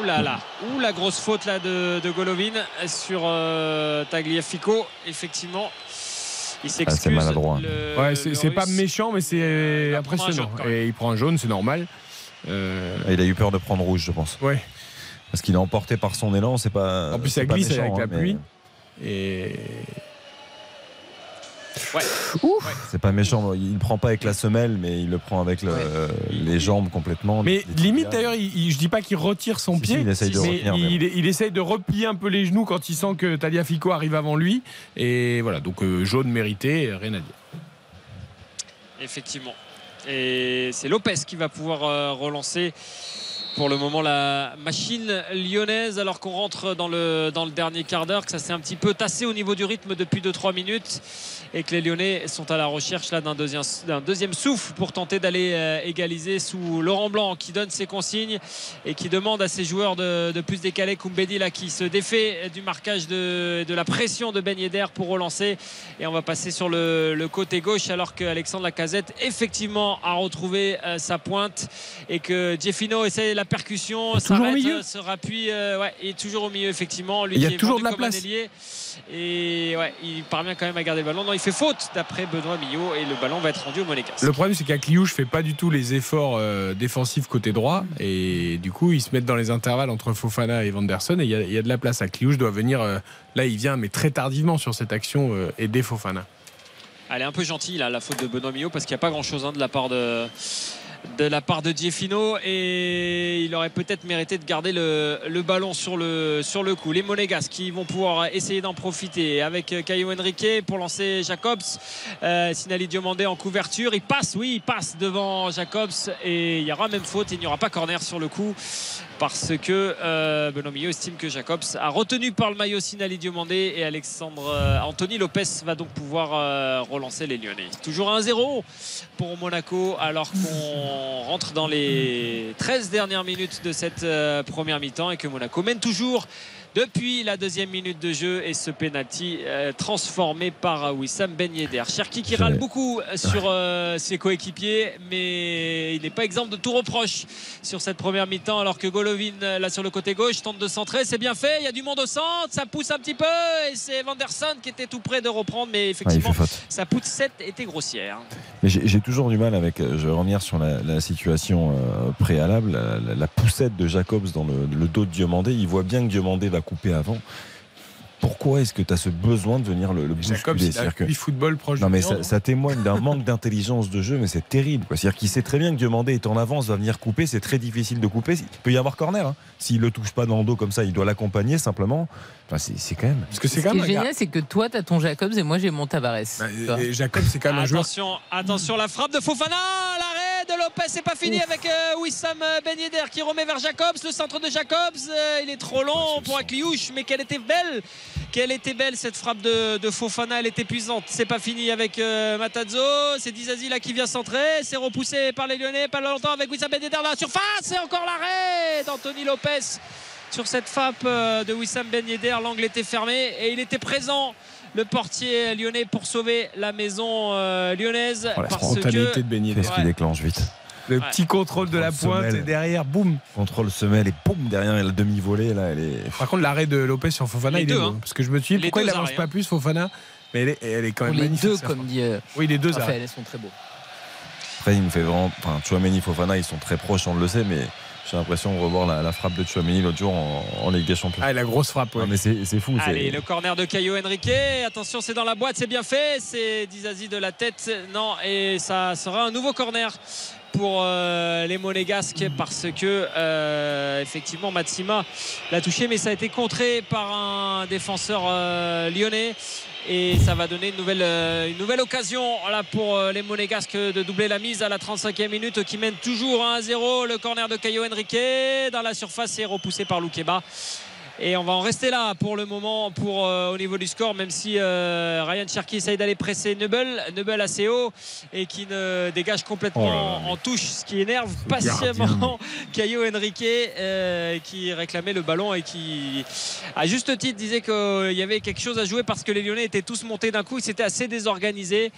Ouh là là, ouh la grosse faute là de, de Golovin sur euh, Tagliafico. Effectivement, il s'excuse. Ah, c'est maladroit. Le- Ouais, c'est pas méchant, mais c'est un impressionnant. Et il prend un jaune, c'est normal. Euh, Il a eu peur de prendre rouge, je pense. ouais. Parce qu'il est emporté par son élan. C'est pas. En plus, ça glisse méchant, avec hein, la mais pluie. Et Ouais. C'est pas méchant. Il prend pas avec la semelle, mais il le prend avec le- les jambes complètement. Mais Les limite d'ailleurs, il, il- je dis pas qu'il retire son Si, pied, si, il essaye de mais retenir, il, mais il essaye de replier un peu les genoux quand il sent que Taliafico arrive avant lui. Et voilà, donc euh, jaune mérité, rien à dire. Effectivement. Et c'est Lopez qui va pouvoir euh, relancer pour le moment la machine lyonnaise alors qu'on rentre dans le, dans le dernier quart d'heure, que ça s'est un petit peu tassé au niveau du rythme depuis 2-3 minutes et que les Lyonnais sont à la recherche là d'un deuxième, d'un deuxième souffle pour tenter d'aller euh, égaliser sous Laurent Blanc qui donne ses consignes et qui demande à ses joueurs de, de plus décaler Koumbedi là qui se défait du marquage de, de la pression de Ben Yedder pour relancer. Et on va passer sur le, le côté gauche alors que Alexandre Lacazette effectivement a retrouvé euh, sa pointe et que Jeffino essaie la percussion. Est s'arrête, milieu. se rappuie euh, ouais, il est toujours au milieu effectivement. Lui Il y a qui est toujours vendu de la place. Et ouais, il parvient quand même à garder le ballon non il fait faute d'après Benoît Millot et le ballon va être rendu au Monégasque Le problème, c'est qu'Akliouche fait pas du tout les efforts euh, défensifs côté droit. Et du coup, ils se mettent dans les intervalles entre Fofana et Vanderson. Et il y, a- il y a de la place. Akliouche doit venir. euh, là, il vient, mais très tardivement sur cette action, euh, aider Fofana. Elle est un peu gentille là, la faute de Benoît Millot parce qu'il n'y a pas grand chose de la part de de la part de Gieffino et il aurait peut-être mérité de garder le, ballon sur le, coup. Les Monégas qui vont pouvoir essayer d'en profiter avec Caio Henrique pour lancer Jacobs. Euh, Sinali Diomandé en couverture. Il passe, oui, il passe devant Jacobs et il y aura même faute. Il n'y aura pas corner sur le coup parce que euh, Benoît Millot estime que Jacobs a retenu par le maillot Sinali Diomandé et Alexandre euh, Anthony Lopez va donc pouvoir euh, relancer les Lyonnais. Toujours 1-0 pour Monaco alors qu'on rentre dans les 13 dernières minutes de cette première mi-temps et que Monaco mène toujours depuis la deuxième minute de jeu et ce penalty euh, transformé par euh, Wissam Ben Yedder. Cherki qui râle beaucoup euh, sur euh, ses coéquipiers mais il n'est pas exempt de tout reproche sur cette première mi-temps alors que Golovin là sur le côté gauche tente de centrer c'est bien fait il y a du monde au centre ça pousse un petit peu et c'est Vanderson qui était tout près de reprendre mais effectivement sa poussette était grossière Mais j'ai toujours du mal avec. Je vais revenir sur la, la situation euh, préalable. La, la- la poussette de Jacobs dans le, le dos de Diomandé. Il voit bien que Diomandé va couper avant. Pourquoi est-ce que tu as ce besoin de venir le, le Jacobs, bousculer? C'est-à-dire que- football proche Non mais néant, ça, témoigne d'un manque d'intelligence de jeu, mais c'est terrible. quoi. C'est-à-dire qu'il sait très bien que Diomandé est en avance, va venir couper, c'est très difficile de couper. Il peut y avoir corner. hein. S'il le touche pas dans le dos comme ça, il doit l'accompagner simplement. Enfin, c'est c'est quand même. Parce que c'est Ce quand qui est génial, c'est que toi, t'as ton Jacobs et moi, j'ai mon Tavares. Bah, Tu vois. et Jacob, c'est quand même un joueur. Attention, attention, la frappe de Fofana, l'arrêt de Lopez, c'est pas fini avec euh, Wissam Ben Yedder qui remet vers Jacobs, le centre de Jacobs, euh, il est trop long pour Akliouche, mais qu'elle était belle, qu'elle était belle cette frappe de, de Fofana, elle est épuisante. C'est pas fini avec euh, Matazzo, c'est Dizazi là qui vient centrer, c'est repoussé par les Lyonnais, pas longtemps avec Wissam Ben Yedder là, surface, et encore l'arrêt d'Anthony Lopez sur cette frappe euh, de Wissam Ben Yedder, l'angle était fermé et il était présent. Le portier lyonnais pour sauver la maison euh, lyonnaise Oh, la parce spontanéité que de Yedder. Qu'est-ce qui déclenche vite Le Ouais. petit contrôle de la pointe semelle. et derrière, boum. Contrôle semelle et boum derrière la demi-volée là, elle est. Par contre, l'arrêt de Lopez sur Fofana, Les il est deux, beau. hein. Parce que je me suis dit, pourquoi il n'avance pas hein. plus Fofana Mais elle est, elle est quand Pour même les magnifique. deux, comme dit euh, Oui, les deux arrêts. Elles sont très beaux. Après, il me fait vraiment. Enfin, Chouameni, Fofana, ils sont très proches, on le sait, mais j'ai l'impression de revoir la, la frappe de Chouameni l'autre jour en, en Ligue des Champions. Ah, la grosse frappe, ouais. Non, mais c'est fou. Allez, le corner de Caio Henrique. Attention, c'est dans la boîte, c'est bien fait. C'est Dizazi de la tête. Non, et ça sera un nouveau corner pour euh, les Monégasques parce que euh, effectivement Matsima l'a touché mais ça a été contré par un défenseur euh, lyonnais et ça va donner une nouvelle, euh, une nouvelle occasion là, pour euh, les Monégasques de doubler la mise à la 35e minute qui mène toujours 1-0 le corner de Caio Henrique. Dans la surface est repoussé par Loukeba et on va en rester là pour le moment pour, euh, au niveau du score, même si euh, Ryan Cherky essaye d'aller presser Neubel, Neubel assez haut et qui ne dégage complètement Oh en touche, ce qui énerve patiemment Caio Henrique euh, qui réclamait le ballon et qui, à juste titre, disait qu'il y avait quelque chose à jouer parce que les Lyonnais étaient tous montés d'un coup, s'étaient assez désorganisés.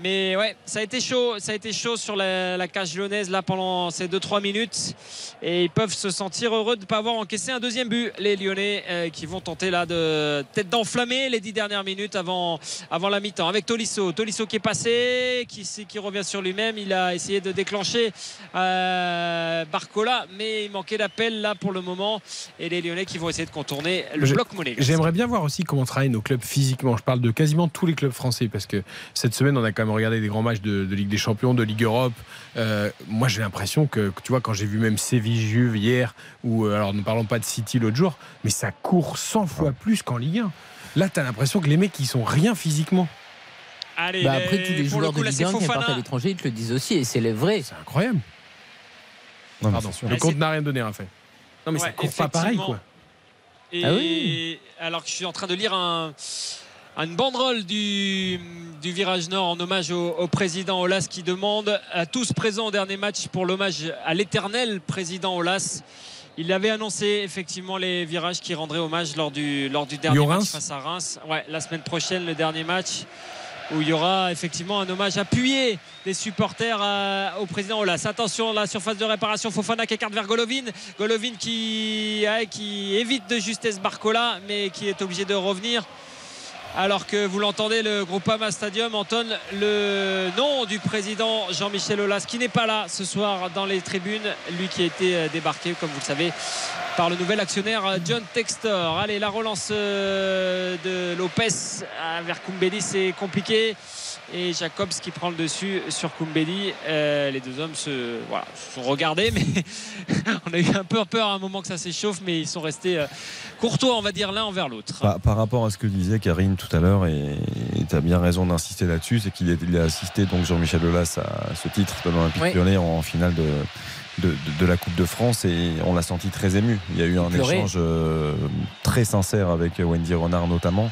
Mais ouais, ça a été chaud, ça a été chaud sur la, la cage lyonnaise là pendant ces 2-3 minutes et ils peuvent se sentir heureux de ne pas avoir encaissé un deuxième but. Les Lyonnais euh, qui vont tenter là de peut-être d'enflammer les 10 dernières minutes avant, avant la mi-temps avec Tolisso. Tolisso qui est passé, qui, qui revient sur lui-même. Il a essayé de déclencher euh, Barcola, mais il manquait d'appel là pour le moment. Et les Lyonnais qui vont essayer de contourner le bloc monnaie. J'aimerais bien voir aussi comment travaillent nos clubs physiquement. Je parle de quasiment tous les clubs français parce que cette semaine, on a quand même regardé des grands matchs de, de Ligue des Champions, de Ligue Europe. Euh, moi, j'ai l'impression que, que tu vois, quand j'ai vu même Séville-Juve hier, ou euh, alors ne parlons pas de City l'autre jour, mais ça court 100 fois plus qu'en Ligue 1. Là, tu as l'impression que les mecs, ils sont rien physiquement. Allez, Bah, après, tous les le joueurs coup, de Ligue c'est 1 qui partent à l'étranger, ils te le disent aussi, et c'est les vrais. C'est incroyable. Non, Pardon, le compte n'a rien donné, Raphaël. Non, mais ça Ouais, court pas pareil, quoi. Et Ah oui. alors que je suis en train de lire un, une banderole du, du virage nord en hommage au, au président Olas qui demande à tous présents au dernier match pour l'hommage à l'éternel président Olas. Il avait annoncé effectivement les virages qui rendraient hommage lors du, lors du dernier match face à Reims. Ouais, la semaine prochaine, le dernier match où il y aura effectivement un hommage appuyé des supporters à- au président Olas. Attention, la surface de réparation, Fofana qui écarte vers Golovin. Golovin qui, ouais, qui évite de justesse Barcola, mais qui est obligé de revenir. Alors que vous l'entendez, le Groupama Stadium entonne le nom du président Jean-Michel Aulas, qui n'est pas là ce soir dans les tribunes, lui qui a été euh, débarqué, comme vous le savez, par le nouvel actionnaire euh, John Textor. Allez, la relance euh, de Lopez vers Koumbeli, c'est compliqué et Jacobs qui prend le dessus sur Koumbeli. Euh, les deux hommes se, voilà, se sont regardés, mais on a eu un peu peur à un moment que ça s'échauffe, mais ils sont restés euh, courtois, on va dire, l'un envers l'autre. Par, par, rapport à ce que disait Karine tout à l'heure, et tu as bien raison d'insister là-dessus, c'est qu'il a, a, assisté, donc Jean-Michel Aulas, à ce titre de l'Olympique oui. lyonnais en finale de. De, de, de, la Coupe de France et on l'a senti très ému. Il y a eu un échange euh, très sincère avec Wendy Renard notamment.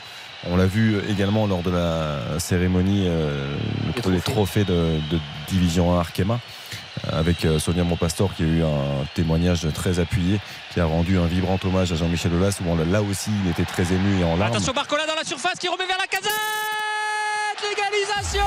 On l'a vu également lors de la cérémonie euh, le, les trophées de, de, division 1 Arkema avec euh, Sonia Montpastor qui a eu un témoignage très appuyé qui a rendu un vibrant hommage à Jean-Michel Aulas où on, là aussi il était très ému et en larmes. Attention Barcola dans la surface qui remet vers la casette. L'égalisation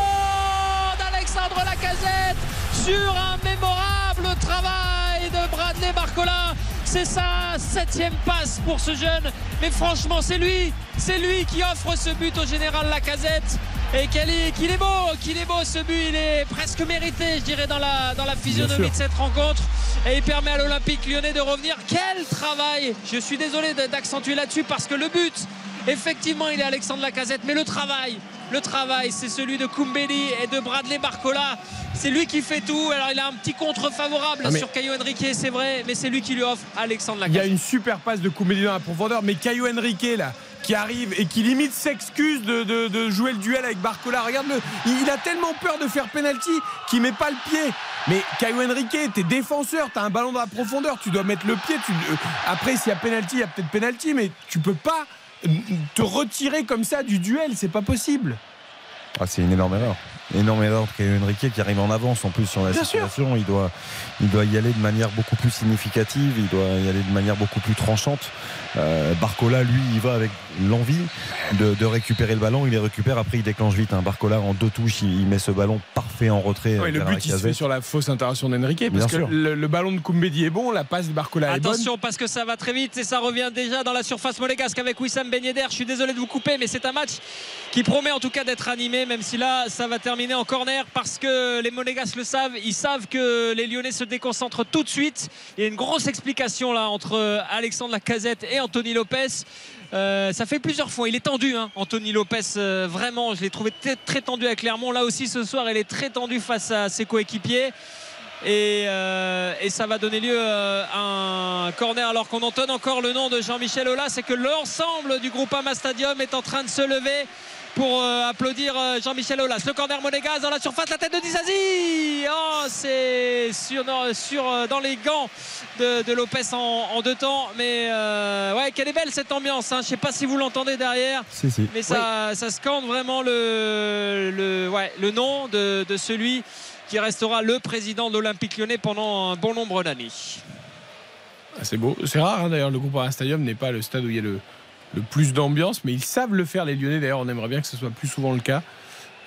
d'Alexandre Lacazette sur un mémorable travail de Bradley Barcola c'est sa septième passe pour ce jeune. Mais franchement, c'est lui, c'est lui qui offre ce but au général Lacazette. Et qu'il est, qu est, beau, qu'il est beau ce but, il est presque mérité, je dirais, dans la, dans la physionomie de cette rencontre. Et il permet à l'Olympique lyonnais de revenir. Quel travail Je suis désolé d'accentuer là-dessus parce que le but, effectivement, il est Alexandre Lacazette, mais le travail, le travail, c'est celui de Koumbeli et de Bradley Barcola. C'est lui qui fait tout. Alors il a un petit contre favorable ah sur Caio Henrique, c'est vrai, mais c'est lui qui lui offre Alexandre Lacazette. Il y a une super passe de Koumbeli dans la profondeur, mais Caio Henrique là qui arrive et qui limite s'excuse de, de, de, jouer le duel avec Barcola. Regarde-le, il a tellement peur de faire penalty qu'il met pas le pied. Mais Caio Henrique, t'es défenseur, t'as un ballon dans la profondeur, tu dois mettre le pied. Tu... Après, s'il y a penalty, il y a peut-être penalty, mais tu peux pas te retirer comme ça du duel, c'est pas possible. Ah, c'est une énorme erreur. Énorme erreur de Caio Henrique qui arrive en avance en plus sur la Bien situation. Il doit, il doit y aller de manière beaucoup plus significative, il doit y aller de manière beaucoup plus tranchante. Euh, Barcola, lui, il va avec l'envie de, de, récupérer le ballon. Il les récupère, après il déclenche vite. Hein. Barcola en deux touches, il, il, met ce ballon parfait en retrait. Ouais, le but, il se fait sur la fausse intervention d'Henrique parce Bien que le, le, ballon de Koumbedi est bon, la passe de Barcola est bonne. Attention parce que ça va très vite et ça revient déjà dans la surface monégasque avec Wissam Ben Yedder. Je suis désolé de vous couper, mais c'est un match qui promet en tout cas d'être animé, même si là, ça va terminer en corner parce que les Monégasques le savent. Ils savent que les Lyonnais se déconcentrent tout de suite. Il y a une grosse explication là entre Alexandre Lacazette et Anthony Lopez. Euh, ça fait plusieurs fois. Il est tendu, hein, Anthony Lopez. Euh, vraiment, je l'ai trouvé très, tendu à Clermont. Là aussi, ce soir, il est très tendu face à ses coéquipiers. Et, euh, ça va donner lieu à un corner alors qu'on entonne encore le nom de Jean-Michel Aulas. C'est que l'ensemble du groupe Ama Stadium est en train de se lever pour euh, applaudir euh, Jean-Michel Aulas. Le corner monégasque dans la surface, la tête de Dizazi. Oh, c'est sur, sur, euh, dans les gants de, de Lopez en, en, deux temps. Mais ouais, quelle est belle cette ambiance. Hein. Je ne sais pas si vous l'entendez derrière. Si, si. Mais ça, oui. ça scande vraiment le, le, ouais, le nom de, de celui qui restera le président de l'Olympique lyonnais pendant un bon nombre d'années. Ah, c'est beau. C'est rare hein, d'ailleurs, le groupe Stadium n'est pas le stade où il y a le, le plus d'ambiance, mais ils savent le faire les Lyonnais. D'ailleurs, on aimerait bien que ce soit plus souvent le cas.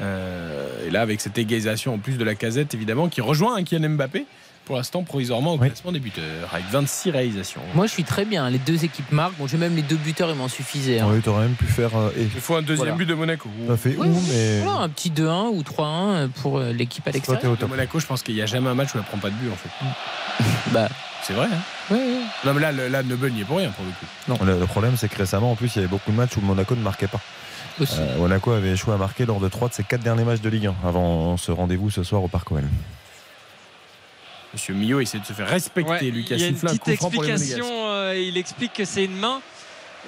Euh, et là, avec cette égalisation en plus de la casette, évidemment, qui rejoint un Kylian Mbappé. Pour l'instant, provisoirement au oui. classement des buteurs, avec 26 réalisations. Moi, je suis très bien. Les deux équipes marquent. Bon, j'ai même les deux buteurs, ils m'en suffisaient. Hein. Oui, tu aurais même pu faire. Euh, et... Il faut un deuxième voilà. but de Monaco. Ça fait oui, où, mais. Voilà, un petit 2-1 ou 3-1 pour euh, l'équipe à l'extérieur. Monaco, je pense qu'il n'y a jamais un match où elle ne prend pas de but, en fait. bah. C'est vrai, hein oui, oui. Non, mais là, le, là Neubel n'y est pour rien, pour le coup. Non. Le, le problème, c'est que récemment, en plus, il y avait beaucoup de matchs où Monaco ne marquait pas. Euh, Monaco avait échoué à marquer lors de trois de ses quatre derniers matchs de Ligue 1 avant ce rendez-vous ce soir au Parc OL. Monsieur Millot essaie de se faire respecter. Ouais, Lucas il y a une petite explication. Euh, il explique que c'est une main.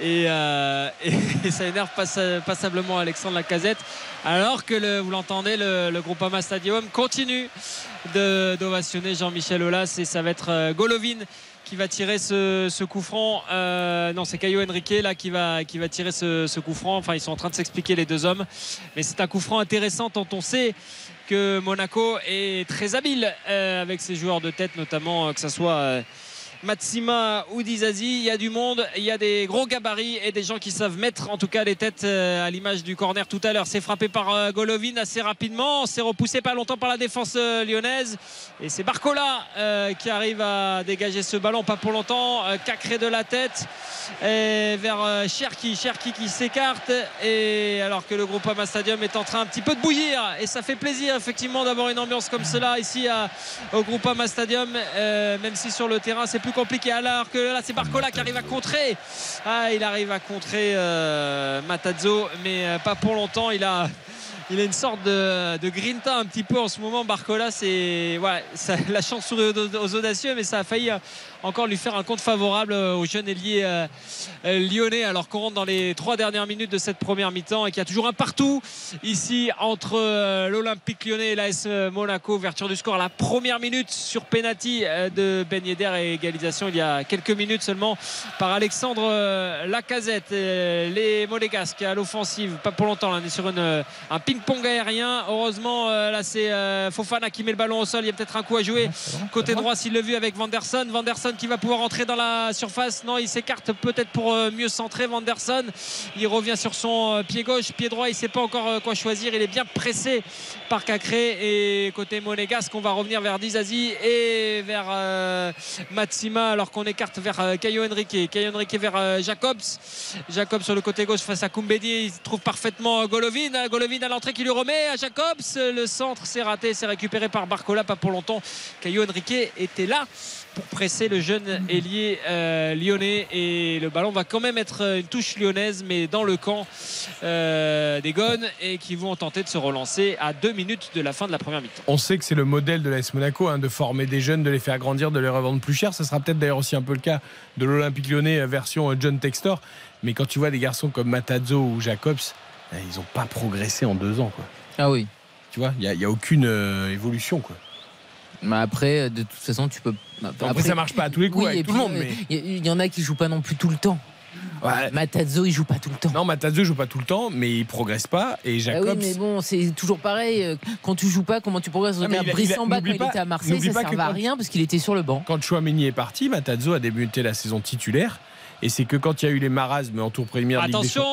Et, euh, et, ça énerve pass passablement Alexandre Lacazette. Alors que vous l'entendez, le, le Groupama Stadium continue d'ovationner Jean-Michel Aulas et ça va être euh, Golovin qui va tirer ce, coup franc. Euh, non, c'est Caio Henrique là qui va, qui va tirer ce, coup franc. Enfin, ils sont en train de s'expliquer les deux hommes. Mais c'est un coup franc intéressant tant on sait que Monaco est très habile avec ses joueurs de tête, notamment que ce soit Matsima ou Dizazi. Il y a du monde, il y a des gros gabarits et des gens qui savent mettre en tout cas les têtes euh, à l'image du corner tout à l'heure. C'est frappé par euh, Golovin assez rapidement. C'est repoussé pas longtemps par la défense euh, lyonnaise. Et c'est Barcola qui arrive à dégager ce ballon, pas pour longtemps. Cacré de la tête vers Cherki. Cherki qui s'écarte. Et alors que le groupe Ama Stadium est en train un petit peu de bouillir. Et ça fait plaisir effectivement d'avoir une ambiance comme cela ici au groupe Ama Stadium. même si sur le terrain c'est plus compliqué. Alors que là c'est Barcola qui arrive à contrer. Ah, il arrive à contrer euh, Matazzo, mais euh, pas pour longtemps. Il a il a une sorte de, de, grinta un petit peu en ce moment. Barcola, c'est la chance sourit aux, audacieux, mais ça a failli euh, encore lui faire un compte favorable euh, au jeune ailier euh, lyonnais alors qu'on rentre dans les trois dernières minutes de cette première mi-temps et qu'il y a toujours un partout ici entre l'Olympique lyonnais et l'AS Monaco. Ouverture du score à la première minute sur penalty de Ben Yedder et égalisation il y a quelques minutes seulement par Alexandre Lacazette. Les Monégasques à l'offensive, pas pour longtemps, on est sur une, un ping-pong aérien. Heureusement, euh, là, c'est euh, Fofana qui met le ballon au sol. Il y a peut-être un coup à jouer côté droit s'il le vu avec Vanderson. Vanderson qui va pouvoir entrer dans la surface. Non, il s'écarte peut-être pour euh, mieux centrer. Vanderson, il revient sur son pied gauche, pied droit. Il ne sait pas encore quoi choisir. Il est bien pressé par Cacré. Et côté monégasque, on va revenir vers Dizazi et vers Matsima alors qu'on écarte vers Caio Henrique. Caio Henrique vers Jacobs. Jacobs sur le côté gauche face à Koumbedi. Il trouve parfaitement Golovin. Golovin à l'entrée qui lui remet à Jacobs. Le centre s'est raté, c'est récupéré par Barcola, pas pour longtemps. Caillou Henrique était là pour presser le jeune ailier euh, lyonnais et le ballon va quand même être une touche lyonnaise mais dans le camp euh, des Gones et qui vont tenter de se relancer à deux minutes de la fin de la première mi-temps. On sait que c'est le modèle de l'AS Monaco hein, de former des jeunes, de les faire grandir, de les revendre plus cher. Ce sera peut-être d'ailleurs aussi un peu le cas de l'Olympique lyonnais euh, version John Textor. Mais quand tu vois des garçons comme Matazzo ou Jacobs, eh, ils n'ont pas progressé en deux ans. Quoi. Ah oui. Tu vois, il n'y a, aucune euh, évolution. Quoi. Mais après, de toute façon, tu peux. Après, ça marche pas à tous les coups avec tout le monde. Euh, il y, en a qui jouent pas non plus tout le temps. Ouais. Matazzo, il joue pas tout le temps. Non, Matazzo joue pas tout le temps, mais il progresse pas. Et Jacobs. Ah oui, mais bon, c'est toujours pareil. Euh, quand tu joues pas, comment tu progresses? Ah, Brissamba, quand il était à Marseille, ça ne servait à rien parce qu'il était sur le banc. Quand Chouameni est parti, Matazzo a débuté la saison titulaire. Et c'est que quand il y a eu les marasmes en tour préliminaire. Attention,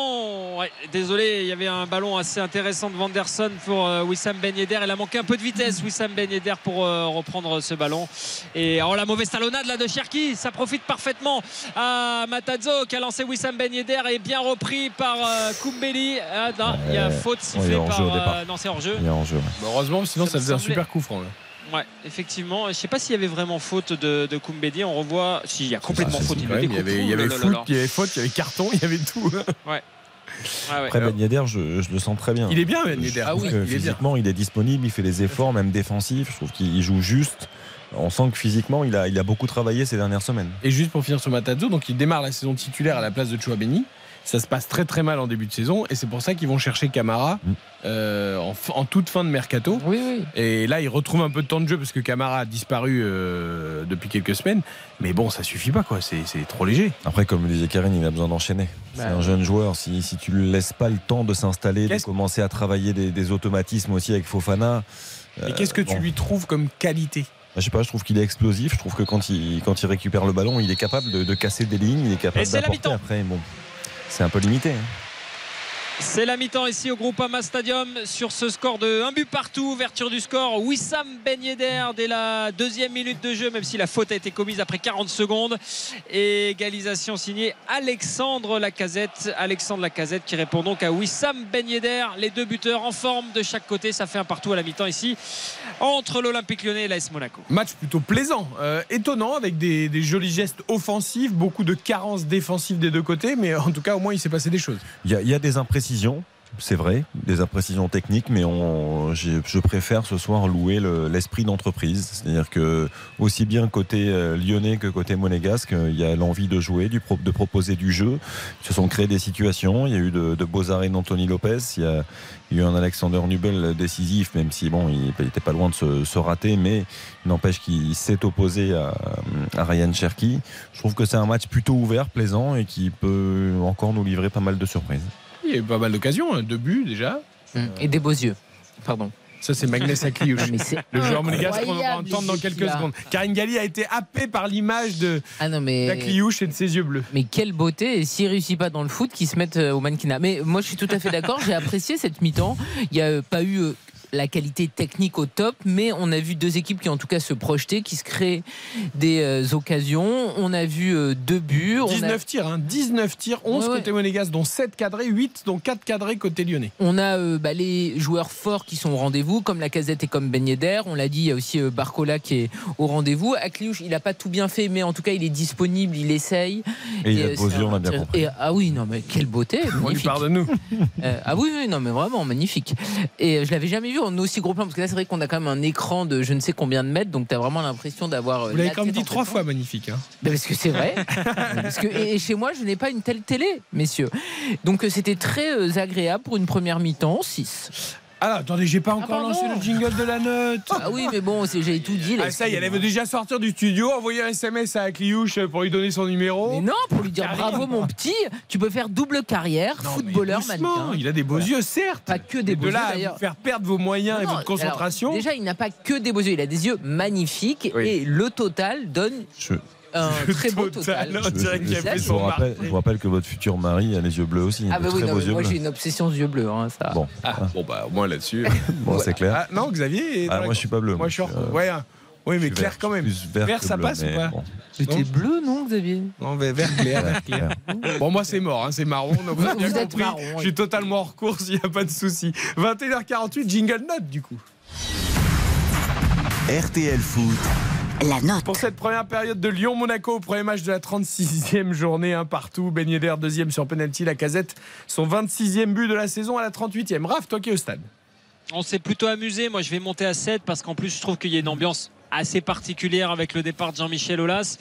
désolé, il y avait un ballon assez intéressant de Vanderson pour euh, Wissam Ben Yedder. Il a manqué un peu de vitesse, Wissam Ben Yedder, pour euh, reprendre ce ballon. Et oh, la mauvaise talonnade là de Cherki, ça profite parfaitement à Matazzo qui a lancé Wissam Ben Yedder et bien repris par euh, Koumbeli. Ah, il y a faute sifflée par. non, c'est hors jeu. heureusement, sinon ça, faisait un super coup franc. Là. Ouais, effectivement. Je ne sais pas s'il y avait vraiment faute de, de Koumbedi. On revoit. S'il y a complètement faute. il, y avait, il y avait, il y avait faute, il y avait carton, il y avait tout. Ouais. Après Ben Yedder, je, le sens très bien. Il est bien Ben Yedder. Ah oui, physiquement, il est disponible, il fait les efforts, même défensifs. Je trouve qu'il joue juste. On sent que physiquement, il a, il a beaucoup travaillé ces dernières semaines. Et juste pour finir sur Matazo, donc il démarre la saison titulaire à la place de Chouabeni ça se passe très très mal en début de saison et c'est pour ça qu'ils vont chercher Camara mm. euh, en, toute fin de mercato. Et là, ils retrouvent un peu de temps de jeu parce que Camara a disparu euh, depuis quelques semaines. Mais bon, ça suffit pas, quoi. C'est trop léger. Après, comme le disait Karine, il a besoin d'enchaîner. c'est bah un jeune joueur. Si, si tu lui laisses pas le temps de s'installer, de commencer à travailler des, automatismes aussi avec Fofana. Mais qu'est-ce que tu lui trouves comme qualité? Bah, je sais pas, je trouve qu'il est explosif. Je trouve que quand il, quand il récupère le ballon, il est capable de, de casser des lignes, il est capable d'apporter après. Bon c'est un peu limité. Hein. C'est la mi-temps ici au Groupama Stadium sur ce score de 1 but partout. Ouverture du score. Wissam Ben Yedder dès la deuxième minute de jeu, même si la faute a été commise après 40 secondes. Et égalisation signée Alexandre Lacazette. Alexandre Lacazette qui répond donc à Wissam Ben Yedder. Les deux buteurs en forme de chaque côté. Ça fait un partout à la mi-temps ici entre l'Olympique lyonnais et l'AS Monaco. Match plutôt plaisant, euh, étonnant avec des, des, jolis gestes offensifs, beaucoup de carences défensives des deux côtés, mais en tout cas au moins il s'est passé des choses. Il y, y a des c'est vrai, des imprécisions techniques, mais on, je préfère ce soir louer l'esprit d'entreprise. C'est-à-dire que aussi bien côté euh, lyonnais que côté monégasque, il y a l'envie de jouer, de proposer du jeu. Ils se sont créés des situations. Il y a eu de, beaux arrêts d'Anthony Lopez. Il y, a, eu un Alexander Nubel décisif, même si bon, il n'était pas loin de se, rater, mais n'empêche qu'il s'est opposé à, à, Ryan Cherky. Je trouve que c'est un match plutôt ouvert, plaisant et qui peut encore nous livrer pas mal de surprises. Il y a eu pas mal d'occasions, hein. deux buts déjà. Hum, et des beaux yeux. Pardon. Ça, c'est Magnès Akliouche. c'est Le joueur monégasque qu'on va entendre dans quelques secondes. Karine Galli a été happée par l'image de Ah non, mais. d'Akliouche et de ses yeux bleus. Mais quelle beauté Et s'il réussit pas dans le foot, qu'il se mette euh, au mannequinat. Mais moi, je suis tout à fait d'accord. J'ai apprécié cette mi-temps. Il n'y a pas eu euh, la qualité technique au top, mais on a vu deux équipes qui en tout cas se projetaient, qui se créent des euh, occasions. On a vu euh, deux buts. On a- 19 tirs, hein, 19 tirs, 11 Ouais, ouais. côté monégasque, dont 7 cadrés, 8 dont 4 cadrés côté lyonnais. On a euh, bah, les joueurs forts qui sont au rendez-vous, comme la casette et comme Ben Yedder. On l'a dit, il y a aussi euh, Barcola qui est au rendez-vous. Akliouche, il n'a pas tout bien fait, mais en tout cas, il est disponible, il essaye. Et il a euh, beaux yeux, on un a bien compris. et- ah oui, non, mais quelle beauté. On lui magnifique. pardonne-nous. Euh, ah oui, oui, non, mais vraiment magnifique. Et euh, je l'avais jamais vu en aussi gros plan, parce que là, c'est vrai qu'on a quand même un écran de je ne sais combien de mètres, donc tu as vraiment l'impression d'avoir. euh, Vous l'avez la quand même dit trois fois magnifique. hein. ben, parce que c'est vrai. parce que, et, et chez moi, je n'ai pas une telle télé, messieurs. Donc euh, c'était très euh, agréable pour une première mi-temps, 6. Ah, attendez, j'ai pas encore pardon. lancé le jingle de la note. Ah oui, mais bon, c'est- j'avais tout dit. Là, Ah, ça y est, elle veut déjà sortir du studio, envoyer un SMS à Akliouche pour lui donner son numéro. Mais non, pour lui dire bravo mon petit, tu peux faire double carrière, Non, mais footballeur, doucement, mannequin. Il a des beaux Voilà. yeux, certes. Pas que des Mais beaux de yeux là à d'ailleurs. faire perdre vos moyens et Non, votre concentration. alors, déjà, il n'a pas que des beaux yeux, il a des yeux magnifiques Oui. et le total donne Je, un très beau total, total. je je- vous rappelle, marque. je vous rappelle que votre futur mari a les yeux bleus aussi. Ah de bah oui, très non, beaux mais yeux moi j'ai une obsession aux yeux bleus, hein, ça. Bon, Ah, bon, bah, au moins là-dessus. bon c'est clair. Ah, non, Xavier Ah, la- moi, je suis pas bleu. Moi, je suis. euh, Ouais, hein. Oui, mais clair vert, quand même. vert, Vert, que ça bleu, passe ou pas bon. T'es bleu, non, Xavier? Non, mais vert clair, vert clair. Bon, moi, c'est mort, hein, c'est marron. Donc, Vous bien êtes compris. marron, oui. Je suis totalement hors course, il n'y a pas de souci. 21h48, jingle note, du coup. RTL Foot. La note. Pour cette première période de Lyon-Monaco, premier match de la 36e journée, un partout. Ben Yedder, deuxième sur penalty. La casette, son 26e but de la saison à la 38e. Raph, toi qui es au stade. On s'est plutôt amusé. Moi, je vais monter à 7 parce qu'en plus, je trouve qu'il y a une ambiance assez particulière avec le départ de Jean-Michel Aulas.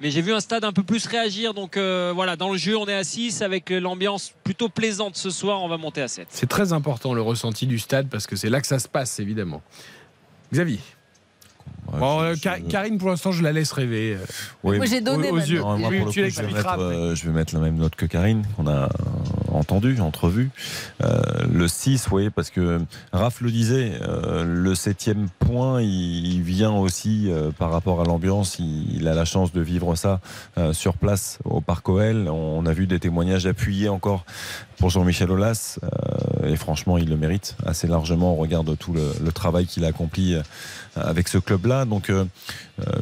Mais j'ai vu un stade un peu plus réagir. Donc euh, voilà, dans le jeu, on est à 6 avec l'ambiance plutôt plaisante ce soir. On va monter à 7. C'est très important le ressenti du stade parce que c'est là que ça se passe, évidemment. Xavier. Ouais, Bon, je- euh, je- Karine, pour l'instant, je la laisse rêver. Oui, Moi j'ai donné aux- yeux. note. Non, moi, Oui, pour le tu coup, je vais, l'expliqueras mettre, après. euh, je vais mettre la même note que Karine, qu'on a euh, entendu, entrevu. Euh, le 6, oui, parce que Raph le disait, euh, le septième point, il, il vient aussi euh, par rapport à l'ambiance. Il, il a la chance de vivre ça euh, sur place au Parc OL. On a vu des témoignages appuyés encore pour Jean-Michel Aulas. euh, et franchement, il le mérite assez largement au regard de tout le, le travail qu'il a accompli euh, avec ce club-là. Donc, euh,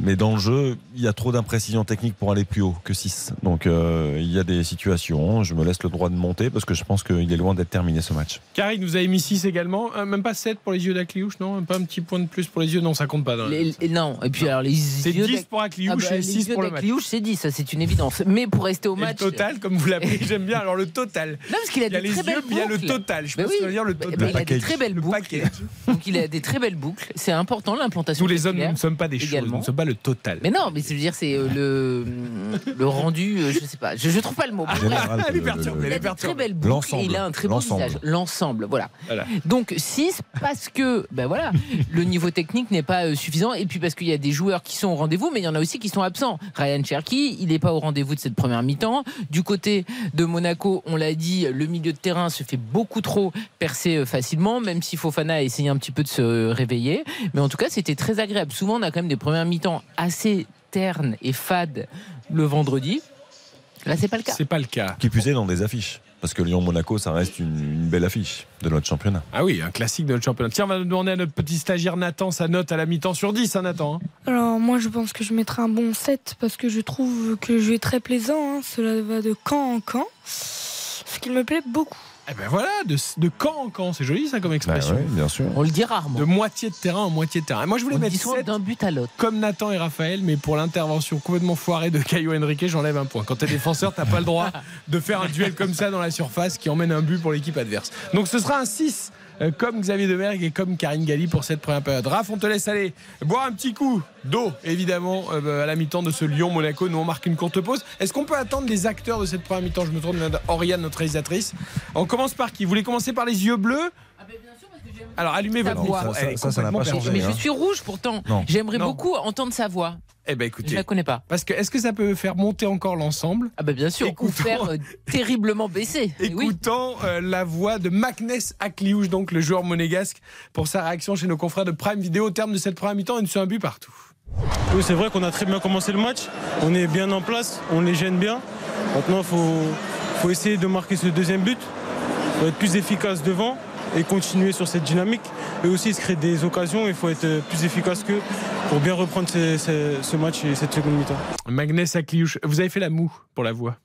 mais dans le jeu, il y a trop d'imprécisions techniques pour aller plus haut que 6. Donc euh, il y a des situations, je me laisse le droit de monter parce que je pense qu'il est loin d'être terminé ce match. Karine, vous avez mis 6 également. Euh, même pas 7 pour les yeux d'Akliouche, non? Pas un petit point de plus pour les yeux? Non, ça compte pas. dans Les- non, et puis alors les C'est yeux 10 d'Ak- pour Ah Akliouche bah, et les 6 yeux pour le match. c'est 10, ça c'est une évidence. Mais pour rester au Et le match. total, comme vous l'appelez, j'aime bien. Alors le total. Non, parce qu'il a Il y a des les très yeux, belles il y a le total. Je oui. va dire le total. il a des très belles Le boucles. Donc il a des très belles boucles. C'est important l'implantation. Tous les hommes, nous ne sommes pas des choses, nous ne sommes pas le total. Mais non, mais je veux dire, c'est euh, le, le rendu, euh, je sais pas, je, je trouve pas le mot. Elle est perturbée, elle a est très perturbée. boucles L'ensemble. et il a un très beau visage. L'ensemble, voilà. Voilà. Donc 6 parce que ben voilà, le niveau technique n'est pas euh, suffisant et puis parce qu'il y a des joueurs qui sont au rendez-vous mais il y en a aussi qui sont absents. Ryan Cherky, il n'est pas au rendez-vous de cette première mi-temps. Du côté de Monaco, on l'a dit, le milieu de terrain se fait beaucoup trop percer euh, facilement même si Fofana a essayé un petit peu de se réveiller, mais en tout cas, c'était très agréable. Souvent on a quand même des premières mi-temps assez ternes et fades le vendredi. Là, c'est pas le cas. C'est pas le cas. Qui plus est dans des affiches. Parce que Lyon-Monaco, ça reste une, une belle affiche de notre championnat. Ah oui, un classique de notre championnat. Tiens, on va demander à notre petit stagiaire Nathan sa note à la mi-temps sur 10, hein, Nathan. hein. Alors moi je pense que je mettrai un bon 7 parce que je trouve que le jeu est très plaisant. hein. Cela va de camp en camp. Ce qui me plaît beaucoup. Eh ben voilà, de, de camp en camp, c'est joli ça comme expression. Bah ouais, bien sûr. On le dit rarement. De moitié de terrain en moitié de terrain. Et moi je voulais On le mettre dit souvent 7 d'un but à l'autre. comme Nathan et Raphaël, mais pour l'intervention complètement foirée de Caio Henrique, j'enlève un point. Quand t'es défenseur, t'as pas le droit de faire un duel comme ça dans la surface qui emmène un but pour l'équipe adverse. Donc ce sera un 6 euh, comme Xavier Demergue et comme Karine Galli pour cette première période. Raph, on te laisse aller boire un petit coup d'eau, évidemment, euh, à la mi-temps de ce Lyon-Monaco. Nous, on marque une courte pause. Est-ce qu'on peut attendre les acteurs de cette première mi-temps? Je me tourne vers Oriane, notre réalisatrice. On commence par qui? Vous voulez commencer par les yeux bleus Ah ben bien sûr parce que Alors allumez votre voix. Ça, ça, ça n'a pas changé. Mais je suis rouge pourtant. Non. J'aimerais beaucoup entendre sa voix. Eh ben Je écoutez, la connais pas. parce que est-ce que ça peut faire monter encore l'ensemble? Ah bah bien sûr, ou Écoutons. faire euh, terriblement baisser. Eh Oui. Écoutons euh, la voix de Magnès Akliouche, donc le joueur monégasque, pour sa réaction chez nos confrères de Prime Vidéo au terme de cette première mi-temps et de un but partout. Oui, c'est vrai qu'on a très bien commencé le match. On est bien en place, on les gêne bien. Maintenant, il faut, faut essayer de marquer ce deuxième but, faut être plus efficace devant et continuer sur cette dynamique. Et aussi se créer des occasions, il faut être plus efficace qu'eux pour bien reprendre ce match et cette seconde mi-temps. Magnès Akliouche, vous avez fait la moue pour la voix.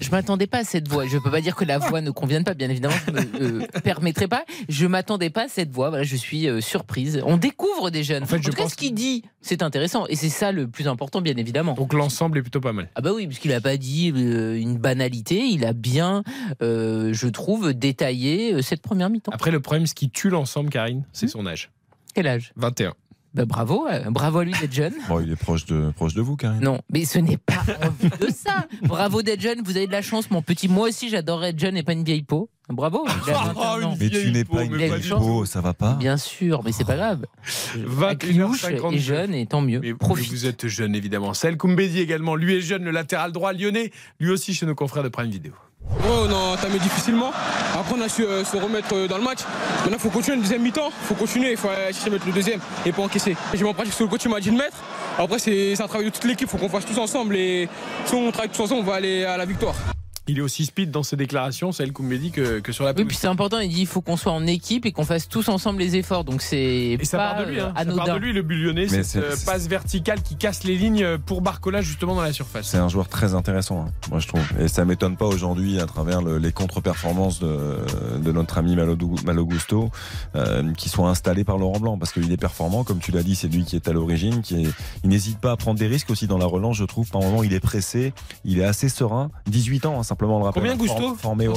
Je m'attendais pas à cette voix. Je peux pas dire que la voix ne convienne pas, bien évidemment, je me euh, permettrai pas. Je m'attendais pas à cette voix. Voilà, je suis euh, surprise. On découvre des jeunes. En, fait, je tout cas, pense ce qu'il dit, c'est intéressant, et c'est ça le plus important, bien évidemment. Donc l'ensemble est plutôt pas mal. Ah bah oui, puisqu'il a pas dit euh, une banalité, il a bien, euh, je trouve, détaillé cette première mi-temps. Après, le problème, ce qui tue l'ensemble, Karine, c'est Hmm. son âge. Quel âge? 21. Bah bravo, euh, bravo à lui d'être jeune. Bon, il est proche de, proche de vous, Karine. Non, mais ce n'est pas en vue de ça. Bravo d'être jeune, vous avez de la chance, mon petit. Moi aussi, j'adorerais être jeune et pas une vieille peau. Bravo. il a 21 ans. Mais tu n'es pas une mais vieille peau, ça va pas Bien sûr, mais c'est pas grave. 21h52. Akliouche est jeune et tant mieux. Mais Profite. vous êtes jeune, évidemment. Celle Koumbedi également, lui est jeune, le latéral droit lyonnais, lui aussi chez nos confrères de Prime Vidéo. Ouais, on a entamé difficilement. Après, on a su euh, se remettre euh, dans le match. Maintenant, il faut continuer le deuxième mi-temps. Il faut continuer. Il faut chercher à mettre le deuxième et pas encaisser. J'ai mon pratique sur le coach m'a dit de mettre. Après, c'est un travail de toute l'équipe. Il faut qu'on fasse tous ensemble. Et si on travaille tous ensemble, on va aller à la victoire. Il est aussi speed dans ses déclarations, celle Koumbedi, que, que sur la Oui, puis c'est important, il dit il faut qu'on soit en équipe et qu'on fasse tous ensemble les efforts. Donc c'est Et ça pas part de lui, hein. ça part de lui le Mais cette c'est- euh, c'est- passe verticale qui casse les lignes pour Barcola justement dans la surface. C'est un joueur très intéressant, hein, moi je trouve. Et ça m'étonne pas aujourd'hui à travers le- les contre-performances de, de notre ami Malogusto euh, qui sont installés par Laurent Blanc parce qu'il est performant, comme tu l'as dit, c'est lui qui est à l'origine, qui est, il n'hésite pas à prendre des risques aussi dans la relance, je trouve. Par moment, il est pressé, il est assez serein. 18 ans, hein, simplement le. Combien Gusto form- Formé au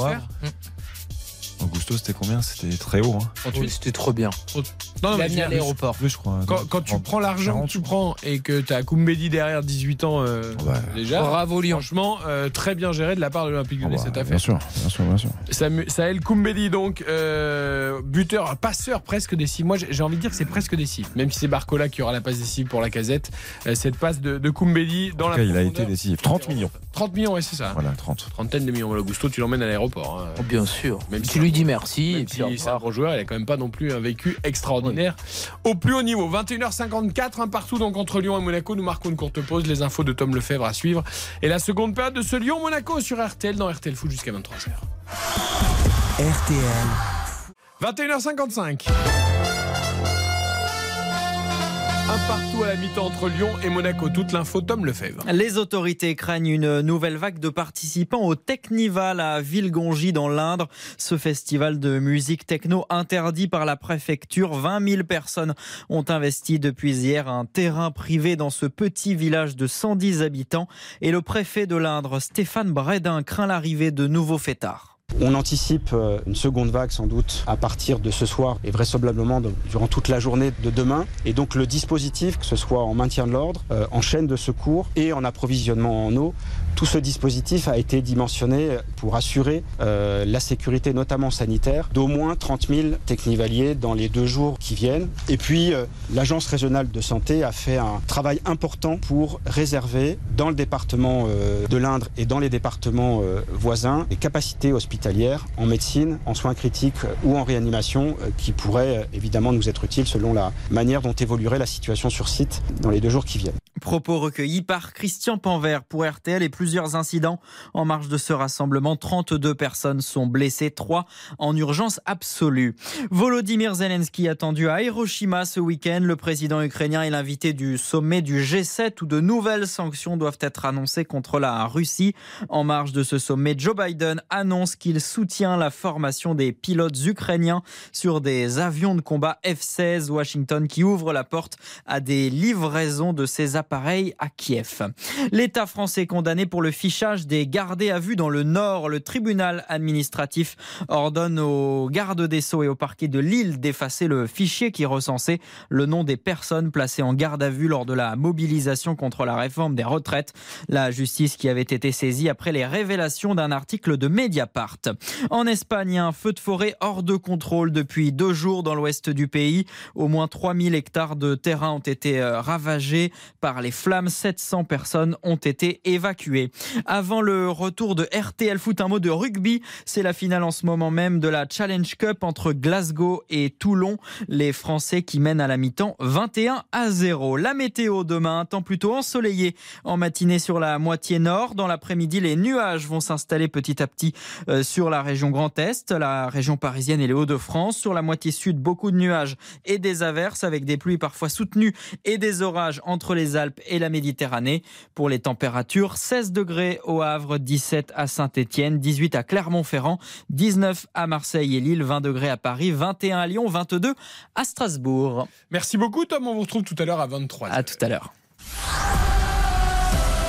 Transfert Havre. Gusto, c'était combien C'était très haut. Hein. Oui, C'était trop bien. Non, non, Il a mais mis je à l'aéroport. Plus, je crois. Quand, quand tu prends l'argent que tu prends et que tu as Koumbedi derrière 18 ans euh, déjà, Bravo Lyon. franchement, euh, très bien géré de la part de l'Olympique Lyonnais cette affaire. Bien sûr, bien sûr, bien sûr. Saël Koumbedi, donc, euh, buteur, passeur presque décisif. Moi, j'ai envie de dire que c'est presque décisif. Même si c'est Barcola qui aura la passe décisive pour la casette, euh, cette passe de, de Koumbedi dans En la cas, il a été décisif. 30 millions. 30 millions, ouais, c'est ça. Voilà, 30. Trentaine de millions. Voilà, Gusto, tu l'emmènes à l'aéroport. hein. Oh, bien sûr. Même tu si- lui dis merci. Même et puis au si c'est un bon joueur, il a quand même pas non plus un vécu extraordinaire au plus haut niveau. 21h54, un partout donc entre Lyon et Monaco. Nous marquons une courte pause. Les infos de Tom Lefebvre à suivre. Et la seconde période de ce Lyon-Monaco sur RTL dans RTL Foot jusqu'à 23h. RTL. 21h55. Un partout à la mi-temps entre Lyon et Monaco. Toute l'info, Tom Lefebvre. Les autorités craignent une nouvelle vague de participants au Technival à Villegongy dans l'Indre. Ce festival de musique techno interdit par la préfecture. 20 000 personnes ont investi depuis hier un terrain privé dans ce petit village de 110 habitants. Et le préfet de l'Indre, Stéphane Bredin, craint l'arrivée de nouveaux fêtards. On anticipe euh, une seconde vague sans doute à partir de ce soir et vraisemblablement durant toute la journée de demain. Et donc le dispositif, que ce soit en maintien de l'ordre, euh, en chaîne de secours et en approvisionnement en eau, tout ce dispositif a été dimensionné pour assurer euh, la sécurité, notamment sanitaire, d'au moins 30 000 technivaliers dans les deux jours qui viennent. Et puis euh, l'Agence régionale de santé a fait un travail important pour réserver dans le département euh, de l'Indre et dans les départements euh, voisins des capacités hospitalières en médecine, en soins critiques euh, ou en réanimation euh, qui pourraient euh, évidemment nous être utiles selon la manière dont évoluerait la situation sur site dans les deux jours qui viennent. Propos recueillis par Christian Panvert pour RTL et plusieurs incidents en marge de ce rassemblement. 32 personnes sont blessées, 3 en urgence absolue. Volodymyr Zelensky attendu à Hiroshima ce week-end. Le président ukrainien est l'invité du sommet du G7 où de nouvelles sanctions doivent être annoncées contre la Russie. En marge de ce sommet, Joe Biden annonce qu'il soutient la formation des pilotes ukrainiens sur des avions de combat F-16 Washington qui ouvre la porte à des livraisons de ces appareils pareil à Kiev. L'État français condamné pour le fichage des gardés à vue dans le Nord. Le tribunal administratif ordonne aux gardes des Sceaux et au parquet de Lille d'effacer le fichier qui recensait le nom des personnes placées en garde à vue lors de la mobilisation contre la réforme des retraites. La justice qui avait été saisie après les révélations d'un article de Mediapart. En Espagne, un feu de forêt hors de contrôle depuis deux jours dans l'ouest du pays. Au moins 3000 hectares de terrain ont été euh, ravagés par les flammes. 700 personnes ont été évacuées. Avant le retour de RTL Foot, un mot de rugby. C'est la finale en ce moment même de la Challenge Cup entre Glasgow et Toulon. Les Français qui mènent à la mi-temps 21 à 0. La météo demain, un temps plutôt ensoleillé en matinée sur la moitié nord. Dans l'après-midi, les nuages vont s'installer petit à petit euh, sur la région Grand Est, la région parisienne et les Hauts-de-France. Sur la moitié sud, beaucoup de nuages et des averses avec des pluies parfois soutenues et des orages entre les Alpes et la Méditerranée. Pour les températures, 16 degrés au Havre, 17 à Saint-Étienne, 18 à Clermont-Ferrand, 19 à Marseille et Lille, 20 degrés à Paris, 21 à Lyon, 22 à Strasbourg. Merci beaucoup Tom, on vous retrouve tout à l'heure à 23. À tout à l'heure.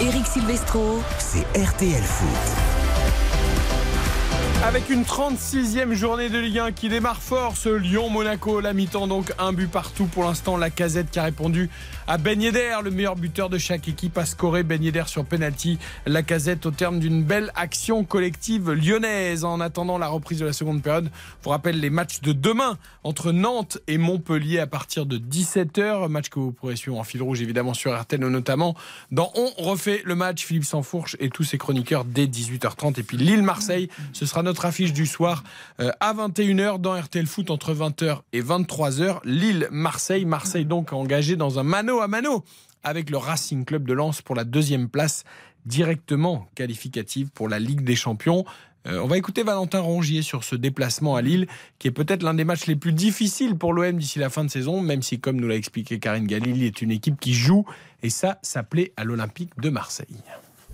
Eric Silvestro. C'est RTL Foot. Avec une 36e journée de Ligue 1 qui démarre fort, ce Lyon-Monaco, la mi-temps donc un but partout pour l'instant. La casette qui a répondu à Ben le meilleur buteur de chaque équipe, a scoré Ben sur penalty. La casette au terme d'une belle action collective lyonnaise. En attendant la reprise de la seconde période, je vous les matchs de demain entre Nantes et Montpellier à partir de 17h. Match que vous pourrez suivre en fil rouge évidemment sur RTL notamment. Dans On refait le match, Philippe Sansfourche et tous ses chroniqueurs dès 18h30. Et puis Lille-Marseille, ce sera notre affiche du soir euh, à 21h dans RTL Foot entre 20h et 23h. Lille-Marseille, Marseille donc engagé dans un mano à mano avec le Racing Club de Lens pour la deuxième place directement qualificative pour la Ligue des Champions. Euh, on va écouter Valentin Rongier sur ce déplacement à Lille, qui est peut-être l'un des matchs les plus difficiles pour l'OM d'ici la fin de saison, même si, comme nous l'a expliqué Karine Galili, est une équipe qui joue, et ça, ça plaît à l'Olympique de Marseille.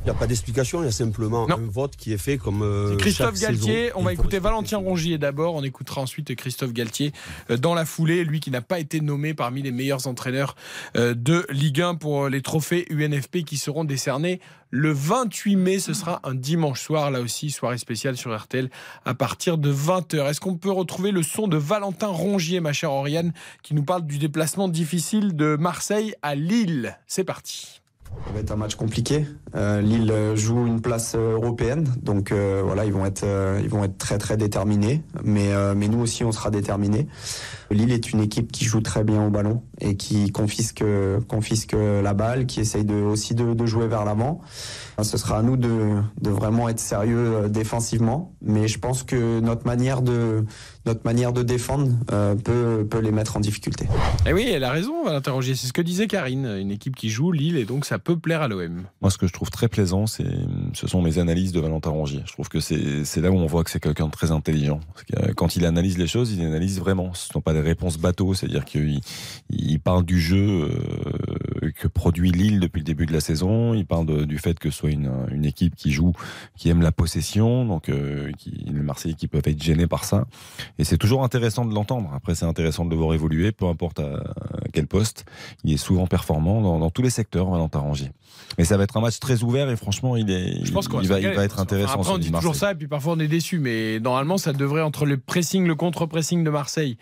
Il n'y a pas d'explication, il y a simplement un vote qui est fait comme. euh, Christophe Galtier, saison. on va écouter Valentin Rongier d'abord, on écoutera ensuite Christophe Galtier euh, dans la foulée, lui qui n'a pas été nommé parmi les meilleurs entraîneurs euh, de Ligue 1 pour les trophées UNFP qui seront décernés le 28 mai, ce sera un dimanche soir, là aussi, soirée spéciale sur RTL à partir de 20h. Est-ce qu'on peut retrouver le son de Valentin Rongier, ma chère Oriane, qui nous parle du déplacement difficile de Marseille à Lille? C'est parti. Ça va être un match compliqué. Euh, Lille joue une place euh, européenne, donc euh, voilà, ils vont être, euh, ils vont être très très déterminés. Mais euh, mais nous aussi, on sera déterminés. Lille est une équipe qui joue très bien au ballon et qui confisque confisque la balle, qui essaye de, aussi de, de jouer vers l'avant. Ce sera à nous de, de vraiment être sérieux défensivement, mais je pense que notre manière de notre manière de défendre euh, peut peut les mettre en difficulté. Et Eh oui, elle a raison, Valentin Rongier. C'est ce que disait Karine. Une équipe qui joue Lille et donc ça peut plaire à l'OM. Moi, ce que je trouve très plaisant, c'est, ce sont mes analyses de Valentin Rongier. Je trouve que c'est, c'est là où on voit que c'est quelqu'un de très intelligent. Parce que, euh, quand il analyse les choses, il analyse vraiment. Ce ne sont pas des réponses bateaux, c'est-à-dire qu'il il parle du jeu euh, que produit Lille depuis le début de la saison. Il parle de- du fait que ce soit une, une équipe qui joue, qui aime la possession, donc euh, qui, les Marseillais qui peuvent être gênés par ça. Et c'est toujours intéressant de l'entendre. Après, c'est intéressant de le voir évoluer, peu importe à, quel poste. Il est souvent performant dans, dans tous les secteurs, Valentin Rongier. Mais ça va être un match très ouvert et franchement, il est, Je pense il va, il va être intéressant. Après, on dit toujours ça et puis parfois on est déçu. Mais normalement, ça devrait, entre le pressing, le contre-pressing de Marseille,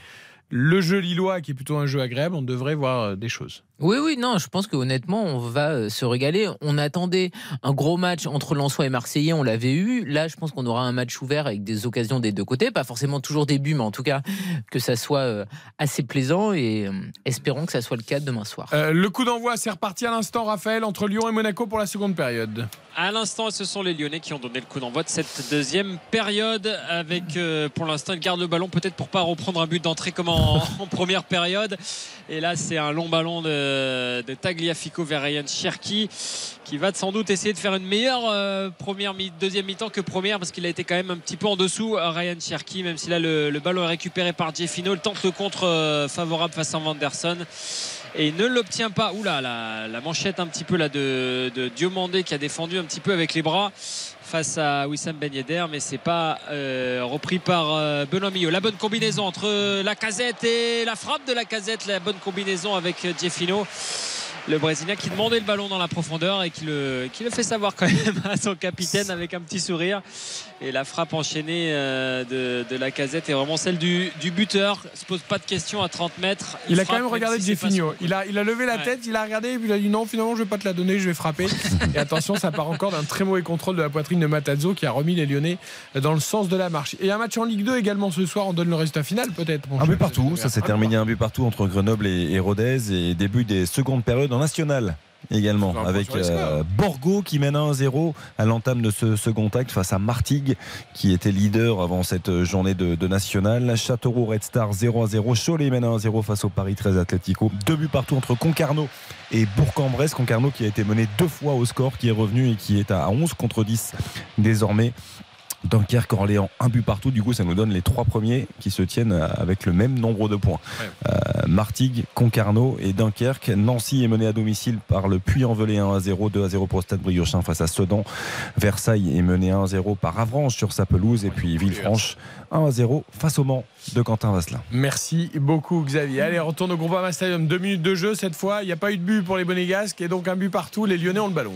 le jeu lillois qui est plutôt un jeu agréable, on devrait voir euh, des choses. Oui, oui, non, je pense que honnêtement, on va euh, se régaler. On attendait un gros match entre Lensois et Marseillais, on l'avait eu. Là, je pense qu'on aura un match ouvert avec des occasions des deux côtés, pas forcément toujours des buts, mais en tout cas que ça soit euh, assez plaisant et euh, espérons que ça soit le cas demain soir. Euh, le coup d'envoi, c'est reparti à l'instant, Raphaël, entre Lyon et Monaco pour la seconde période. À l'instant, ce sont les Lyonnais qui ont donné le coup d'envoi de cette deuxième période. Avec, euh, pour l'instant, ils gardent le ballon peut-être pour pas reprendre un but d'entrée comme en, en première période. Et là, c'est un long ballon de, de Tagliafico vers Ryan Cherki qui va sans doute essayer de faire une meilleure euh, première mi- deuxième mi-temps que première parce qu'il a été quand même un petit peu en dessous euh, Ryan Cherki même si là le, le ballon est récupéré par Jeffino il tente le contre euh, favorable face à Vanderson et ne l'obtient pas. Oula, la, la manchette un petit peu là de, de Diomandé qui a défendu un petit peu avec les bras face à Wissam Ben Yedder, mais c'est pas euh, repris par euh, Benoît Millot. La bonne combinaison entre la casette et la frappe de la casette, la bonne combinaison avec Jeffino. le Brésilien qui demandait le ballon dans la profondeur et qui le, qui le fait savoir quand même à son capitaine avec un petit sourire. Et la frappe enchaînée euh, de, de la casette est vraiment celle du, du buteur. Se pose pas de questions à 30 mètres. Il, a frappe quand même regardé si Jeffinho. Il a, il a levé la Ouais. tête, il a regardé, et puis il a dit non, finalement, je vais pas te la donner, je vais frapper. et attention, ça part encore d'un très mauvais contrôle de la poitrine de Matazzo qui a remis les Lyonnais dans le sens de la marche. Et un match en Ligue 2 également ce soir, on donne le résultat final peut-être. mon Un but partout, ça s'est terminé un but partout entre Grenoble et, et Rodez et début des secondes périodes en national également avec euh. Borgo qui mène 1-0 à l'entame de ce second acte face à Martigues qui était leader avant cette journée de, de national. Châteauroux Red Star 0-0, Cholet mène 1-0 face au Paris 13 Atlético. Deux buts partout entre Concarneau et Bourg-en-Bresse. Concarneau qui a été mené deux fois au score, qui est revenu et qui est à 11 contre 10 désormais. Dunkerque, Orléans, un but partout. Du coup, ça nous donne les trois premiers qui se tiennent avec le même nombre de points. Euh, Martigues, Concarneau et Dunkerque. Nancy est mené à domicile par le Puy-en-Velay 1 à 0, 2 à 0 pour Stade Briochin face à Sedan. Versailles est mené 1 à 0 par Avranches sur sa pelouse et puis Villefranche 1 à 0 face au Mans de Quentin Vasselin. Merci beaucoup Xavier. Allez, on retourne au Groupama Stadium. Deux minutes de jeu cette fois. Il n'y a pas eu de but pour les Monégasques et donc un but partout. Les Lyonnais ont le ballon.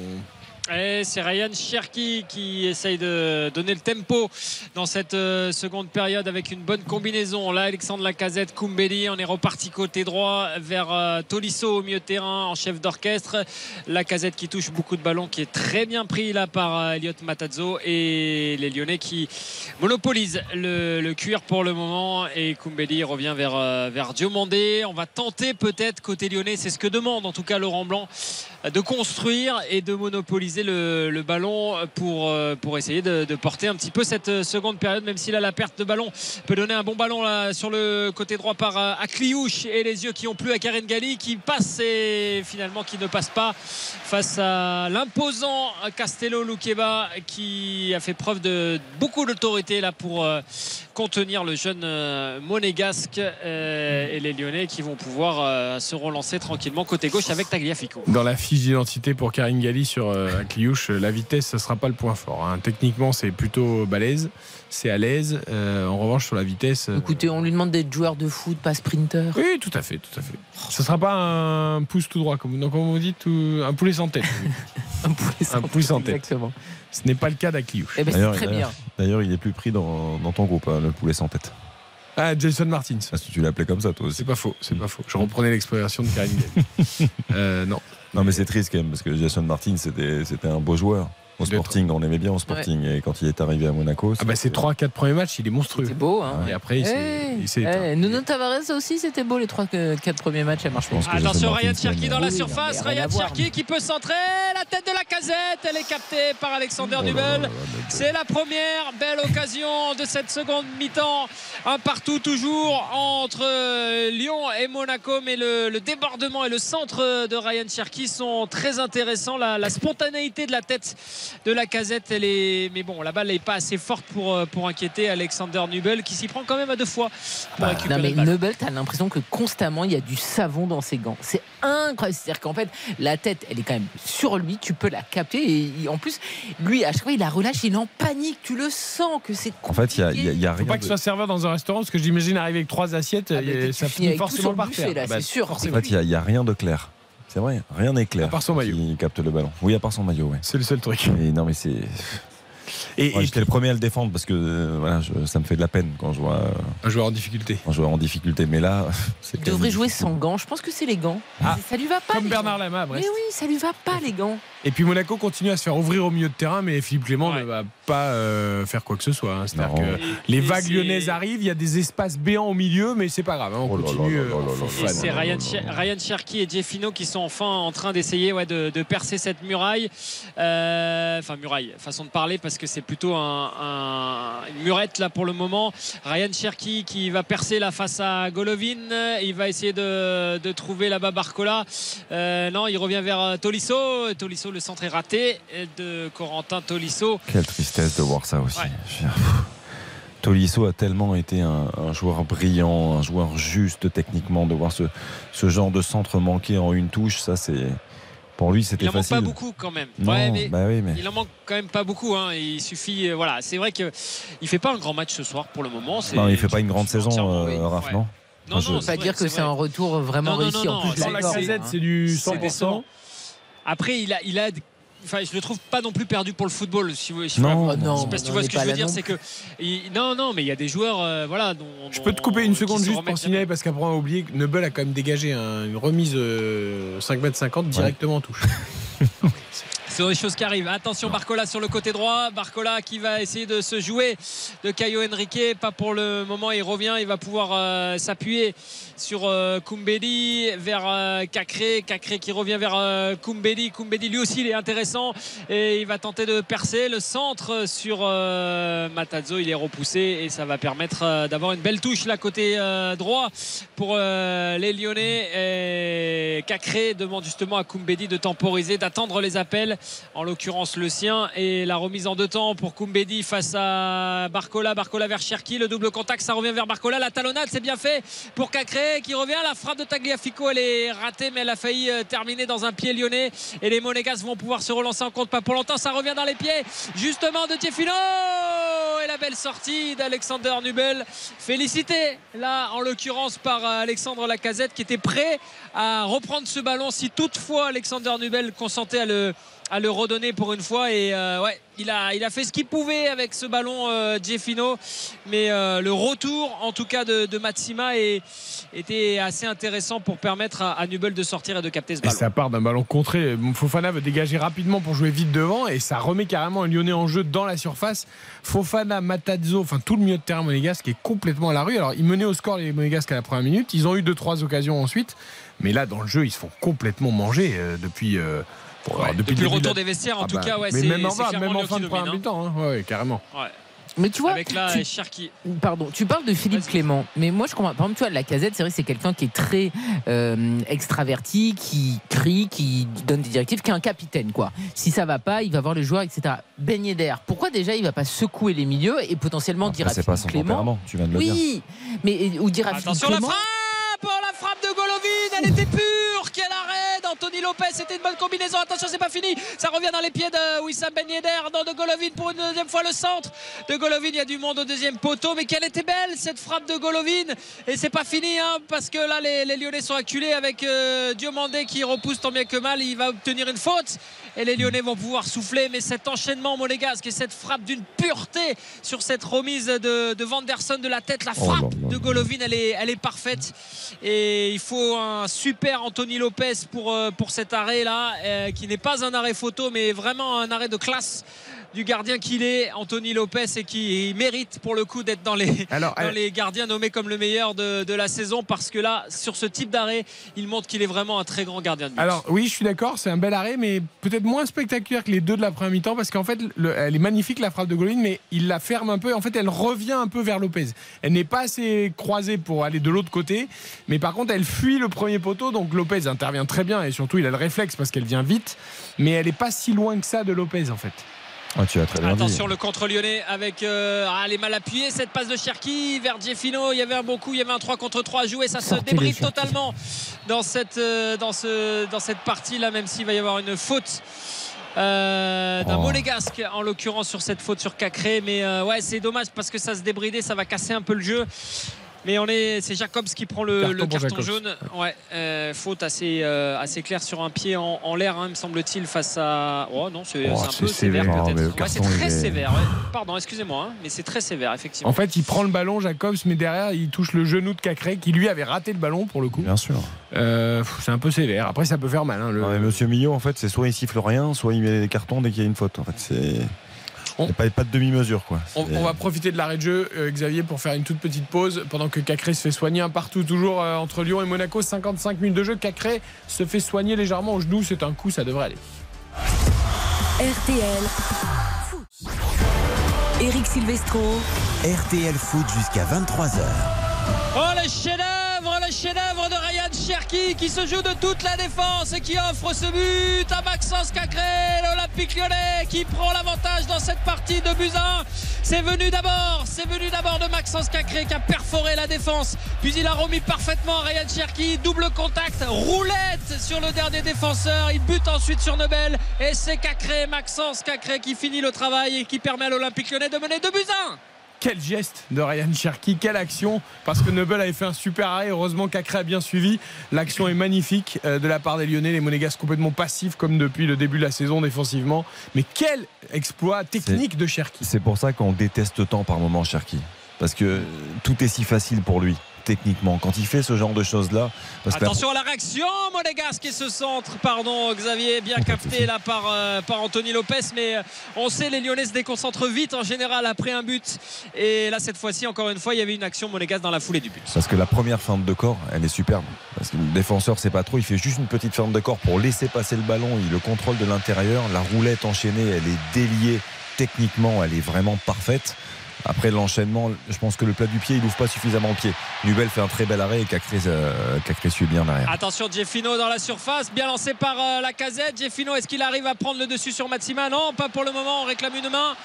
Et c'est Ryan Cherki qui essaye de donner le tempo dans cette euh, seconde période avec une bonne combinaison. Là, Alexandre Lacazette, Koumbeli, on est reparti côté droit vers euh, Tolisso au milieu de terrain en chef d'orchestre. Lacazette qui touche beaucoup de ballons, qui est très bien pris là par euh, Elliot Matazzo et les Lyonnais qui monopolisent le, cuir pour le moment. Et Koumbeli revient vers, vers Diomandé. On va tenter peut-être côté lyonnais, c'est ce que demande en tout cas Laurent Blanc, de construire et de monopoliser le, ballon pour, euh, essayer de, porter un petit peu cette seconde période, même si là la perte de ballon. Peut donner un bon ballon sur le côté droit par euh, Akliouche et les yeux qui ont plu à Karen Gali qui passe et finalement qui ne passe pas face à l'imposant Castello Luqueba qui a fait preuve de beaucoup d'autorité là pour euh, contenir le jeune euh, monégasque euh, et les Lyonnais qui vont pouvoir euh, se relancer tranquillement côté gauche avec Tagliafico. Dans la fiche d'identité pour Karine Galli sur Akliouche, la vitesse, ça ne sera pas le point fort. hein. Techniquement, c'est plutôt balèze, c'est à l'aise. Euh, en revanche, sur la vitesse. euh, Écoutez, on lui demande d'être joueur de foot, pas sprinter. Oui, tout à fait, tout à fait. Ce ne sera pas un pouce tout droit, comme, non, comme vous dites, ou un poulet sans tête. un poulet sans, un poulet sans tête. Exactement. Ce n'est pas le cas d'Akliouche. Eh ben, c'est D'ailleurs, très bien. d'ailleurs- D'ailleurs, il est plus pris dans, dans ton groupe, hein, le poulet sans tête. Ah, Jason Martins. Parce que tu l'appelais comme ça, toi aussi. C'est pas faux, c'est pas faux. Je reprenais l'expression de Karine. Euh, non. Non, mais c'est triste quand même, parce que Jason Martin, c'était c'était un beau joueur. Au Sporting, on l'aimait bien au Sporting. Et quand il est arrivé à Monaco. Ah bah, ces 3-4 premiers matchs, il est monstrueux. C'est beau, hein. Et après, il s'est- il s'est éteint. Nuno Tavares aussi, c'était beau les 4 premiers matchs à Marseille. Attention Ryan Cherki dans la Oui, surface, Ryan. Cherki qui peut centrer, la tête de la casette, elle est captée par Alexander Nubel. C'est la première belle occasion de cette seconde mi-temps. Un partout toujours entre euh, Lyon et Monaco, mais le, le débordement et le centre de Ryan Cherki sont très intéressants. La, la spontanéité de la tête de la casette, elle est, mais bon, la balle n'est pas assez forte pour, euh, pour inquiéter Alexander Nubel qui s'y prend quand même à deux fois pour Bah, récupérer non mais ballon. Nobel, t'as l'impression que constamment il y a du savon dans ses gants. C'est incroyable. C'est-à-dire qu'en fait, la tête, elle est quand même sur lui. Tu peux la capter et en plus, lui, à chaque fois, il la relâche, il est en panique. Tu le sens que c'est. En fait, il y a, y a- a Faut rien. pas qu'il de- soit serveur dans un restaurant, parce que j'imagine arriver avec trois assiettes, Ah, et tu ça finit forcément par terre. là, Bah, c'est sûr. En fait, il y a- il y a, rien de clair. C'est vrai, rien n'est clair. À part son maillot. Qui capte le ballon. Oui, à part son maillot, ouais. C'est le seul truc. Et non, mais c'est. Et, Ouais, J'étais le premier à le défendre parce que euh, voilà, je- ça me fait de la peine quand je vois euh, Un joueur en difficulté. un joueur en difficulté. Mais là, c'est Il devrait jouer sans gants. Je pense que c'est les gants. Ah, ça lui va pas. Comme Bernard. Lama. Mais oui, ça lui va pas les gants. Et puis Monaco continue à se faire ouvrir au milieu de terrain, mais Philippe Clément ne va pas euh, faire quoi que ce soit. hein. C'est-à-dire que Et- les et vagues c'est- lyonnaises arrivent, il y a des espaces béants au milieu, mais c'est pas grave. hein, on Oh continue. là euh, Et c'est Ryan, Cher- Ryan Cherki et Jeffino qui sont enfin en train d'essayer ouais, de, de percer cette muraille. Euh, Enfin, muraille, façon de parler, parce que c'est plutôt un- un- une murette là pour le moment. Ryan Cherki qui va percer là face à Golovin. Il va essayer de, de trouver là-bas Barcola. Euh, non, il revient vers Tolisso. Tolisso, le centre est raté de Corentin Tolisso. Quelle tristesse de voir ça aussi. Ouais. Je Tolisso a tellement été un, un joueur brillant, un joueur juste techniquement. De voir ce, ce genre de centre manqué en une touche, ça c'est. Pour lui, c'était Il en manque facile. pas beaucoup quand même. Non, Ouais, mais bah oui, mais. Il en manque quand même pas beaucoup. hein. Il suffit. euh, voilà, c'est vrai que il fait pas un grand match ce soir pour le moment. Non, il fait pas une grande je saison, euh, oui. Raph, Ouais. non Non, non, pas dire que c'est un retour vraiment Non, non, réussi. non, en plus, je hein. c'est du C'est 100%. Après, il a, il a. Enfin, je le trouve pas non plus perdu pour le football. Si vous, si Non, vous- non, je sais pas si tu vois ce que pas je veux dire, c'est que il- non, non, mais il y a des joueurs, euh, voilà. Dont, Je peux te couper une seconde juste pour signaler parce qu'après on a oublié que Nebel a quand même dégagé un- une remise euh, 5m50 directement en touche. C'est des choses qui arrivent. Attention, Barcola sur le côté droit. Barcola qui va essayer de se jouer de Caio Henrique. Pas pour le moment. Il revient. Il va pouvoir euh, s'appuyer sur euh, Koumbedi vers euh, Cacré. Cacré qui revient vers euh, Koumbedi. Koumbedi lui aussi il est intéressant et il va tenter de percer le centre sur euh, Matazzo. Il est repoussé et ça va permettre d'avoir une belle touche là côté droit pour les Lyonnais. Et Cacré demande justement à Koumbedi de temporiser, d'attendre les appels, en l'occurrence le sien. Et la remise en deux temps pour Koumbedi face à Barcola. Barcola vers Cherki. Le double contact, ça revient vers Barcola. La talonnade, c'est bien fait pour Cacré qui revient. La frappe de Tagliafico, elle est ratée, mais elle a failli euh, terminer dans un pied lyonnais. Et les Monégas vont pouvoir se relancer en compte pas pour longtemps. Ça revient dans les pieds justement de Tiefino. Et la belle sortie d'Alexander Nubel. Félicité là en l'occurrence par euh, Alexandre Lacazette qui était prêt à reprendre ce ballon si toutefois Alexander Nubel consentait à le à le redonner pour une fois et euh, ouais il a, il a fait ce qu'il pouvait avec ce ballon euh, Jeffino mais euh, le retour en tout cas de, de Matsima est- était assez intéressant pour permettre à, à Nubel de sortir et de capter ce Et ballon ça part d'un ballon contré. Fofana veut dégager rapidement pour jouer vite devant et ça remet carrément un Lyonnais en jeu dans la surface. Fofana, Matazzo, enfin tout le milieu de terrain monégasque est complètement à la rue. Alors ils menaient au score les monégasques à la première minute. Ils ont eu deux trois occasions ensuite, mais là dans le jeu ils se font complètement manger euh, depuis. euh, bon, depuis le de retour la- des vestiaires en Ah tout bah, cas ouais c'est même en, même fin de première mi-temps, hein. ouais, carrément. hein. Ouais. Mais tu vois, avec là tu- Cherki Pardon, tu parles de Philippe Clément, mais moi je comprends. Par exemple, tu vois, la casette, c'est vrai que c'est quelqu'un qui est très euh, extraverti, qui crie, qui donne des directives, qui est un capitaine, quoi. Si ça va pas, il va voir les joueurs, etc. Ben Yedder, pourquoi déjà il va pas secouer les milieux et potentiellement dire à c'est pas Philippe son Clément tu viens de le dire. Oui, mais ou dire à Attention Philippe la Clément. frappe La frappe de Golovin Elle était pure Quel arrêt d'Anthony Lopez C'était une bonne combinaison Attention c'est pas fini Ça revient dans les pieds de Wissam Ben Yedder Non de Golovin pour une deuxième fois le centre de Golovin Il y a du monde au deuxième poteau Mais quelle était belle cette frappe de Golovin Et c'est pas fini hein, parce que là les, les Lyonnais sont acculés avec euh, Diomandé qui repousse tant bien que mal Il va obtenir une faute et les Lyonnais vont pouvoir souffler mais cet enchaînement monégasque et cette frappe d'une pureté sur cette remise de, de Vanderson de la tête la Oh frappe de Golovin elle est, elle est parfaite et il faut un super Anthony Lopez pour, euh, pour cet arrêt là qui n'est pas un arrêt photo mais vraiment un arrêt de classe du gardien qu'il est, Anthony Lopez, et qui mérite pour le coup d'être dans les, Alors, dans euh, les gardiens nommés comme le meilleur de, de la saison parce que là, sur ce type d'arrêt, il montre qu'il est vraiment un très grand gardien de but. Alors oui, je suis d'accord, c'est un bel arrêt, mais peut-être moins spectaculaire que les deux de la première mi-temps, parce qu'en fait, le- elle est magnifique la frappe de Golovin, mais il la ferme un peu. En fait, elle revient un peu vers Lopez. Elle n'est pas assez croisée pour aller de l'autre côté, mais par contre, elle fuit le premier poteau, donc Lopez intervient très bien et surtout, il a le réflexe parce qu'elle vient vite, mais elle n'est pas si loin que ça de Lopez en fait. Ah, tu as très bien dit. Attention le contre lyonnais avec euh, ah, les mal appuyés. Cette passe de Cherki vers Jeffino il y avait un bon coup. Il y avait un 3 contre 3 à jouer. Ça se Sortez débride totalement dans cette, euh, dans ce, dans cette partie là même s'il va y avoir une faute euh, d'un Oh. monégasque en l'occurrence sur cette faute sur Cacré. Mais ouais c'est dommage parce que ça se débridait. Ça va casser un peu le jeu mais on est, c'est Jacobs qui prend le Carton le jaune. Ouais, euh, faute assez, euh, assez claire sur un pied en, en l'air, hein, me semble-t-il, face à. Oh non, c'est Oh, c'est un c'est peu sévère, peut-être. Ouais, c'est très est- sévère. ouais. Pardon, excusez-moi, hein, mais c'est très sévère, effectivement. En fait, il prend le ballon, Jacobs, mais derrière, il touche le genou de Cacré, qui lui avait raté le ballon pour le coup. Bien sûr. Euh, c'est un peu sévère. Après, ça peut faire mal. hein, le- Non, mais Monsieur Millot, en fait, c'est soit il siffle rien, soit il met des cartons dès qu'il y a une faute. En fait, c'est. On- Il n'y a pas, pas de demi-mesure, quoi. On, va profiter de l'arrêt de jeu, euh, Xavier, pour faire une toute petite pause pendant que Cacré se fait soigner un partout, toujours euh, entre Lyon et Monaco. 55 minutes de jeu. Cacré se fait soigner légèrement au genou. C'est un coup, ça devrait aller. RTL. Foot. Eric Silvestro. RTL Foot jusqu'à 23h. Oh le le chef-d'œuvre de Ryan Cherki qui se joue de toute la défense et qui offre ce but à Maxence Cacré, l'Olympique lyonnais qui prend l'avantage dans cette partie de Buzyn. C'est venu d'abord, c'est venu d'abord de Maxence Cacré qui a perforé la défense, puis il a remis parfaitement Ryan Cherki, double contact, roulette sur le dernier défenseur, il bute ensuite sur Nobel et c'est Cacré, Maxence Cacré qui finit le travail et qui permet à l'Olympique lyonnais de mener de Buzyn. Quel geste de Ryan Cherky, quelle action, parce que Nebel avait fait un super arrêt, heureusement qu'Acré a bien suivi. L'action est magnifique euh, de la part des Lyonnais, les Monégasques complètement passifs comme depuis le début de la saison défensivement. Mais quel exploit technique de Cherky. C'est pour ça qu'on déteste tant par moment Cherky, parce que tout est si facile pour lui techniquement quand il fait ce genre de choses là attention à la réaction monégasque et ce centre. Pardon Xavier bien capté là par, euh, par Anthony Lopez mais euh, on sait les Lyonnais se déconcentrent vite en général après un but. Et là cette fois-ci encore une fois il y avait une action monégasque dans la foulée du but. Parce que la première feinte de corps elle est superbe. Parce que le défenseur c'est pas trop il fait juste une petite feinte de corps pour laisser passer le ballon. Il le contrôle de l'intérieur. La roulette enchaînée elle est déliée. Techniquement elle est vraiment parfaite après l'enchaînement, je pense que le plat du pied, il ouvre pas suffisamment le pied. Nubel fait un très bel arrêt et Cacré, euh, suit bien derrière. Attention, Jeffino dans la surface, bien lancé par euh, la casette. Jeffino, est-ce qu'il arrive à prendre le dessus sur Matsima? Non, pas pour le moment. On réclame une main.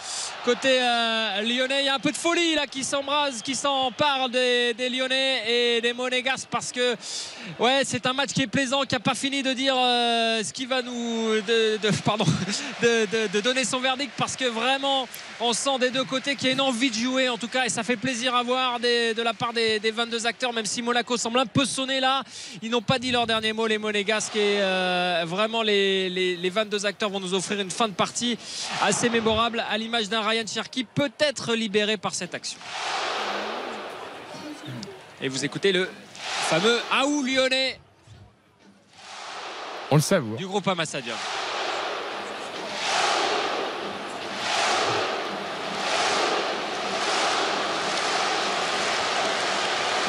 Côté euh, lyonnais, il y a un peu de folie là qui s'embrase, qui s'empare des, lyonnais et des monégas parce que ouais, c'est un match qui est plaisant, qui n'a pas fini de dire ce qui va nous. De, pardon, de donner son verdict parce que vraiment, on sent des deux côtés qu'il y a une envie de jouer en tout cas et ça fait plaisir à voir de la part des, 22 acteurs même si Monaco semble un peu sonné là. Ils n'ont pas dit leur dernier mot les monégasques et euh, vraiment les, 22 acteurs vont nous offrir une fin de partie assez mémorable à l'image d'un Ryan Cherky peut-être libéré par cette action. Et vous écoutez le fameux Aou lyonnais on le savoure du groupe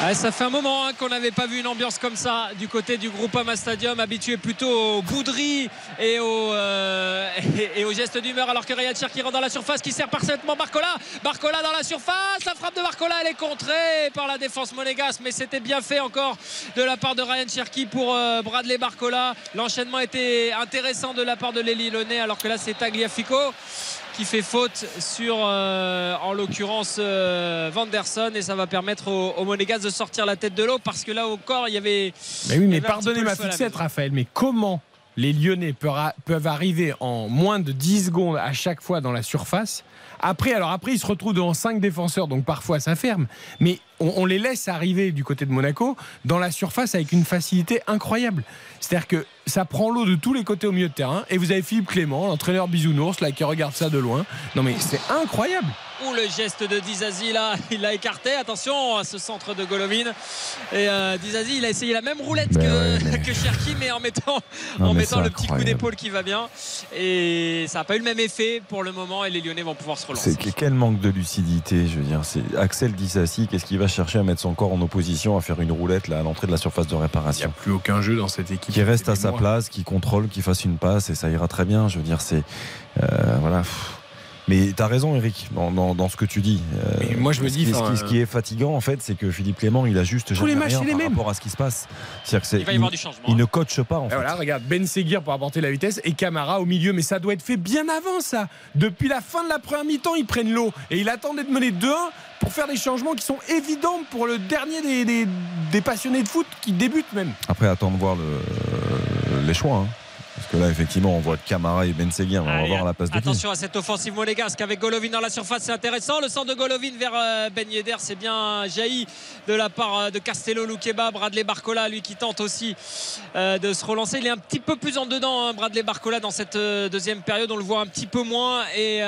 Stadium ça fait un moment hein, qu'on n'avait pas vu une ambiance comme ça du côté du groupe Ama Stadium, habitué plutôt aux bouderies et aux, euh, gestes d'humeur, alors que Ryan qui rentre dans la surface, qui sert parfaitement Barcola. Barcola dans la surface, la frappe de Barcola, elle est contrée par la défense monégasque, mais c'était bien fait encore de la part de Ryan Cherky pour euh, Bradley Barcola. L'enchaînement était intéressant de la part de Lely Lonet, alors que là c'est Tagliafico qui fait faute sur euh, en l'occurrence euh, Vanderson et ça va permettre aux, aux Monégas de sortir la tête de l'eau parce que là au corps il y avait mais oui mais pardonnez ma fixette Raphaël mais comment les Lyonnais peuvent arriver en moins de 10 secondes à chaque fois dans la surface après, alors après, ils se retrouvent devant 5 défenseurs, donc parfois ça ferme. Mais on, les laisse arriver du côté de Monaco dans la surface avec une facilité incroyable. C'est-à-dire que ça prend l'eau de tous les côtés au milieu de terrain. Et vous avez Philippe Clément, l'entraîneur bisounours, là, qui regarde ça de loin. Non mais c'est incroyable. Ou le geste de Dizazi là, il l'a écarté. Attention à ce centre de Golovin. Et euh, Dizazi, il a essayé la même roulette ben que, Cherki, mais en mettant, en mettant le petit coup d'épaule qui va bien. Et ça n'a pas eu le même effet pour le moment. Et les Lyonnais vont pouvoir se relancer. C'est quel manque de lucidité, je veux dire. C'est Axel Dizazi, qu'est-ce qu'il va chercher à mettre son corps en opposition, à faire une roulette là, à l'entrée de la surface de réparation? Il n'y a plus aucun jeu dans cette équipe. Qui reste à sa place, qui contrôle, qui fasse une passe et ça ira très bien. Je veux dire, c'est. Euh, voilà. Mais tu as raison, Eric, dans, ce que tu dis. Euh, moi, je me dis. Ce qui, est fatigant, en fait, c'est que Philippe Clément, il a juste jamais les rien par rapport à ce qui se passe. il va y avoir du changement. Il ne coache pas, en fait. Voilà, regarde, Ben Seguir pour apporter la vitesse et Camara au milieu. Mais ça doit être fait bien avant, ça. Depuis la fin de la première mi-temps, ils prennent l'eau. Et il attendait de mener 2-1 pour faire des changements qui sont évidents pour le dernier des, des, passionnés de foot qui débutent même. Après, attends de voir le, les choix. Hein. Parce que là, effectivement, on voit Camara et Ben Seguir. On va voir la passe de Attention à cette offensive monégasque avec Golovin dans la surface, c'est intéressant. Le centre de Golovin vers euh, Ben Yedder, c'est bien jailli de la part euh, de Castello Loukeba. Bradley Barcola, lui qui tente aussi euh, de se relancer. Il est un petit peu plus en dedans, hein, Bradley Barcola, dans cette deuxième période. On le voit un petit peu moins et,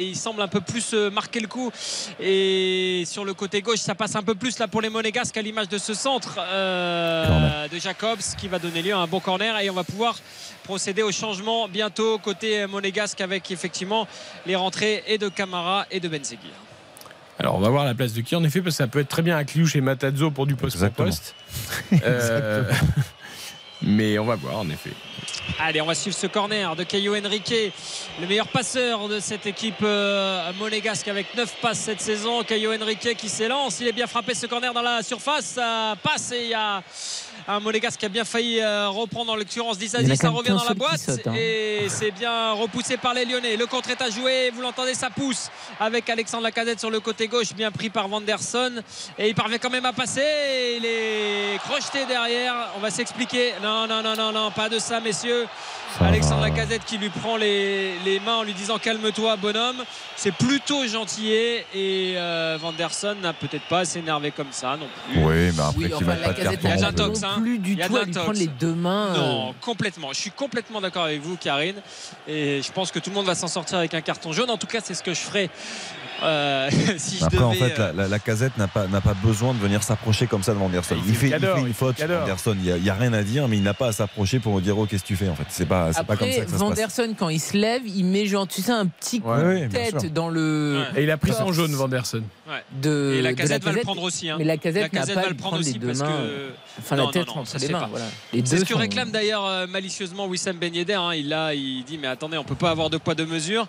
il semble un peu plus marquer le coup. Et sur le côté gauche, ça passe un peu plus là pour les monégasques à l'image de ce centre de Jacobs qui va donner lieu à un bon corner et on va pouvoir procéder au changement bientôt côté monégasque avec effectivement les rentrées et de Camara et de Benzeguir. Alors on va voir la place de qui en effet parce que ça peut être très bien à Cliouche et Matazzo pour du post poste. Euh, mais on va voir en effet. Allez, on va suivre ce corner de Caio Henrique, le meilleur passeur de cette équipe euh, monégasque avec 9 passes cette saison. Caio Henrique qui s'élance, il est bien frappé ce corner dans la surface, ça passe et il y a un Monégasque qui a bien failli euh, reprendre en l'occurrence d'Isazi. Ça revient dans la boîte hein. et c'est bien repoussé par les Lyonnais. Le contre est à jouer. Vous l'entendez, ça pousse avec Alexandre Lacazette sur le côté gauche, bien pris par Vanderson. Et il parvient quand même à passer. Il est crocheté derrière. On va s'expliquer. Non, non, non, non, non, pas de ça, messieurs. Ça Alexandre va. Lacazette qui lui prend les, les mains en lui disant calme-toi bonhomme. C'est plutôt gentillet et euh, Vanderson n'a peut-être pas à s'énerver comme ça non plus. Oui, mais après Oui, qu'il enfin, mette pas de Il y a de l'intox, hein. plus du Il y a tout à lui prendre les deux mains. Non, complètement. Je suis complètement d'accord avec vous, Karine. Et je pense que tout le monde va s'en sortir avec un carton jaune. En tout cas, c'est ce que je ferai euh, si je Après, devais. en fait, euh, la, la- la casette n'a pas, n'a pas besoin de venir s'approcher comme ça de Vanderson. Il Il fait il une faute, cadre. Vanderson. Il n'y a, rien à dire, mais il n'a pas à s'approcher pour dire Oh, qu'est-ce que tu fais en fait. C'est pas, c'est pas comme ça que ça se passe. Vanderson, quand il se lève, il met genre, tu sais, un petit coup Ouais, de oui, tête dans le. Ouais. Et il a pris son jaune, Vanderson. ouais. De, Et la de casette va le prendre aussi. hein. Mais la casette n'a pas va à le prendre aussi parce que. Enfin, Non, la tête non, non, entre ça, les c'est mains. C'est ce que réclame d'ailleurs euh, malicieusement Wissam Ben Yedder. hein. Il, dit Mais attendez, on peut pas avoir deux poids, deux mesures.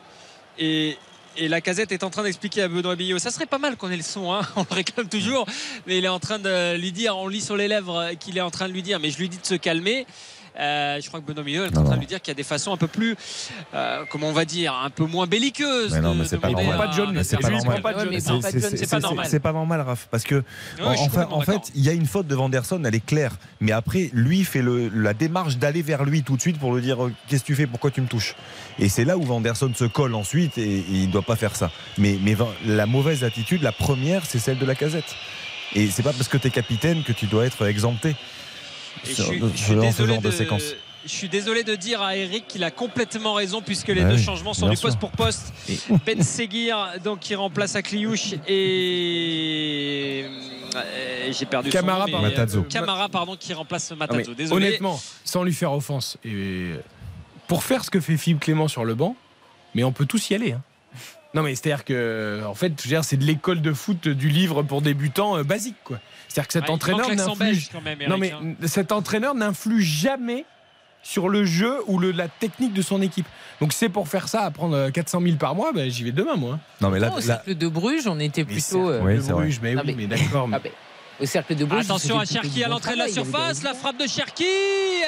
Et. Et la casette est en train d'expliquer à Benoît Billot. Ça serait pas mal qu'on ait le son, hein. on le réclame toujours. Mais il est en train de lui dire, on lit sur les lèvres qu'il est en train de lui dire, mais je lui dis de se calmer. Euh, je crois que Benoît Billot est en train non. de lui dire qu'il y a des façons un peu plus, euh, comment on va dire, un peu moins belliqueuses. Mais non, mais c'est pas normal. Pas de c'est pas normal. C'est- pas normal. C'est pas normal, Raph, parce que Ouais, en, fait, en il y a une faute de Vanderson, elle est claire. Mais après, lui fait le- la démarche d'aller vers lui tout de suite pour lui dire euh, qu'est-ce que tu fais, pourquoi tu me touches? Et c'est là où Vanderson se colle ensuite et, et il ne doit pas faire ça. Mais, la mauvaise attitude, la première, c'est celle de la casette. Et c'est pas parce que tu es capitaine que tu dois être exempté. Et Sur- je suis- je désolé de de- séquence. Je suis désolé de dire à Eric qu'il a complètement raison puisque les Ah deux oui, changements sont du poste sûr. pour poste. Ben Seguir donc qui remplace Akliouche et euh, j'ai perdu Camara, son nom, pardon. mais, euh, Matazzo. Camara pardon qui remplace mais Matazzo. Désolé. honnêtement, sans lui faire offense, et pour faire ce que fait Philippe Clément sur le banc, mais on peut tous y aller. hein. Non mais c'est-à-dire que en fait, c'est de l'école de foot du livre pour débutants euh, basique quoi. C'est-à-dire que cet Ouais, entraîneur n'influe Non mais hein. cet entraîneur n'influe jamais sur le jeu ou le- la technique de son équipe. Donc c'est pour faire ça, à prendre euh, 400 000 par mois, ben, j'y vais demain moi. Non, mais là, au là- de Bruges, on était plutôt. euh, Oui, vrai. Bruges, mais oui, mais- mais d'accord. mais- ah, au cercle de Bruges. Attention à Cherki à l'entrée de la surface, des- la frappe de Cherki,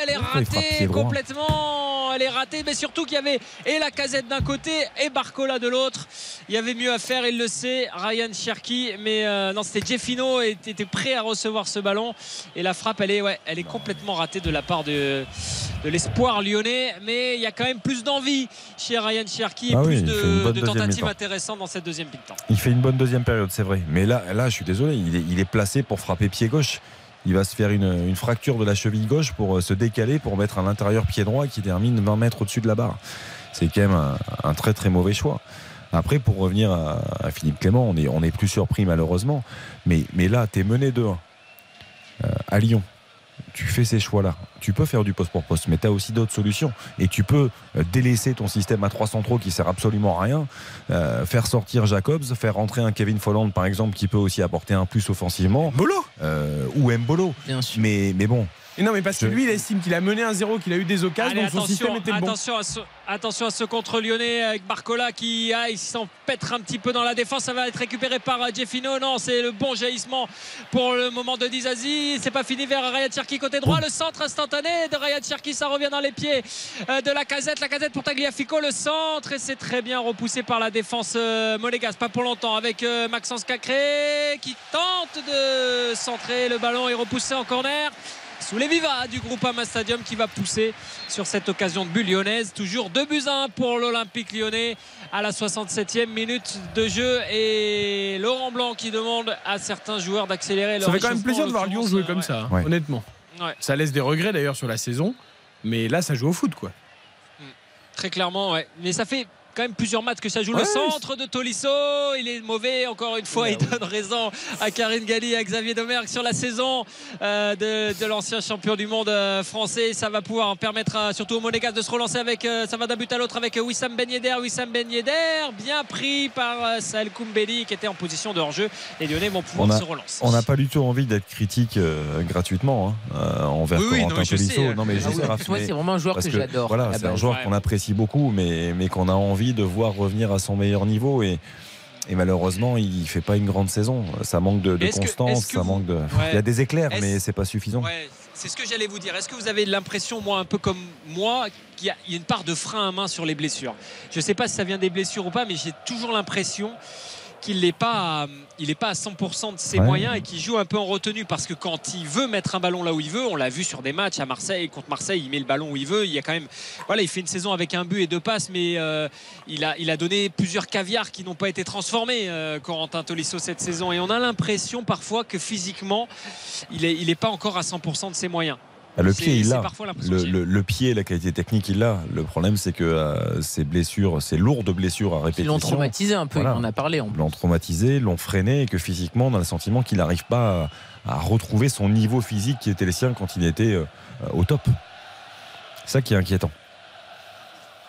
elle est pied ratée complètement, elle est ratée, mais surtout qu'il y avait et la casette d'un côté et Barcola de l'autre. Il y avait mieux à faire, il le sait, Ryan Cherki, mais euh, non, c'était Jeffino et était prêt à recevoir ce ballon et la frappe, elle est, ouais, elle est complètement ratée de la part de, de l'espoir lyonnais, mais il y a quand même plus d'envie chez Ryan Cherki et Ah plus oui, de, tentatives intéressantes dans cette deuxième mi-temps. Il fait une bonne deuxième période, c'est vrai. Mais là, là, je suis désolé, il est, il est placé pour frapper pied gauche. Il va se faire une, fracture de la cheville gauche pour euh, se décaler, pour mettre à l'intérieur pied droit qui termine 20 mètres au-dessus de la barre. C'est quand même un, très très mauvais choix. Après, pour revenir à, Philippe Clément, on est, on est plus surpris malheureusement. Mais, mais là, tu es mené 2-1 euh, à Lyon. Tu fais ces choix-là. Tu peux faire du poste pour poste, mais tu as aussi d'autres solutions. Et tu peux euh, délaisser ton système à 3 centraux qui sert absolument à rien, euh, faire sortir Jacobs, faire rentrer un Kevin Folland par exemple qui peut aussi apporter un plus offensivement. Bolo? Euh, Ou Mbolo. Bien sûr. Mais, mais bon. Et non, mais parce que lui, il estime qu'il a mené un 0 qu'il a eu des occasions, Allez, donc son attention, système était bon. attention, à ce, attention à ce contre lyonnais avec Barcola qui aille s'empêtre un petit peu dans la défense. Ça va être récupéré par euh, Jeffino. Non, c'est le bon jaillissement pour le moment de Dizazi. C'est pas fini vers Ryan Cherki côté droit. Le centre instantané de Ryan Cherki, ça revient dans les pieds euh, de la casette. La casette pour Tagliafico, le centre. Et c'est très bien repoussé par la défense euh, monégasque. Pas pour longtemps avec Maxence Cacré qui tente de centrer. Le ballon est repoussé en corner sous les vivas du groupe Ama Stadium qui va pousser sur cette occasion de but lyonnaise. Toujours 2 buts à 1 pour l'Olympique lyonnais à la 67e minute de jeu. Et Laurent Blanc qui demande à certains joueurs d'accélérer leur Ça fait quand même plaisir de voir Lyon jouer comme ouais. ça, hein, Ouais. honnêtement. Ouais. Ça laisse des regrets d'ailleurs sur la saison, mais là, ça joue au foot, quoi. Très clairement, ouais. Mais ça fait quand même plusieurs matchs que ça joue. le centre de Tolisso, il est mauvais. Encore une fois, il donne raison à Karine Galli et à Xavier Domergue sur la saison euh, de, de l'ancien champion du monde euh, français. Ça va pouvoir permettre à- surtout au Monégas de se relancer avec. euh, ça va d'un but à l'autre avec Wissam Ben Yedder. Wissam Ben Yedder, bien pris par euh, Saël Koumbeli qui était en position de hors-jeu. Les Lyonnais vont pouvoir a- se relancer. On n'a pas du tout envie d'être critique euh, gratuitement hein, euh, envers Oui, oui, non, Corentin Tolisso. euh, Non mais je Ah sais, oui, Raph, moi, mais- c'est vraiment un joueur parce que j'adore, Voilà, c'est un base. joueur Ouais. qu'on apprécie beaucoup, mais, mais qu'on a envie de voir revenir à son meilleur niveau et. Et malheureusement, il fait pas une grande saison. Ça manque de, de Est-ce que- constance, que ça vous- manque de. Ouais. Il y a des éclairs, Est-ce- mais c'est pas suffisant. Ouais, c'est ce que j'allais vous dire. Est-ce que vous avez l'impression, moi, un peu comme moi, qu'il y a, il y a une part de frein à main sur les blessures? Je ne sais pas si ça vient des blessures ou pas, mais j'ai toujours l'impression qu'il n'est pas, il est pas à 100% de ses Ouais. moyens et qu'il joue un peu en retenue parce que quand il veut mettre un ballon là où il veut, on l'a vu sur des matchs à Marseille contre Marseille, il met le ballon où il veut. Il y a quand même, voilà, il fait une saison avec un but et deux passes, mais euh, il a, il a donné plusieurs caviars qui n'ont pas été transformés, euh, Corentin Tolisso cette saison. Et on a l'impression parfois que physiquement, il est, il est pas encore à 100% de ses moyens. Ah, Le pied, il l'a. Le, pied, la qualité technique, il l'a. Le problème, c'est que euh, ces blessures, ces lourdes blessures à Ils répétition. l'ont traumatisé un peu, Voilà. il en a parlé en plus. l'ont traumatisé, l'ont freiné et que physiquement, on a le sentiment qu'il n'arrive pas à, à retrouver son niveau physique qui était le sien quand il était euh, au top. C'est ça qui est inquiétant.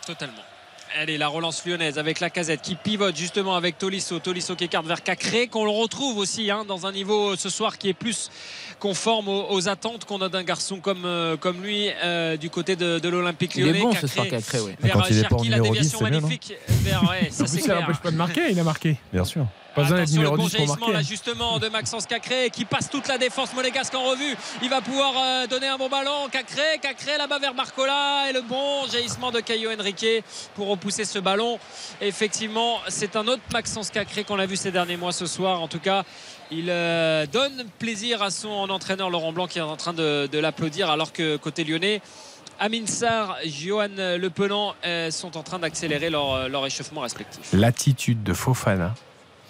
Totalement. Allez, la relance lyonnaise avec la casette qui pivote justement avec Tolisso. Tolisso qui écarte vers Cacré, qu'on le retrouve aussi hein, dans un niveau euh, ce soir qui est plus conforme aux, aux attentes qu'on a d'un garçon comme, euh, comme lui euh, du côté de, de l'Olympique Il est lyonnais. bon ce soir, Cacré, oui. Vers Quand il est pas en Cherki, la 10, déviation c'est mieux, non magnifique. vers, ouais, ça plus, ça n'empêche pas de marquer, il a marqué. Bien sûr. Pas besoin d'être Attention, le numéro bon 10 pour jaillissement marquer. là justement de Maxence Cacré qui passe toute la défense monégasque en revue. Il va pouvoir euh, donner un bon ballon. Cacré, Cacré là-bas vers Barcola et le bon jaillissement de Caio Henrique pour repousser ce ballon. Effectivement, c'est un autre Maxence Cacré qu'on a vu ces derniers mois ce soir. En tout cas, il euh, donne plaisir à son entraîneur Laurent Blanc qui est en train de, de l'applaudir alors que côté lyonnais. Amin Sarr, Johan Le Penant euh, sont en train d'accélérer leur, euh, leur échauffement respectif. L'attitude de Fofana,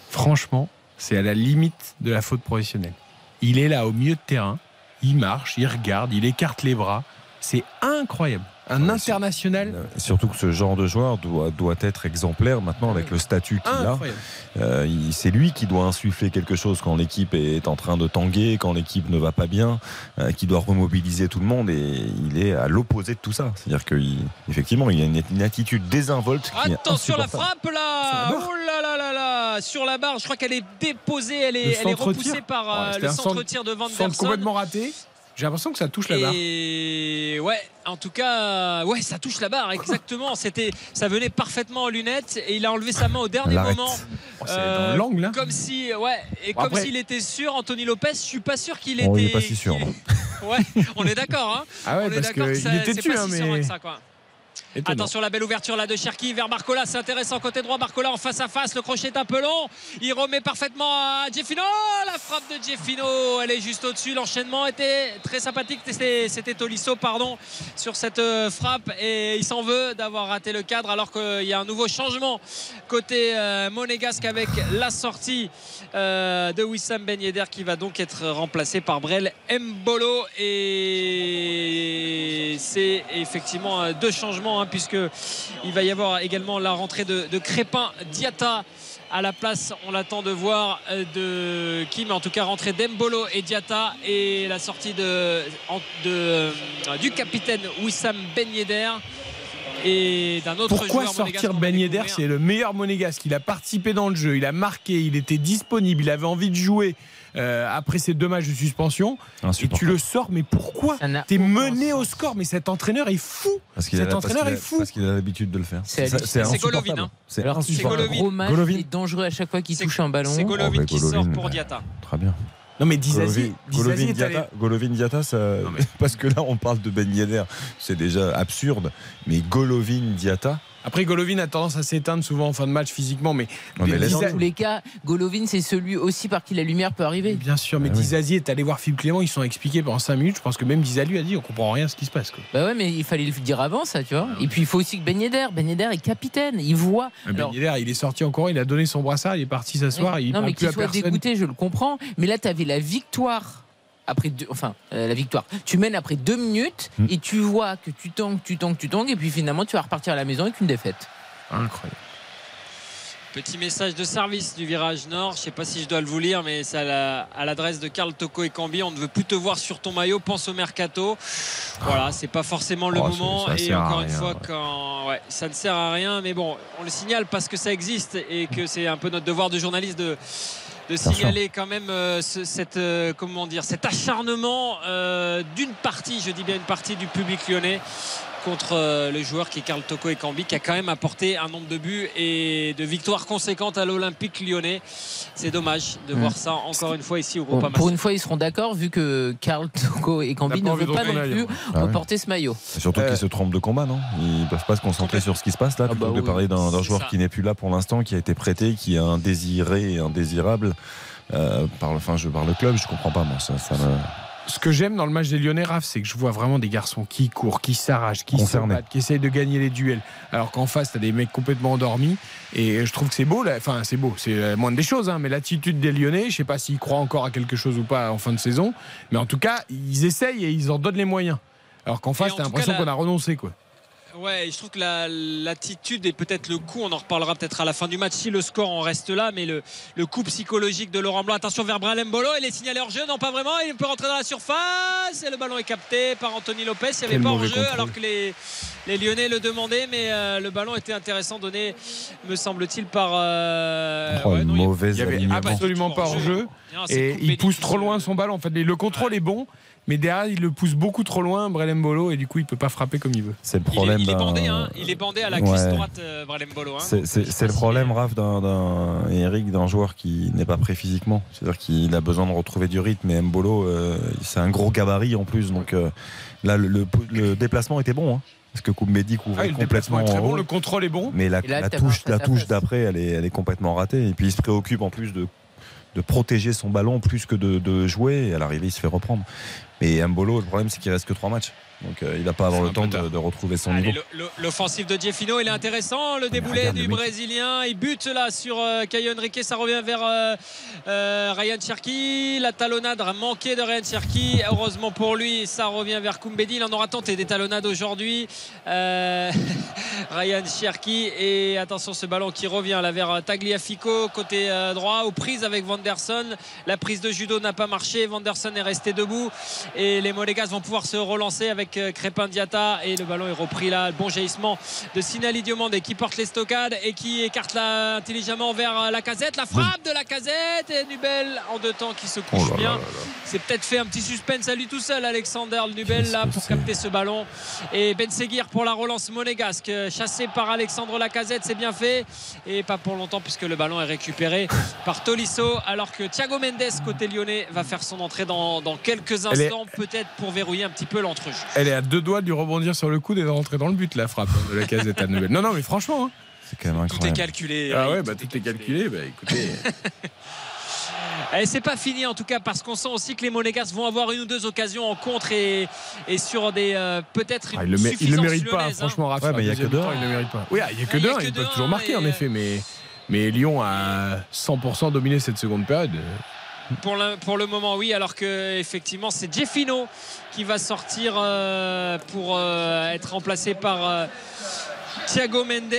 franchement, c'est à la limite de la faute professionnelle. Il est là au milieu de terrain, il marche, il regarde, il écarte les bras. C'est incroyable. Un international Surtout que ce genre de joueur doit, doit être exemplaire maintenant avec le statut qu'il a. Euh, il- c'est lui qui doit insuffler quelque chose quand l'équipe est en train de tanguer, quand l'équipe ne va pas bien, euh, qui doit remobiliser tout le monde et il est à l'opposé de tout ça. C'est-à-dire qu'effectivement, il, a une, une attitude désinvolte qui est Attention la frappe là Oh là là là là Sur la barre, je crois qu'elle est déposée, elle Le est, elle est centre-tir. repoussée par euh, Ouais, le centre-tir de Van der Centre Son. complètement raté. J'ai l'impression que ça touche la barre. Et ouais, en tout cas, ouais, ça touche la barre, exactement. C'était, ça venait parfaitement en lunettes et il a enlevé sa main au dernier moment. Oh, c'est dans l'angle, là. Comme si, ouais, et Bon, comme après- s'il était sûr, Anthony Lopez, je suis pas sûr qu'il Oh, était. il n'est pas si sûr. non. Ouais, on est d'accord, hein. Ah ouais, on est parce d'accord que ça- était c'est tu, pas hein, si mais. que ça, quoi. Attention la belle ouverture là de Cherki vers Barcola, c'est intéressant côté droit Barcola en face à face, le crochet est un peu long, il remet parfaitement à Jeffino, la frappe de Jeffino, elle est juste au-dessus, l'enchaînement était très sympathique, c'était Tolisso pardon sur cette euh, frappe. Et il s'en veut d'avoir raté le cadre alors qu'il y a un nouveau changement côté euh, monégasque avec la sortie euh, de Wissam Ben Yedder qui va donc être remplacé par Brel Mbolo. Et c'est effectivement deux changements hein, puisque il va y avoir également la rentrée de, de Crépin Diata à la place on l'attend de voir euh, de qui mais en tout cas rentrée d'Embolo et Diata et la sortie de, en- de, euh, du capitaine Wissam Ben Yedder et d'un autre Pourquoi joueur sortir Ben Yedder. C'est le meilleur monégasque. Il a participé dans le jeu, il a marqué, il était disponible, il avait envie de jouer euh, après ces deux matchs de suspension. Et tu le sors, mais pourquoi T'es mené au score, mais cet entraîneur est fou. Parce qu'il a, Cet parce entraîneur est fou. parce qu'il a l'habitude de le faire. C'est Golovin, hein. C'est Golovin. il est dangereux à chaque fois qu'il touche un ballon. C'est Golovin Oh, mais qui sort Golovin, pour. Diata. Très bien. Non mais Dizazi, Golovin, Dizazi Golovin est allé- Diata, Golovin Diata, ça, parce que là on parle de Ben Yedder, c'est déjà absurde, mais Golovin Diata. Après, Golovin a tendance à s'éteindre souvent en fin de match physiquement, mais, Non, mais laisse- Dans tous les cas, Golovin, c'est celui aussi par qui la lumière peut arriver. bien sûr, mais Ah oui. Dizazi est allé voir Philippe Clément, ils se sont expliqués pendant 5 minutes. Je pense que même Dizazi a dit on comprend rien à ce qui se passe. Quoi. Bah ouais, mais il fallait le dire avant, ça, tu vois. Et puis il faut aussi que Ben Yedder, Ben Yedder est capitaine, il voit. Ben Alors, Yedder, il est sorti encore, il a donné son brassard, il est parti s'asseoir, il non, mais qu'il soit personne. dégoûté, je le comprends. Mais là, tu avais la victoire. Après deux, enfin, euh, la victoire. Tu mènes après deux minutes Hmm. et tu vois que tu tangues, tu tangues, tu tangues, et puis finalement, tu vas repartir à la maison avec une défaite. Incroyable. Petit message de service du virage nord. Je sais pas si je dois le vous lire, mais c'est à la- à l'adresse de Karl Toko et Cambi. On ne veut plus te voir sur ton maillot. Pense au mercato. Voilà, c'est pas forcément le Oh, moment. ça- ça et encore une rien, fois, ouais. quand ouais, ça ne sert à rien, mais bon, on le signale parce que ça existe et que c'est un peu notre devoir de journaliste de de signaler quand même euh, ce- cette euh, comment dire cet acharnement euh, d'une partie, je dis bien une partie du public lyonnais contre euh, le joueur qui est Karl Toko et Cambi qui a quand même apporté un nombre de buts et de victoires conséquentes à l'Olympique lyonnais. C'est dommage de voir ça encore une fois ici au Bon, Groupama. pour une fois, ils seront d'accord vu que Karl Toko et Cambi ne veulent pas non plus. Ah oui. ce maillot. Et surtout Euh, qu'ils se trompent de combat, non? Ils peuvent pas se concentrer sur ce qui se passe là, plutôt bah que de oui, parler d'un joueur ça. qui n'est plus là pour l'instant, qui a été prêté, qui est indésiré et indésirable euh, par, le, enfin, je, par le club. Je comprends pas, moi. Ça, ça me- Ce que j'aime dans le match des Lyonnais, Raph, c'est que je vois vraiment des garçons qui courent, qui s'arrachent, qui se Concernés. battent, qui essayent de gagner les duels. Alors qu'en face, t'as des mecs complètement endormis. Et je trouve que c'est beau. là. Enfin, c'est beau. C'est la moindre des choses. hein, mais l'attitude des Lyonnais, je sais pas s'ils croient encore à quelque chose ou pas en fin de saison. Mais en tout cas, ils essayent et ils en donnent les moyens. Alors qu'en face, t'as l'impression qu'on a renoncé, quoi. Ouais, je trouve que la- l'attitude et peut-être le coup, on en reparlera peut-être à la fin du match si le score en reste là, mais le, le coup psychologique de Laurent Blanc. Attention vers Bralem Bolo, il est signalé hors jeu, non pas vraiment, il peut rentrer dans la surface et le ballon est capté par Anthony Lopez. Il n'y avait Quel pas hors jeu alors que les, les Lyonnais le demandaient, mais euh, le ballon était intéressant donné, me semble-t-il, par. euh, Oh, ouais, non, il y a- mauvaise Il y avait absolument pas hors jeu. Non, Et il pousse trop loin son ballon. En fait, le contrôle est bon. Mais derrière, il le pousse beaucoup trop loin, Brelem Bolo, et du coup, il peut pas frapper comme il veut. C'est le Il est, problème il est bandé, hein, il est bandé à la cuisse Ouais. droite, euh, Bralem Bolo. hein. C'est- le problème, Raph, d'un- d'un Eric, d'un joueur qui n'est pas prêt physiquement. C'est-à-dire qu'il a besoin de retrouver du rythme. Et Mbolo, euh, c'est un gros gabarit en plus. Donc euh, là, le, le- le déplacement était bon. hein, parce que Koumbedi couvrait Ah, le complètement est très en bon, haut. le contrôle est bon. Mais la, là, touche, la d'après, elle est, elle est complètement ratée. Et puis il se préoccupe en plus de, de protéger son ballon plus que de, de jouer. Et à l'arrivée, il se fait reprendre. Mais Mbolo, le problème, c'est qu'il reste que trois matchs. Donc euh, il va pas avoir le temps de, de retrouver son Allez, niveau. L'offensive de Jeffino, il est intéressant. Le déboulé du. Brésilien. Il bute là sur euh, Caio Henrique. Ça revient vers euh, euh, Ryan Cherki. La talonnade a manqué de Ryan Cherki. Heureusement pour lui, ça revient vers Koumbedi. Il en aura tenté des talonnades aujourd'hui. Euh, Ryan Cherki. Et attention, ce ballon qui revient là vers Tagliafico, côté euh, droit, aux prises avec Vanderson. La prise de judo n'a pas marché. Vanderson est resté debout. Et les Monégas vont pouvoir se relancer avec euh, Crépin Diata. Et le ballon est repris là. Bon jaillissement de Sinali Diomandé qui porte les stockades et qui écarte là intelligemment vers euh, la casette. La frappe de la casette. Et Nubel en deux temps qui se couche Oh là là bien. là là. C'est peut-être fait un petit suspense à lui tout seul, Alexander Nubel, là, pour capter ce ballon. Et Ben Seguir pour la relance monégasque, chassé par Alexandre Lacazette, c'est bien fait. Et pas pour longtemps, puisque le ballon est récupéré par Tolisso, alors que Thiago Mendes, côté lyonnais, va faire son entrée dans, dans quelques est- instants, peut-être pour verrouiller un petit peu l'entrejeu. Elle est à deux doigts de lui rebondir sur le coude et de rentrer dans le but, la frappe hein, de la casette à Nouvelle. Non, non, mais franchement. hein. C'est quand même Tout est incroyable. calculé. Ah ouais, bah tout est calculé. Bah écoutez. Et c'est pas fini en tout cas parce qu'on sent aussi que les Monégas vont avoir une ou deux occasions en contre et, et sur des euh, peut-être une Ah, il, le il le mérite pas, hein. franchement, Raph. Ouais, mais il y a que deux, hein. Il le mérite pas. Oui, ah, il y a que Ah, deux. Ils peuvent toujours hein, marquer, en et, effet. Mais, mais Lyon a 100% dominé cette seconde période. Pour le, moment, oui, alors que effectivement, c'est Jeffino qui va sortir euh, pour euh, être remplacé par euh, Thiago Mendes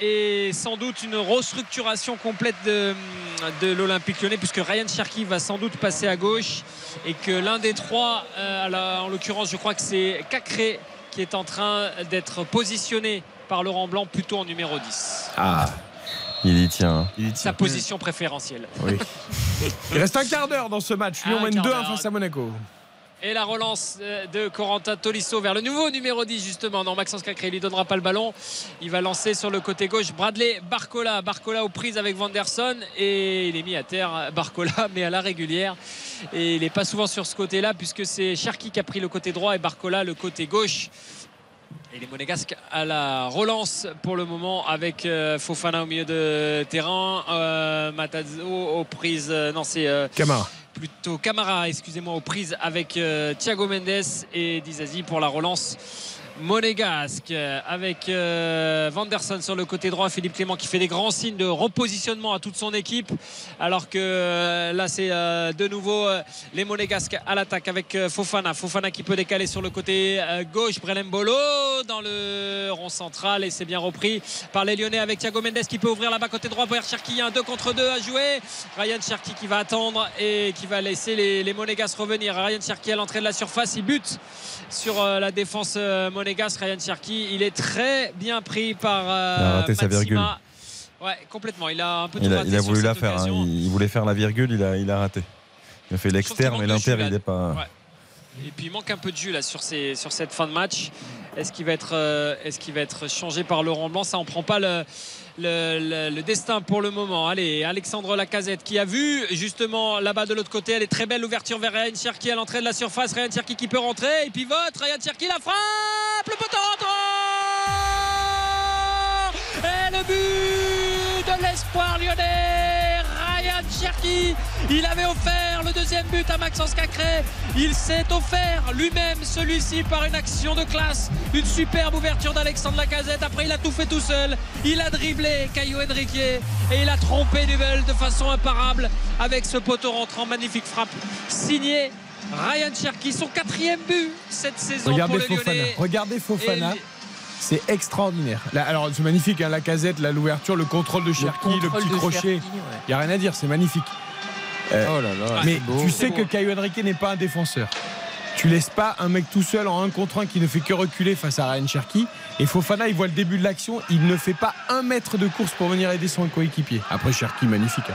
et sans doute une restructuration complète de, l'Olympique lyonnais, puisque Ryan Cherki va sans doute passer à gauche et que l'un des trois, en l'occurrence, je crois que c'est Cacré qui est en train d'être positionné par Laurent Blanc plutôt en numéro 10. Ah, Il y tient. hein. il y Sa tient. position préférentielle. Oui. Il reste un quart d'heure dans ce match. Lyon Un mène quart 2-1 d'heure. face à Monaco. Et la relance euh, de Corentin Tolisso vers le nouveau numéro 10 justement. Non, Maxence Cacré il lui donnera pas le ballon. Il va lancer sur le côté gauche Bradley Barcola. Barcola aux prises avec Vanderson et il est mis à terre Barcola mais à la régulière. Et il n'est pas souvent sur ce côté-là puisque c'est Cherki qui a pris le côté droit et Barcola le côté gauche. Et les Monégasques à la relance pour le moment avec euh, Fofana au milieu de terrain, euh, Matazo aux prises. euh, non, c'est euh, Camara. plutôt Camara, excusez-moi, aux prises avec euh, Thiago Mendes et Dizazi pour la relance monégasque avec euh, Vanderson sur le côté droit, Philippe Clément qui fait des grands signes de repositionnement à toute son équipe alors que euh, là c'est euh, de nouveau euh, les monégasques à l'attaque avec euh, Fofana, Fofana qui peut décaler sur le côté euh, gauche, Brelembolo dans le rond central et c'est bien repris par les Lyonnais avec Thiago Mendes qui peut ouvrir là-bas côté droit. Pour Cherki, il y a un 2 contre 2 à jouer. Ryan Cherki qui va attendre et qui va laisser les, les Monégas revenir. Ryan Cherki à l'entrée de la surface il bute sur euh, la défense euh, monégasque Ryan Cherki il est très bien pris par euh, Il a raté sa virgule. ouais complètement il a un peu Il a, il a voulu la faire. hein. Il, il voulait faire la virgule, il a, il a raté. Il a fait l'externe, mais l'inter, il n'est pas. Ouais. Et puis il manque un peu de jus là sur, ces, sur cette fin de match. Est-ce qu'il va, être, est-ce qu'il va être changé par Laurent Blanc? Ça, on prend pas le, le, destin pour le moment. Allez, Alexandre Lacazette qui a vu justement là-bas de l'autre côté. Elle est très belle l'ouverture vers Ryan Cherki à l'entrée de la surface. Ryan Cherki qui peut rentrer. Il pivote. Ryan Cherki la frappe. Le poteau rentrant Et le but de l'espoir lyonnais. Ryan Cherki. Il avait offert le deuxième but à Maxence Cacré. Il s'est offert lui-même celui-ci par une action de classe. Une superbe ouverture d'Alexandre Lacazette. Après, il a tout fait tout seul. Il a dribblé Caio Henrique et il a trompé Nubel de façon imparable avec ce poteau rentrant. Magnifique frappe signée Ryan Cherki. Son quatrième but cette saison Regardez pour le Fofana. Lyonnais. Regardez Fofana. Et- C'est extraordinaire. Là, alors, c'est magnifique, hein, la casette, là, l'ouverture, le contrôle de Cherki, le, petit crochet. Il n'y a rien à dire, c'est magnifique. Euh, Oh là là, mais c'est beau. tu sais que Caio Henrique n'est pas un défenseur. Tu laisses pas un mec tout seul en un contre un qui ne fait que reculer face à Ryan Cherki. Et Fofana, il voit le début de l'action, il ne fait pas un mètre de course pour venir aider son coéquipier. Après, Cherki, magnifique. hein.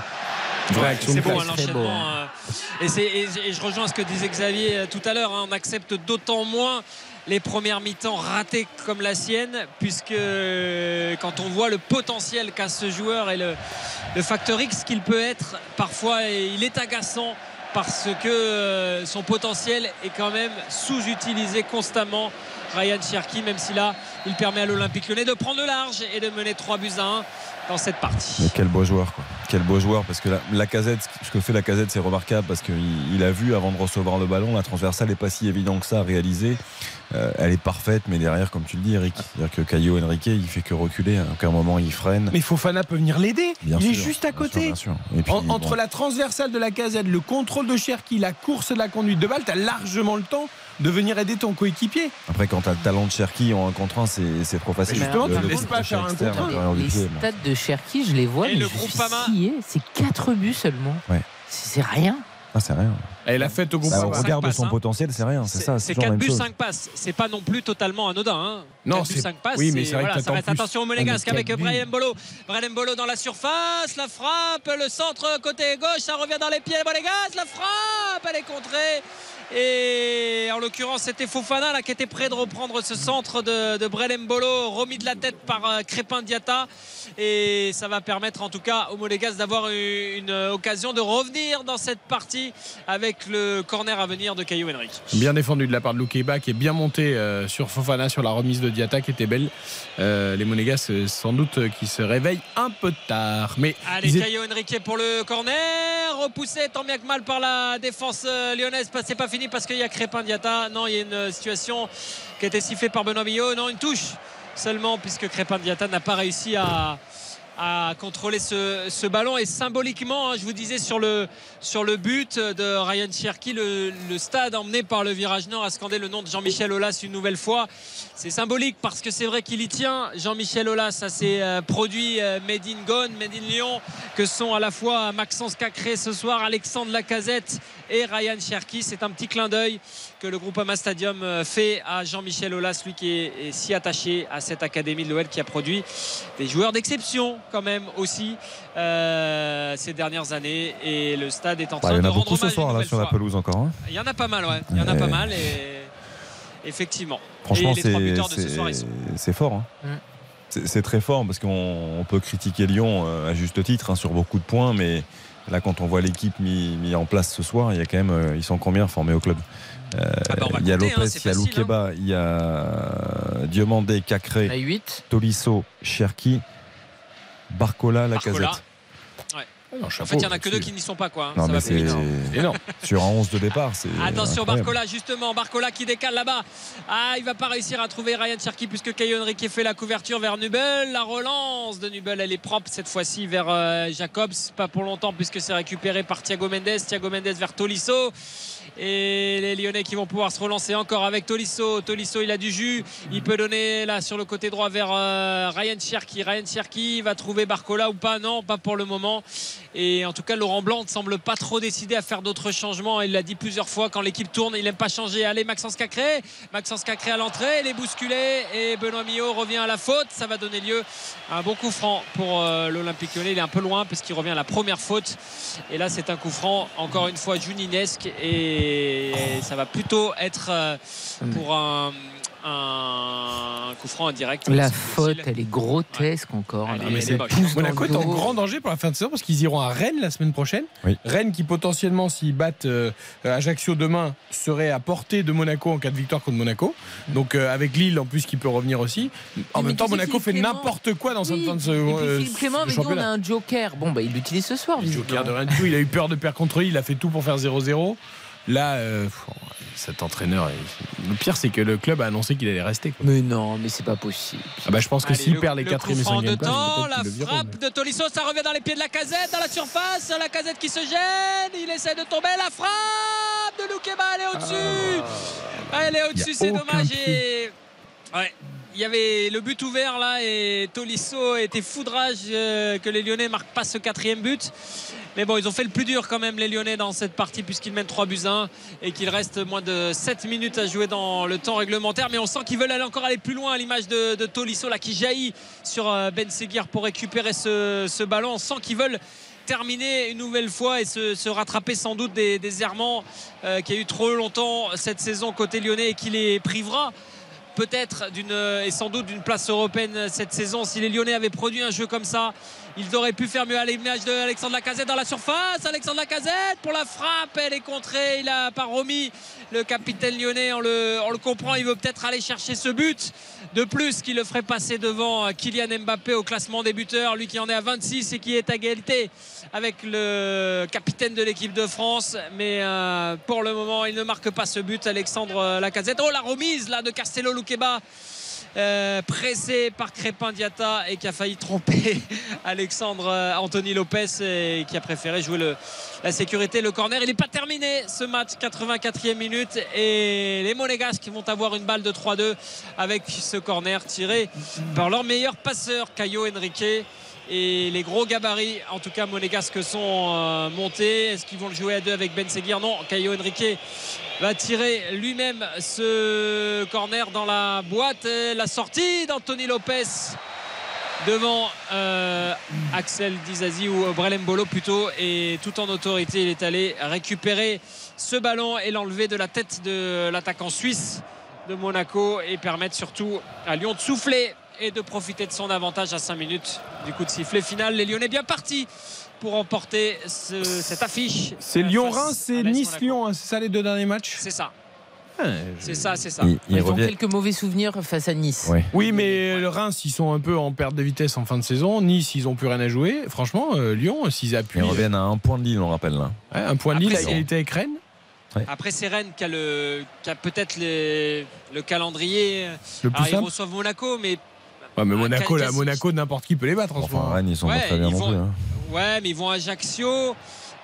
Vraie Ouais, c'est hein, et je rejoins ce que disait Xavier euh, tout à l'heure. hein, on accepte d'autant moins les premières mi-temps ratées comme la sienne, puisque euh, quand on voit le potentiel qu'a ce joueur et le, facteur X qu'il peut être, parfois il est agaçant parce que euh, son potentiel est quand même sous-utilisé constamment. Ryan Cherki, même si là, il permet à l'Olympique Lyonnais de prendre le large et de mener 3 buts à 1 dans cette partie. Quel beau joueur, quoi. Quel beau joueur, parce que la, casette, ce que fait la casette, c'est remarquable, parce qu'il il a vu avant de recevoir le ballon, la transversale n'est pas si évident que ça à réaliser. Euh, elle est parfaite, mais derrière, comme tu le dis, Eric, c'est-à-dire que Caio Henrique, il fait que reculer. À aucun moment, il freine. Mais Fofana peut venir l'aider. Bien il est sûr, juste à bien sûr, côté. bien sûr. Et puis, En- entre la transversale de la casette, le contrôle de Cherki, la course de la conduite de balle, tu as largement le temps de venir aider ton coéquipier. Après, quand tu as le talent de Cherki en un contre un, c'est c'est trop facile. Mais justement, tu le ne laisses pas faire un contre Les stats de Cherki, je les vois, Et mais le je suis scié. C'est 4 buts seulement. Ouais. C'est c'est rien. Ah, c'est rien. Elle a fait au groupe. Bah, au cinq regard de passes, son hein. potentiel, c'est rien. C'est ça. C'est toujours la 4 même buts, chose. 5 passes. C'est pas non plus totalement anodin. Hein. Non, 4 buts, c'est- 5 passes. oui, mais c'est vrai que voilà, ça reste attention au Ah, Monégasque avec quatre buts. Brian Bolo. Brian Bolo dans la surface. La frappe, le centre côté gauche. Ça revient dans les pieds de Monégasque. La frappe, elle est contrée. Et en l'occurrence, c'était Fofana là, qui était prêt de reprendre ce centre de, de Brelem Bolo, remis de la tête par euh, Crépin Diata. Et ça va permettre en tout cas au Monégasque d'avoir une, une occasion de revenir dans cette partie avec le corner à venir de Caillou Henrique. Bien défendu de la part de Loukeba qui est bien monté euh, sur Fofana sur la remise de Diata qui était belle. Euh, les Monégas euh, sans doute euh, qui se réveillent un peu tard. Mais Allez, étaient- Caio Henrique pour le corner. Repoussé tant bien que mal par la défense euh, lyonnaise. Pas- C'est pas parce qu'il y a Crépin Diata. Non, il y a une situation qui a été sifflée par Benoît Millot. Non, une touche seulement puisque Crépin Diata n'a pas réussi à à contrôler ce, ballon. Et symboliquement hein, je vous disais sur le, sur le but de Ryan Cherki le, stade emmené par le virage nord a scandé le nom de Jean-Michel Aulas une nouvelle fois. C'est symbolique parce que c'est vrai qu'il y tient. Jean-Michel Aulas à ses euh, produits euh, Made in Gone, Made in Lyon que sont à la fois Maxence Cacré ce soir Alexandre Lacazette et Ryan Cherki. C'est un petit clin d'œil que le groupe Ama Stadium euh, fait à Jean-Michel Aulas lui qui est, est si attaché à cette académie de l'OL qui a produit des joueurs d'exception quand même aussi euh, ces dernières années et le stade est en Bah, train il y en de a rendre beaucoup ce soir là sur la pelouse encore. hein. Il y en a pas mal, ouais. Il y en a pas mal et effectivement. Franchement, c'est de fort. hein. Mm. C'est très fort parce qu'on on peut critiquer Lyon euh, à juste titre hein, sur beaucoup de points, mais là, quand on voit l'équipe mis, mis en place ce soir, il y a quand même, euh, ils sont combien formés au club? Ah bah, Il y a compter, hein, Lopez, il y a Loukeba, il y a Diomandé, Cacré, À 8. Tolisso, Cherki, Barcola, Barcola. Lacazette. Ouais. En fait, il n'y en a que deux qui n'y sont pas, quoi. hein. Non, Ça mais va plus vite. c'est énorme. Sur un 11 de départ, c'est. Attention. Barcola justement Barcola qui décale là-bas ah il va pas réussir à trouver Ryan Cherki puisque Caio Henrique fait la couverture vers Nubel la relance de Nubel elle est propre cette fois-ci vers euh, Jacobs pas pour longtemps puisque c'est récupéré par Thiago Mendes Thiago Mendes vers Tolisso et les Lyonnais qui vont pouvoir se relancer encore avec Tolisso. Tolisso il a du jus. Il peut donner là sur le côté droit vers euh, Ryan Cherki. Ryan Cherki va trouver Barcola ou pas? Non pas pour le moment Et en tout cas, Laurent Blanc ne semble pas trop décidé à faire d'autres changements. Il l'a dit plusieurs fois quand l'équipe tourne, il n'aime pas changer. Allez, Maxence Cacré. Maxence Cacré à l'entrée, il est bousculé et Benoît Millot revient à la faute. Ça va donner lieu à un bon coup franc pour euh, l'Olympique Lyonnais. Il est un peu loin parce qu'il revient à la première faute. Et là, c'est un coup franc, encore une fois, Juninesque. Et ça va plutôt être euh, pour un un coup franc indirect. La faute, elle est grotesque encore. Elle est- est Monaco est en grand danger pour la fin de saison parce qu'ils iront à Rennes la semaine prochaine. Rennes qui potentiellement, s'ils battent euh, Ajaccio demain, serait à portée de Monaco en cas de victoire contre Monaco. Donc euh, avec Lille en plus qui peut revenir aussi. En mais même temps, Monaco fait n'importe quoi dans cette Oui. fin de saison. euh, Clément on a un joker. Bon, bah, il l'utilise ce soir. Le Joker de rien du tout. Il a eu peur de perdre contre Lille. Il a fait tout pour faire 0-0. Là, euh, cet entraîneur, le pire, c'est que le club a annoncé qu'il allait rester. quoi. Mais non, mais c'est pas possible. Ah bah, je pense que s'il le- perd les le 4 coup et franc 5 de temps, la frappe de Tolisso, ça revient dans les pieds de la casette, dans la surface, la casette qui se gêne, il essaie de tomber, la frappe de Loukeba, elle est au-dessus, Ah, elle est au-dessus, c'est dommage. Et... Ouais. Il y avait le but ouvert là et Tolisso était foudrage euh, que les Lyonnais marquent pas ce quatrième but. Mais bon, ils ont fait le plus dur quand même les Lyonnais dans cette partie puisqu'ils mènent 3 buts à 1 et qu'il reste moins de 7 minutes à jouer dans le temps réglementaire. Mais on sent qu'ils veulent aller encore aller plus loin à l'image de, Tolisso là qui jaillit sur euh, Ben Seguir pour récupérer ce, ballon. On sent qu'ils veulent terminer une nouvelle fois et se, rattraper sans doute des, des errements euh, qu'il y a eu trop longtemps cette saison côté lyonnais et qui les privera peut-être d'une et sans doute d'une place européenne cette saison. Si les Lyonnais avaient produit un jeu comme ça, ils auraient pu faire mieux à l'image de Alexandre Lacazette dans la surface. Alexandre Lacazette pour la frappe, elle est contrée. Il a pas remis le capitaine lyonnais. On le, comprend, il veut peut-être aller chercher ce but de plus qui le ferait passer devant Kylian Mbappé au classement des buteurs. Lui qui en est à 26 et qui est à égalité avec le capitaine de l'équipe de France. Mais euh, pour le moment, il ne marque pas ce but, Alexandre Lacazette. Oh la remise là de Castello Luqueba. Euh, pressé par Crépin Diata et qui a failli tromper Alexandre euh, Anthony Lopez et qui a préféré jouer la sécurité, le corner. Il n'est pas terminé ce match, 84e minute et les Monégasques vont avoir une balle de 3-2 avec ce corner tiré par leur meilleur passeur, Caio Henrique. Et les gros gabarits, en tout cas monégasques, sont euh, montés. Est-ce qu'ils vont le jouer à deux avec Ben Seguir? Non, Caio Henrique va tirer lui-même ce corner dans la boîte. La sortie d'Anthony Lopez devant euh, Axel Dizazi ou Brelem Bolo plutôt et tout en autorité il est allé récupérer ce ballon et l'enlever de la tête de l'attaquant suisse de Monaco et permettre surtout à Lyon de souffler et de profiter de son avantage à 5 minutes du coup de sifflet final les Lyonnais bien partis pour remporter ce- cette affiche C'est euh, Lyon-Reims, c'est Nice-Lyon, hein, c'est ça les deux derniers matchs? C'est ça Ouais, c'est ça c'est ça Il, il Ils ont revient. quelques mauvais souvenirs face à Nice. Ouais. Oui, mais le Reims, ils sont un peu en perte de vitesse en fin de saison. Nice, ils ont plus rien à jouer. Franchement, euh, Lyon, s'ils appuient. Ils reviennent à un point de Lille, on rappelle là. Ouais, un point de Lille, Après, il était avec Rennes. Après, c'est Rennes qui a, le, qui a peut-être les- le calendrier. Le plus Alors, ils simple. reçoivent Monaco, mais Ouais, mais Monaco, là, Monaco, n'importe qui peut les battre en ce Enfin, moment. Rennes, ils sont Ouais, pas très bien non vont- plus. hein. ouais, mais ils vont à Ajaccio.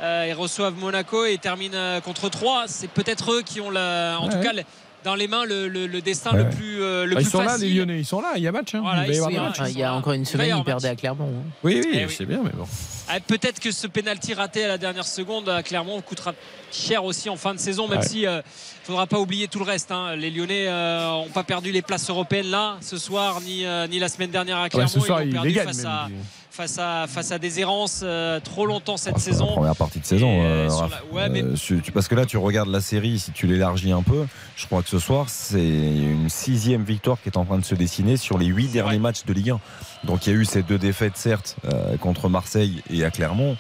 euh, ils reçoivent Monaco et terminent euh, contre 3. C'est peut-être eux qui ont, la, en Ouais, tout ouais. cas, le- dans les mains le, le- le destin Ouais, le plus, euh, le Ah, ils plus sont là, les Lyonnais, ils sont là, il y a match. hein. Voilà, il va y avoir il a encore une semaine, ils perdaient à Clermont. hein. Oui, oui, Eh oui. c'est bien, mais bon. Ah, Peut-être que ce pénalty raté à la dernière seconde à Clermont coûtera cher aussi en fin de saison, même Ouais. si il ne faudra pas oublier tout le reste. hein. Les Lyonnais n'ont pas perdu les places européennes là ce soir, ni, euh, ni la semaine dernière à Ouais, Clermont. ce soir, ils les perdu face, à, face, à, face à des errances euh, trop longtemps cette la saison. première partie de saison. Euh, Raph. la- ouais, mais- Euh, parce que là, tu regardes la série, si tu l'élargis un peu, je crois que ce soir, c'est une sixième victoire qui est en train de se dessiner sur les huit derniers matchs de Ligue 1. Donc il y a eu ces deux défaites, certes, euh, contre Marseille et à Clermont,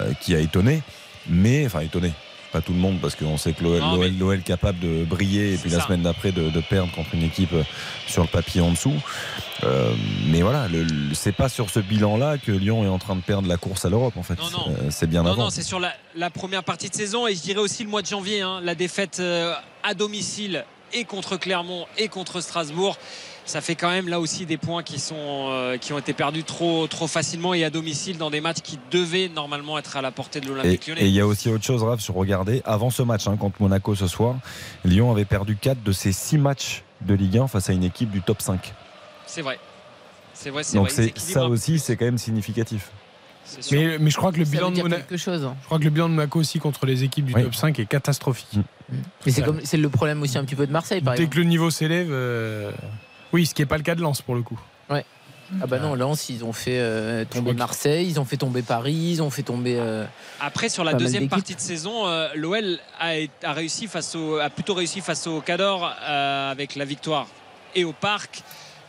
euh, qui a étonné, mais enfin étonné. Pas tout le monde parce qu'on sait que l'OL est capable de briller et puis la semaine d'après de, de perdre contre une équipe euh, sur le papier en dessous. Euh, mais voilà, c'est pas sur ce bilan-là que Lyon est en train de perdre la course à l'Europe en fait. Non, non. C'est bien Non, avant. non, c'est sur la, la première partie de saison et je dirais aussi le mois de janvier, hein, la défaite à domicile et contre Clermont et contre Strasbourg. Ça fait quand même là aussi des points qui, sont, euh, qui ont été perdus trop, trop facilement et à domicile dans des matchs qui devaient normalement être à la portée de Et l'Olympique et lyonnais. il y a aussi autre chose, Raph, sur regarder. Avant ce match hein, contre Monaco ce soir, Lyon avait perdu 4 de ses 6 matchs de Ligue 1 face à une équipe du top 5. C'est vrai. C'est vrai, c'est Donc vrai. Ça aussi, c'est quand même significatif. Mais, mais je crois que le Ça bilan de Monaco, chose. hein. je crois que le bilan de Monaco aussi contre les équipes du Oui. top 5 est catastrophique. Mais c'est comme c'est le problème aussi un petit peu de Marseille, par Dès exemple. que le niveau s'élève, euh, oui, ce qui n'est pas le cas de Lens pour le coup. Ouais. Ah bah non, Lens, ils ont fait euh, tomber Marseille, ils ont fait tomber Paris, ils ont fait tomber. euh, Après, sur la deuxième partie de saison, euh, l'OL a, a réussi face au, a plutôt réussi face au Cador euh, avec la victoire et au Parc.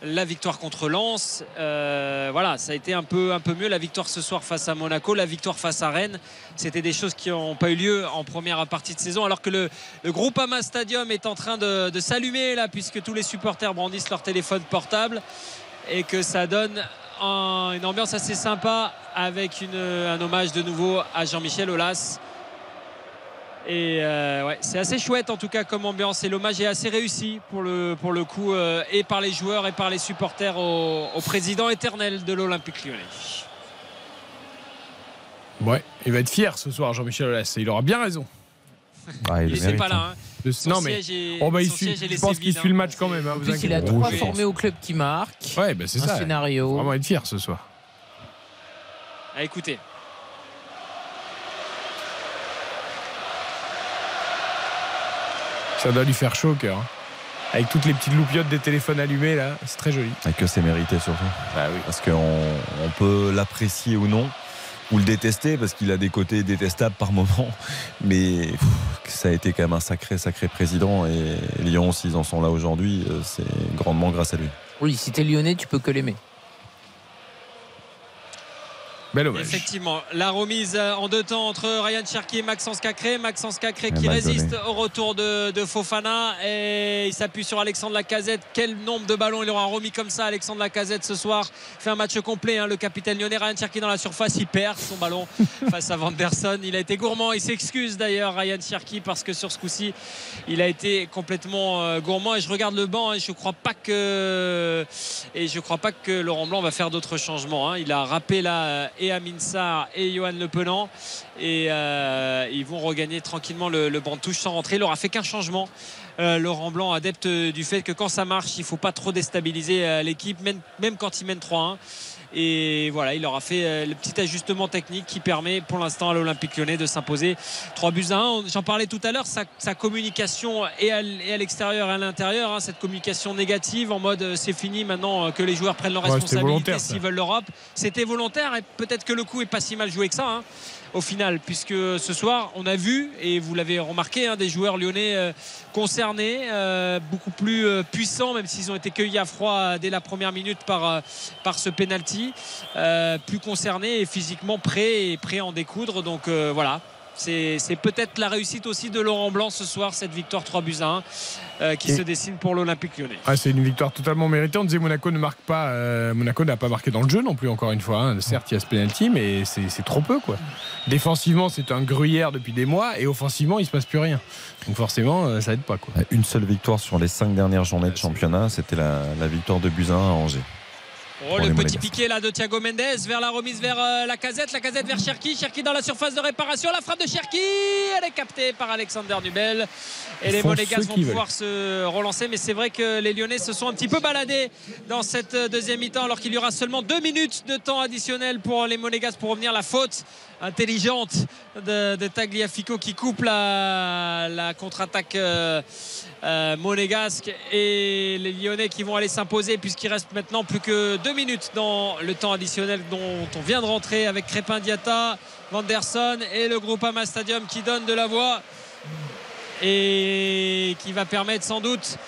La victoire contre Lens, euh, voilà, ça a été un peu, un peu mieux. La victoire ce soir face à Monaco, la victoire face à Rennes, c'était des choses qui n'ont pas eu lieu en première partie de saison. Alors que le, le groupe Ama Stadium est en train de, s'allumer là, puisque tous les supporters brandissent leur téléphone portable et que ça donne un- une ambiance assez sympa avec un hommage de nouveau à Jean-Michel Aulas. Et euh, ouais, c'est assez chouette en tout cas comme ambiance et l'hommage est assez réussi pour le, pour le coup euh, et par les joueurs et par les supporters au, au président éternel de l'Olympique lyonnais. Ouais, il va être fier ce soir, Jean-Michel Aulas. et Il aura bien raison. Ah, il Il n'est pas là. hein. hein. De- Son non mais, siège est- oh bah il suit. Je pense qu'il suit le hein. match quand même. hein, En vous plus, il a trois formés au club qui marquent. Ouais, bah c'est un ça. scénario. Faut vraiment être fier ce soir. À écouter. Ça doit lui faire chaud au cœur. hein. Avec toutes les petites loupiottes des téléphones allumés là, c'est très joli. Et que c'est mérité surtout. Bah Parce qu'on on peut l'apprécier ou non, ou le détester, parce qu'il a des côtés détestables par moment. Mais pff, ça a été quand même un sacré, sacré président. Et Lyon, s'ils en sont là aujourd'hui, euh, c'est grandement grâce à lui. Oui, si t'es lyonnais, tu peux que l'aimer. Bel. Effectivement, la remise euh, en deux temps entre Ryan Cherki et Maxence Cacré. Maxence Cacré qui résiste donné. au retour de, de Fofana et il s'appuie sur Alexandre Lacazette. Quel nombre de ballons il aura remis comme ça, Alexandre Lacazette ce soir? Il fait un match complet, hein, le capitaine lyonnais. Ryan Cherki dans la surface, il perd son ballon face à Vanderson. Il a été gourmand. Il s'excuse d'ailleurs, Ryan Cherki, parce que sur ce coup-ci, il a été complètement euh, gourmand. Et je regarde le banc et je crois pas que et je crois pas que Laurent Blanc va faire d'autres changements. hein. Il a rappelé là euh, et Amin et Johan Le Penant et euh, ils vont regagner tranquillement le, banc de touche sans rentrer. Il aura fait qu'un changement. Euh, Laurent Blanc, adepte du fait que quand ça marche, il faut pas trop déstabiliser euh, l'équipe, même, même quand il mène 3-1. Et voilà, il aura fait euh, le petit ajustement technique qui permet pour l'instant à l'Olympique lyonnais de s'imposer 3 buts à 1. J'en parlais tout à l'heure, sa, sa communication et à, l'extérieur et à l'intérieur, hein, cette communication négative en mode euh, c'est fini maintenant euh, que les joueurs prennent leurs Ouais, responsabilités s'ils veulent l'Europe. C'était volontaire et peut-être que le coup est pas si mal joué que ça. hein, au final, puisque ce soir, on a vu, et vous l'avez remarqué, hein, des joueurs lyonnais euh, concernés, euh, beaucoup plus euh, puissants, même s'ils ont été cueillis à froid dès la première minute par, par ce penalty, plus concernés et physiquement prêts et prêts à en découdre. Donc voilà. C'est peut-être la réussite aussi de Laurent Blanc ce soir, cette victoire 3 buts à 1 euh, qui Et- se dessine pour l'Olympique lyonnais. Ah, c'est une victoire totalement méritée. On disait Monaco ne marque pas. euh, Monaco n'a pas marqué dans le jeu non plus, encore une fois. hein. Certes, il y a ce penalty, mais c'est trop peu. quoi. Défensivement, c'est un gruyère depuis des mois, et offensivement, il se passe plus rien. Donc forcément, euh, ça aide pas. Quoi. Une seule victoire sur les cinq dernières journées de championnat, c'était la, la victoire de Buzyn à Angers. Oh, le petit piqué là de Thiago Mendes vers la remise vers euh, la casette, la casette vers Cherki, Cherki dans la surface de réparation, la frappe de Cherki, elle est captée par Alexander Nubel. Et Ils les ce vont pouvoir se relancer, mais c'est vrai que les Lyonnais se sont un petit peu baladés dans cette euh, deuxième mi-temps alors qu'il y aura seulement deux minutes de temps additionnel pour les Monégasques pour revenir la faute intelligente de, Tagliafico qui coupe la, la contre-attaque euh, euh, monégasque et les Lyonnais qui vont aller s'imposer puisqu'il reste maintenant plus que deux minutes dans le temps additionnel dont on vient de rentrer avec Crépin Diata, Vanderson et le groupe Ama Stadium qui donne de la voix et qui va permettre sans doute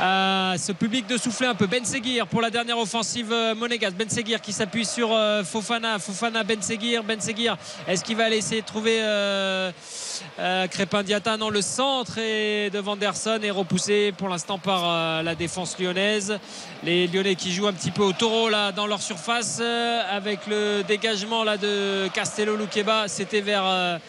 à ce public de souffler un peu. Ben Seguir pour la dernière offensive euh, monégasque. Ben Seguir qui s'appuie sur euh, Fofana. Fofana, Ben Seguir. Ben Seguir, est-ce qu'il va aller essayer de trouver euh, euh, Crépin Diata Non, le centre est de Vanderson est repoussé pour l'instant par euh, la défense lyonnaise. Les Lyonnais qui jouent un petit peu au taureau là dans leur surface euh, avec le dégagement là de Castello Luqueba. C'était vers.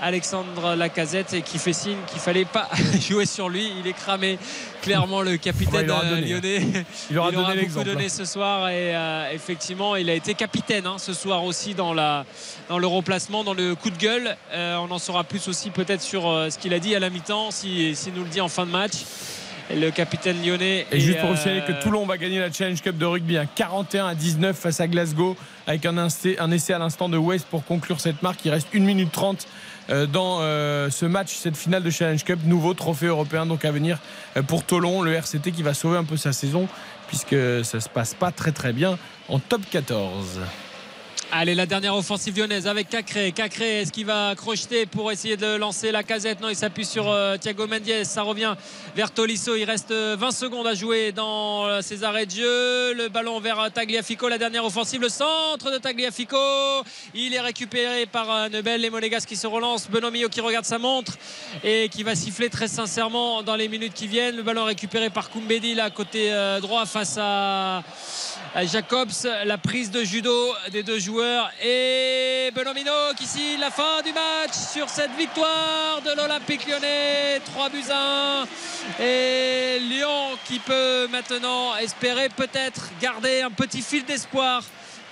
Alexandre Lacazette et qui fait signe qu'il fallait pas jouer sur lui. Il est cramé, clairement le Ah bah, capitaine il aura euh, hein. lyonnais. Il aura donné beaucoup donné hein. ce soir et euh, effectivement il a été capitaine hein, ce soir aussi dans, la, dans le remplacement, dans le coup de gueule. Euh, on en saura plus aussi peut-être sur ce qu'il a dit à la mi-temps, si, s'il nous le dit en fin de match. le capitaine lyonnais. Et, juste pour vous signaler euh, que Toulon va gagner la Challenge Cup de rugby à 41 à 19 face à Glasgow avec un essai, un essai à l'instant de West pour conclure cette marque. Il reste 1 minute 30 euh, dans euh, ce match, cette finale de Challenge Cup. Nouveau trophée européen donc à venir euh, pour Toulon, le RCT qui va sauver un peu sa saison puisque ça se passe pas très très bien en top 14. Allez, la dernière offensive lyonnaise avec Cacré. Cacré, est-ce qu'il va crocheter pour essayer de lancer la casette? Non, il s'appuie sur euh, Thiago Mendes. Ça revient vers Tolisso. Il reste euh, 20 secondes à jouer dans euh, ses. Le ballon vers euh, Tagliafico. La dernière offensive, le centre de Tagliafico. Il est récupéré par euh, Nebel. Les Monégas qui se relancent. Benoît Millot qui regarde sa montre et qui va siffler très sincèrement dans les minutes qui viennent. Le ballon récupéré par Koumbedi, là, côté euh, droit, face à, à Jacobs. La prise de judo des deux joueurs et Benomino qui signe la fin du match sur cette victoire de l'Olympique lyonnais 3 buts à 1 et Lyon qui peut maintenant espérer peut-être garder un petit fil d'espoir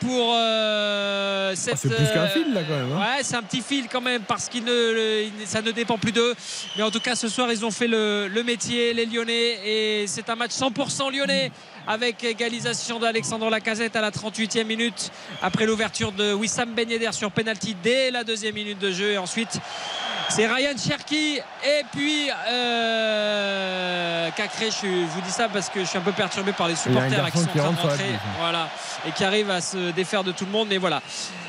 pour euh, cette. Ah, c'est plus qu'un fil, là, quand même, hein. Ouais, c'est un petit fil quand même parce qu'il ne, le- ça ne dépend plus d'eux. Mais en tout cas, ce soir, ils ont fait le, le métier, les Lyonnais, et c'est un match 100% lyonnais avec égalisation d'Alexandre Lacazette à la 38e minute après l'ouverture de Wissam Ben Yedder sur penalty dès la deuxième minute de jeu. Et ensuite, c'est Ryan Cherki et puis euh, Cacré. Je, vous dis ça parce que je suis un peu perturbé par les supporters là, qui sont qui en train de rentrer. Voilà. Et qui arrive à se défaire de tout le monde. Mais voilà.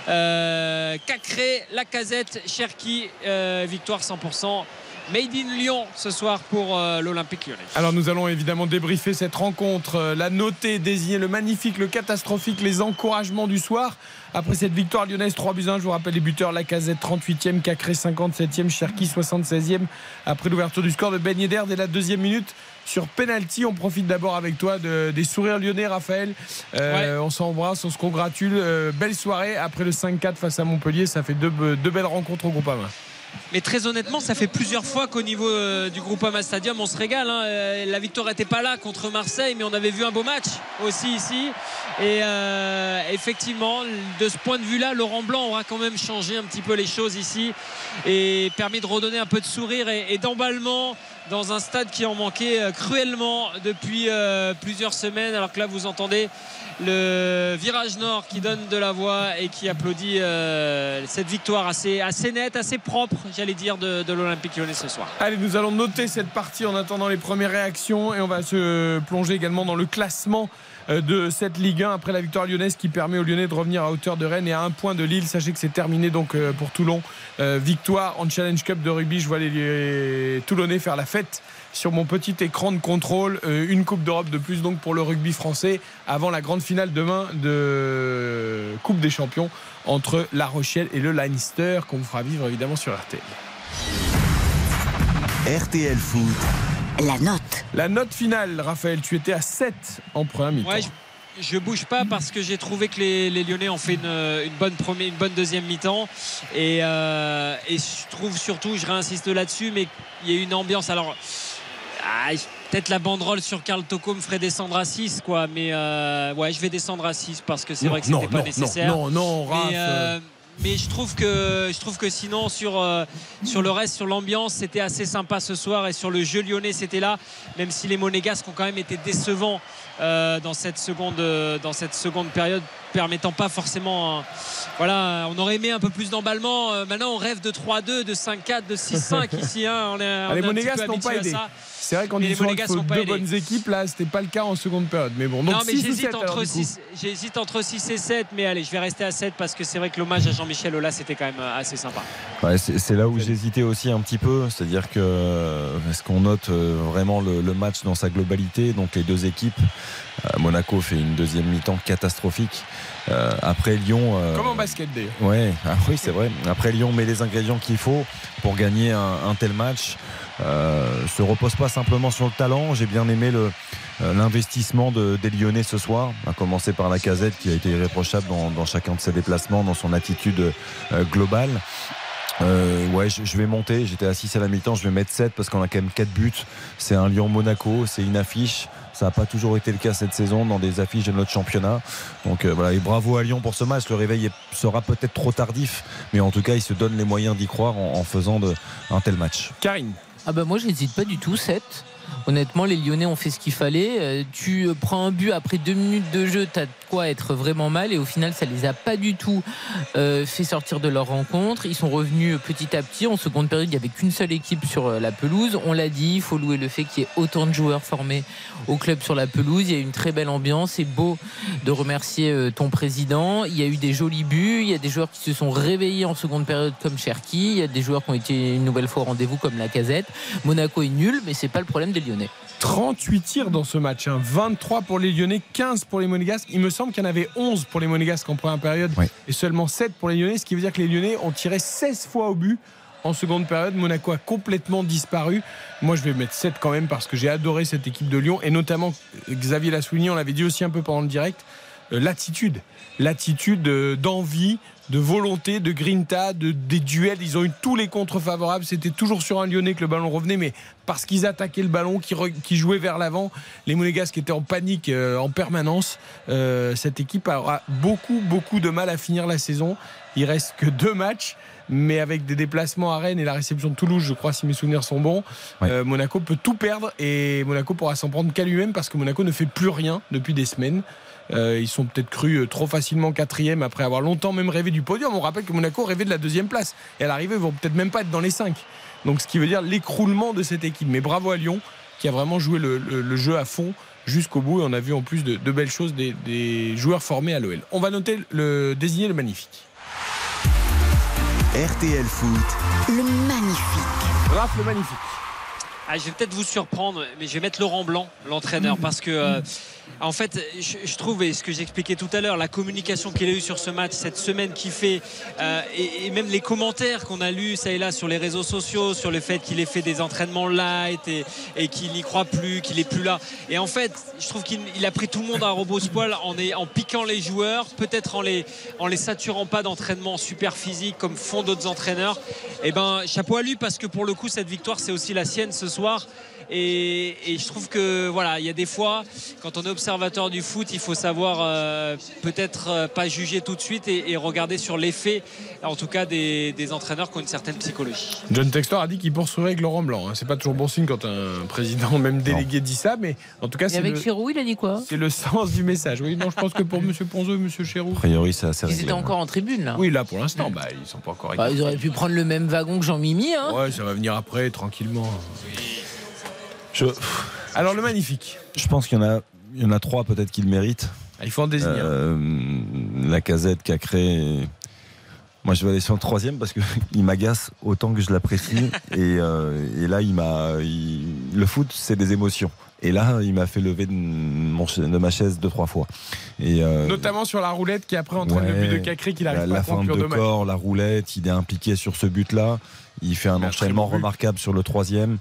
Euh, Cacré, Lacazette, Cherki, euh, victoire 100%. Made in Lyon ce soir pour euh, l'Olympique lyonnais. Alors nous allons évidemment débriefer cette rencontre, euh, la noter, désigner le magnifique, le catastrophique, les encouragements du soir. Après cette victoire lyonnaise 3 buts 1, je vous rappelle les buteurs Lacazette 38e, Cacré 57e, Cherki 76e. Après l'ouverture du score de Ben Yedder dès la deuxième minute sur penalty, on profite d'abord avec toi de- des sourires lyonnais, Raphaël. Euh, On s'embrasse, on se congratule. Belle soirée après le 5-4 face à Montpellier, ça fait deux, be- deux belles rencontres au Groupama. Mais très honnêtement, ça fait plusieurs fois qu'au niveau euh, du Groupama Stadium, on se régale. hein. Euh, La victoire n'était pas là contre Marseille, mais on avait vu un beau match aussi ici. Et euh, effectivement, de ce point de vue-là, Laurent Blanc aura quand même changé un petit peu les choses ici et permis de redonner un peu de sourire et, et d'emballement dans un stade qui en manquait euh, cruellement depuis euh, plusieurs semaines. Alors que là, vous entendez le virage nord qui donne de la voix et qui applaudit euh, cette victoire assez, assez nette, assez propre, j'allais dire, de, de l'Olympique lyonnais ce soir. Allez, nous allons noter cette partie en attendant les premières réactions et on va se plonger également dans le classement de cette Ligue 1 après la victoire lyonnaise qui permet aux Lyonnais de revenir à hauteur de Rennes et à un point de Lille. Sachez que c'est terminé donc euh, pour Toulon. Euh, victoire en Challenge Cup de rugby. Je vois les, Toulonnais faire la fête sur mon petit écran de contrôle. Euh, une Coupe d'Europe de plus donc pour le rugby français avant la grande finale demain de Coupe des Champions entre La Rochelle et le Leinster qu'on vous fera vivre évidemment sur RTL. RTL Foot. La note. La note finale, Raphaël, tu étais à 7 en première mi-temps. Ouais, je, je bouge pas parce que j'ai trouvé que les, les Lyonnais ont fait une, une bonne première, une bonne deuxième mi-temps et, euh, et je trouve surtout, je réinsiste là-dessus, mais il y a une ambiance. Alors, ah, peut-être la banderole sur Karl Toko me ferait descendre à 6 quoi, mais euh, ouais, je vais descendre à 6 parce que c'est Non, vrai que non, c'était pas non, nécessaire. non, non, Raph, Mais, euh, mais je trouve que sinon sur euh, sur le reste sur l'ambiance c'était assez sympa ce soir. Et sur le jeu lyonnais c'était là. Même si les monégasques ont quand même été décevants euh, dans cette seconde période permettant pas forcément voilà on aurait aimé un peu plus d'emballement Euh, maintenant on rêve de 3-2 de 5-4 de 6-5 ici hein. on est, on les peu n'ont pas aidé. C'est vrai qu'on Mais dit souvent qu'il faut deux aidé. bonnes équipes. Là, c'était pas le cas en seconde période. Mais bon, donc non mais 6 ou j'hésite 7 alors, entre, du coup. 6 j'hésite entre 6 et 7 mais allez je vais rester à 7 parce que c'est vrai que l'hommage à Jean-Michel Aulas c'était quand même euh, assez sympa Ouais, c'est c'est là où j'hésitais aussi un petit peu, c'est-à-dire que euh, est-ce qu'on note vraiment le, le match dans sa globalité? Donc les deux équipes, Monaco fait une deuxième mi-temps catastrophique. Euh, après Lyon, euh, Comme en basket d'ailleurs. Ouais, ah oui, c'est vrai. Après Lyon met les ingrédients qu'il faut pour gagner un, un tel match. Euh, se repose pas simplement sur le talent. J'ai bien aimé le euh, l'investissement de, des Lyonnais ce soir, à commencer par la casette qui a été irréprochable dans, dans chacun de ses déplacements, dans son attitude euh, globale. Euh, ouais, je, je vais monter. J'étais à 6 à la mi-temps. Je vais mettre 7 parce qu'on a quand même 4 buts. C'est un Lyon-Monaco. C'est une affiche. Ça n'a pas toujours été le cas cette saison dans des affiches de notre championnat. Donc euh, voilà, et bravo à Lyon pour ce match. Le réveil sera peut-être trop tardif, mais en tout cas, il se donne les moyens d'y croire en, en faisant de, un tel match. Karine. Ah bah moi j'hésite pas du tout, 7. Honnêtement, les Lyonnais ont fait ce qu'il fallait. Euh, tu euh, prends un but après deux minutes de jeu, t'as de quoi être vraiment mal. Et au final, ça les a pas du tout euh, fait sortir de leur rencontre. Ils sont revenus petit à petit. En seconde période, il n'y avait qu'une seule équipe sur la pelouse. On l'a dit, il faut louer le fait qu'il y ait autant de joueurs formés au club sur la pelouse. Il y a une très belle ambiance. C'est beau de remercier ton président. Il y a eu des jolis buts. Il y a des joueurs qui se sont réveillés en seconde période comme Cherki. Il y a des joueurs qui ont été une nouvelle fois au rendez-vous comme la casette. Monaco est nul, mais c'est pas le problème des Lyonnais. 38 tirs dans ce match, 23 hein. pour les Lyonnais, 15 pour les Monégasques. Il me semble qu'il y en avait 11 pour les Monégasques en première période et seulement 7 pour les Lyonnais, ce qui veut dire que les Lyonnais ont tiré 16 fois au but en seconde période. Monaco a complètement disparu. Moi, je vais mettre 7 quand même parce que j'ai adoré cette équipe de Lyon et notamment Xavier Lassouigny, on l'avait dit aussi un peu pendant le direct, euh, l'attitude. L'attitude euh, d'envie, de volonté, de grinta, de, des duels. Ils ont eu tous les contre favorables. C'était toujours sur un Lyonnais que le ballon revenait, mais parce qu'ils attaquaient le ballon, qui, jouaient vers l'avant, les Monégasques étaient en panique euh, en permanence. Euh, cette équipe aura beaucoup, beaucoup de mal à finir la saison. Il reste que deux matchs. Mais avec des déplacements à Rennes et la réception de Toulouse, je crois, si mes souvenirs sont bons, euh, Monaco peut tout perdre et Monaco pourra s'en prendre qu'à lui-même parce que Monaco ne fait plus rien depuis des semaines. Euh, ils sont peut-être crus euh, trop facilement quatrième après avoir longtemps même rêvé du podium. On rappelle que Monaco rêvait de la deuxième place. Et à l'arrivée, ils vont peut-être même pas être dans les cinq. Donc ce qui veut dire l'écroulement de cette équipe. Mais bravo à Lyon qui a vraiment joué le, jeu à fond jusqu'au bout. Et on a vu en plus de, belles choses des, joueurs formés à l'OL. On va noter le désigner le magnifique. RTL Foot. Le magnifique. Raph le magnifique. Ah, je vais peut-être vous surprendre, mais je vais mettre Laurent Blanc, l'entraîneur, parce que euh, en fait, je, trouve, et ce que j'expliquais tout à l'heure, la communication qu'il a eue sur ce match, cette semaine qui fait, euh, et, même les commentaires qu'on a lus ça et là sur les réseaux sociaux, sur le fait qu'il ait fait des entraînements light et, qu'il n'y croit plus, qu'il est plus là. Et en fait, je trouve qu'il a pris tout le monde à robot poil en, en piquant les joueurs, peut-être en les, en les saturant pas d'entraînement super physique comme font d'autres entraîneurs. Et eh ben, chapeau à lui parce que pour le coup, cette victoire, c'est aussi la sienne ce soir. Et, je trouve que voilà, il y a des fois, quand on est observateur du foot, il faut savoir euh, peut-être euh, pas juger tout de suite et, regarder sur l'effet, en tout cas des, entraîneurs qui ont une certaine psychologie. John Textor a dit qu'il poursuivrait avec Laurent Blanc. Hein. C'est pas toujours bon signe quand un président, même délégué, dit ça, mais en tout cas, c'est. avec le... il a dit quoi? C'est le sens du message. Oui, non, je pense que pour M. Ponzo et M. Chéroux. A priori, c'est assez Ils étaient encore en tribune là. Oui, là pour l'instant, bah, ils sont pas encore. Bah, ils auraient pu prendre le même wagon que Jean-Mimi. Hein. Ouais, ça va venir après, tranquillement. Alors le magnifique. Je pense qu'il y en a, il y en a trois peut-être qui le méritent. Ah, il faut en désigner. Euh, la casette qui a créé. Moi, je vais aller sur le troisième parce qu'il m'agace autant que je l'apprécie. Euh, et, là, il m'a. Le foot, c'est des émotions. Et là, il m'a fait lever de, ma chaise deux, trois fois. Et euh, Notamment sur la roulette qui après entraîne le but de Cacré qu'il arrive la, pas à fin de corps, la roulette, il est impliqué sur ce but-là. Il fait un enchaînement remarquable sur le troisième.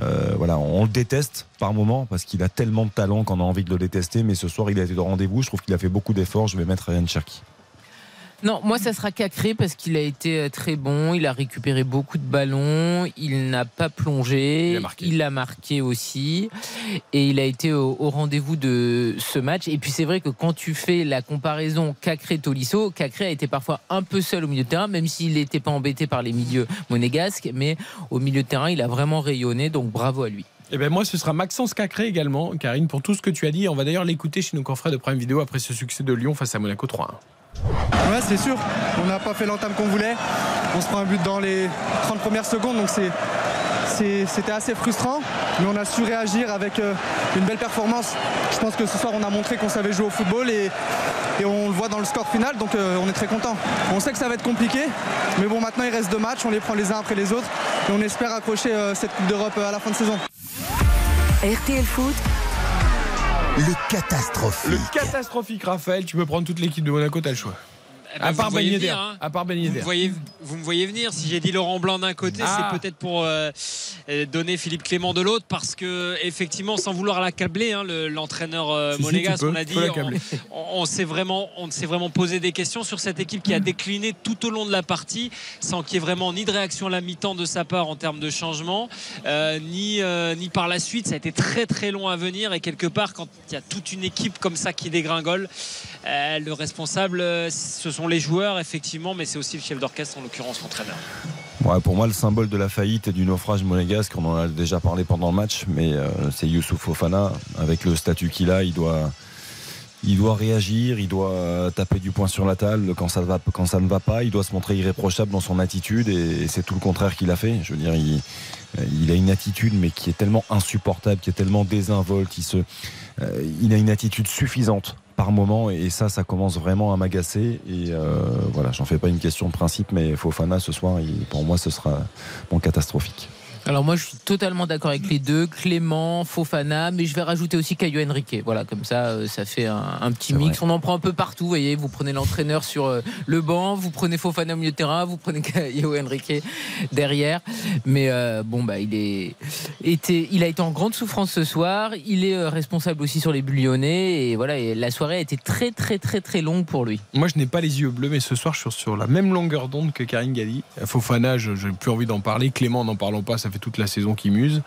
Euh, voilà, on le déteste par moment parce qu'il a tellement de talent qu'on a envie de le détester. Mais ce soir, il a été de rendez-vous. Je trouve qu'il a fait beaucoup d'efforts. Je vais mettre Ryan Cherky. Non, moi ça sera Cacré parce qu'il a été euh, très bon, il a récupéré beaucoup de ballons, il n'a pas plongé, il a, marqué. aussi et il a été au, rendez-vous de ce match. Et puis c'est vrai que quand tu fais la comparaison Cacré-Tolisso, Cacré a été parfois un peu seul au milieu de terrain, même s'il n'était pas embêté par les milieux monégasques, mais au milieu de terrain il a vraiment rayonné, donc bravo à lui. Eh ben moi, ce sera Maxence Cacré également, Karine, pour tout ce que tu as dit. On va d'ailleurs l'écouter chez nos confrères de Prime Vidéo après ce succès de Lyon face à Monaco 3-1. Ouais, c'est sûr. On n'a pas fait l'entame qu'on voulait. On se prend un but dans les 30 premières secondes, donc c'était assez frustrant, mais on a su réagir avec euh, une belle performance. Je pense que ce soir, on a montré qu'on savait jouer au football et, on le voit dans le score final, donc euh, on est très content. On sait que ça va être compliqué, mais bon, maintenant il reste deux matchs, on les prend les uns après les autres et on espère accrocher euh, cette Coupe d'Europe à la fin de saison. RTL Foot, le catastrophique. Le Raphaël. Tu peux prendre toute l'équipe de Monaco, t'as le choix. Eh ben, à, part hein. à part vous, me voyez, vous me voyez venir. Si j'ai dit Laurent Blanc d'un côté, c'est ah. peut-être pour euh, euh, donner Philippe Clément de l'autre, parce que effectivement, sans vouloir l'accabler, hein, l'entraîneur euh, monégasque, on a dit, on, s'est vraiment, on s'est vraiment posé des questions sur cette équipe qui a décliné tout au long de la partie, sans qu'il y ait vraiment ni de réaction à la mi-temps de sa part en termes de changement, ni ni par la suite. Ça a été très très long à venir et quelque part, quand il y a toute une équipe comme ça qui dégringole, le responsable, ce sont les joueurs, effectivement, mais c'est aussi le chef d'orchestre, en l'occurrence l'entraîneur. Ouais, pour moi, le symbole de la faillite et du naufrage monégasque, on en a déjà parlé pendant le match, mais euh, c'est Youssouf Fofana. Avec le statut qu'il a, il doit, il doit réagir, il doit euh, taper du poing sur la table quand ça, ne va pas, il doit se montrer irréprochable dans son attitude et, c'est tout le contraire qu'il a fait. Je veux dire, il, euh, il, a une attitude mais qui est tellement insupportable, qui est tellement désinvolte, il a une attitude suffisante par moment et ça ça commence vraiment à m'agacer. Et euh, voilà j'en fais pas une question de principe mais Fofana ce soir pour moi ce sera bon catastrophique alors moi je suis totalement d'accord avec les deux, Clément, Fofana, mais je vais rajouter aussi Caio Henrique. Voilà, comme ça, euh, ça fait un, petit mix. On en prend un peu partout. Vous voyez, vous prenez l'entraîneur sur euh, le banc, vous prenez Fofana au milieu de terrain, vous prenez Caio Henrique derrière. Mais euh, bon, bah il est été, il a été en grande souffrance ce soir. Il est responsable aussi sur les Bullionnais et voilà. Et la soirée a été très très très très longue pour lui. Moi, je n'ai pas les yeux bleus, mais ce soir, je suis sur la même longueur d'onde que Karine Galli. Fofana, je n'ai plus envie d'en parler. Clément, n'en parlons pas. Ça fait toute la saison qui muse.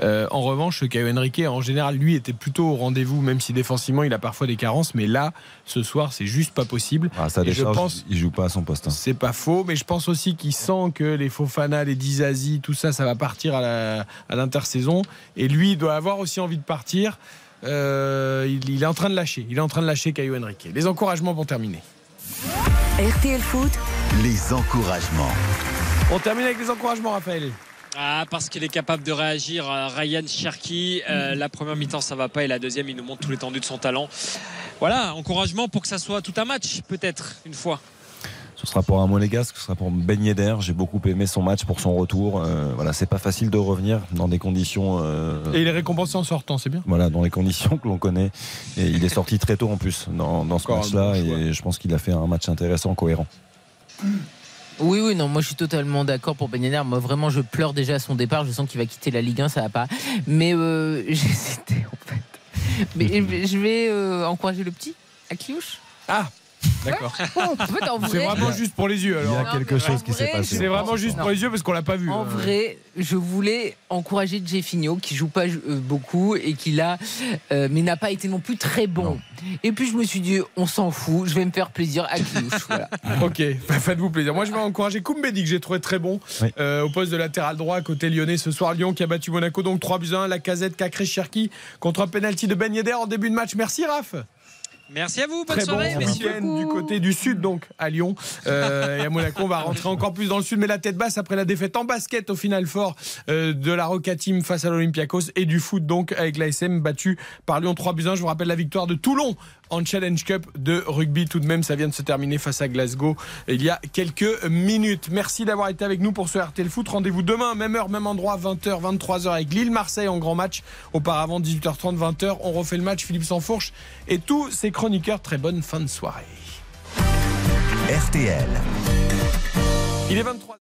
Euh, en revanche, Caio Henrique, en général, lui était plutôt au rendez-vous, même si défensivement il a parfois des carences. Mais là, ce soir, c'est juste pas possible. Ah, ça je pense, il joue pas à son poste. Hein. C'est pas faux, mais je pense aussi qu'il sent que les Fofana, les Dizazi, tout ça, ça va partir à l'intersaison. Et lui, il doit avoir aussi envie de partir. Euh, il, est en train de lâcher. Il est en train de lâcher Caio Henrique. Les encouragements vont terminer. RTL Foot. Les encouragements. On termine avec les encouragements, Raphaël. Ah, parce qu'il est capable de réagir. Euh, Ryan Cherky, euh, la première mi-temps ça va pas et la deuxième il nous montre tout l'étendue de son talent. Voilà, encouragement pour que ça soit tout un match, peut-être, une fois. Ce sera pour un monégasque, ce sera pour Ben Yedder. J'ai beaucoup aimé son match pour son retour. Euh, voilà, c'est pas facile de revenir dans des conditions. Et il est récompensé en sortant, c'est bien. Voilà, dans les conditions que l'on connaît. Et il est sorti très tôt en plus dans, ce match-là. Et je pense qu'il a fait un match intéressant, cohérent. Oui, oui, non, moi je suis totalement d'accord pour Ben Moi vraiment, je pleure déjà à son départ. Je sens qu'il va quitter la Ligue 1, ça va pas. Mais euh, j'hésitais en fait. Mais je vais euh, encourager le petit, à Kliouche. Ah D'accord. c'est vraiment juste pour les yeux. Alors. Il y a quelque chose qui s'est passé. C'est vraiment juste pour les yeux parce qu'on l'a pas vu. En euh. vrai, je voulais encourager Jeffinho qui joue pas euh, beaucoup et qui l'a, euh, mais n'a pas été non plus très bon. Et puis je me suis dit, on s'en fout, je vais me faire plaisir à Kiouche. ok, faites-vous plaisir. Moi je vais encourager Koumbedi que j'ai trouvé très bon au poste de latéral droit côté lyonnais ce soir. Lyon qui a battu Monaco donc 3 buts 1. La casette Cacré Cherki contre un penalty de Ben Yedder en début de match. Merci Raph. Merci à vous, bonne Très soirée, bon week-end du côté du sud, donc à Lyon euh, et à Monaco. On va rentrer encore plus dans le sud, mais la tête basse après la défaite en basket au final fort euh, de la Roca Team face à l'Olympiakos et du foot donc avec l'ASM battu par Lyon 3 buts 1. Je vous rappelle la victoire de Toulon en Challenge Cup de rugby. Tout de même, ça vient de se terminer face à Glasgow il y a quelques minutes. Merci d'avoir été avec nous pour ce RTL Foot. Rendez-vous demain, même heure, même endroit, 20h, 23h avec Lille-Marseille en grand match. Auparavant, 18h30, 20h. On refait le match. Philippe Sansfourche et tous ses chroniqueurs. Très bonne fin de soirée. RTL. Il est 23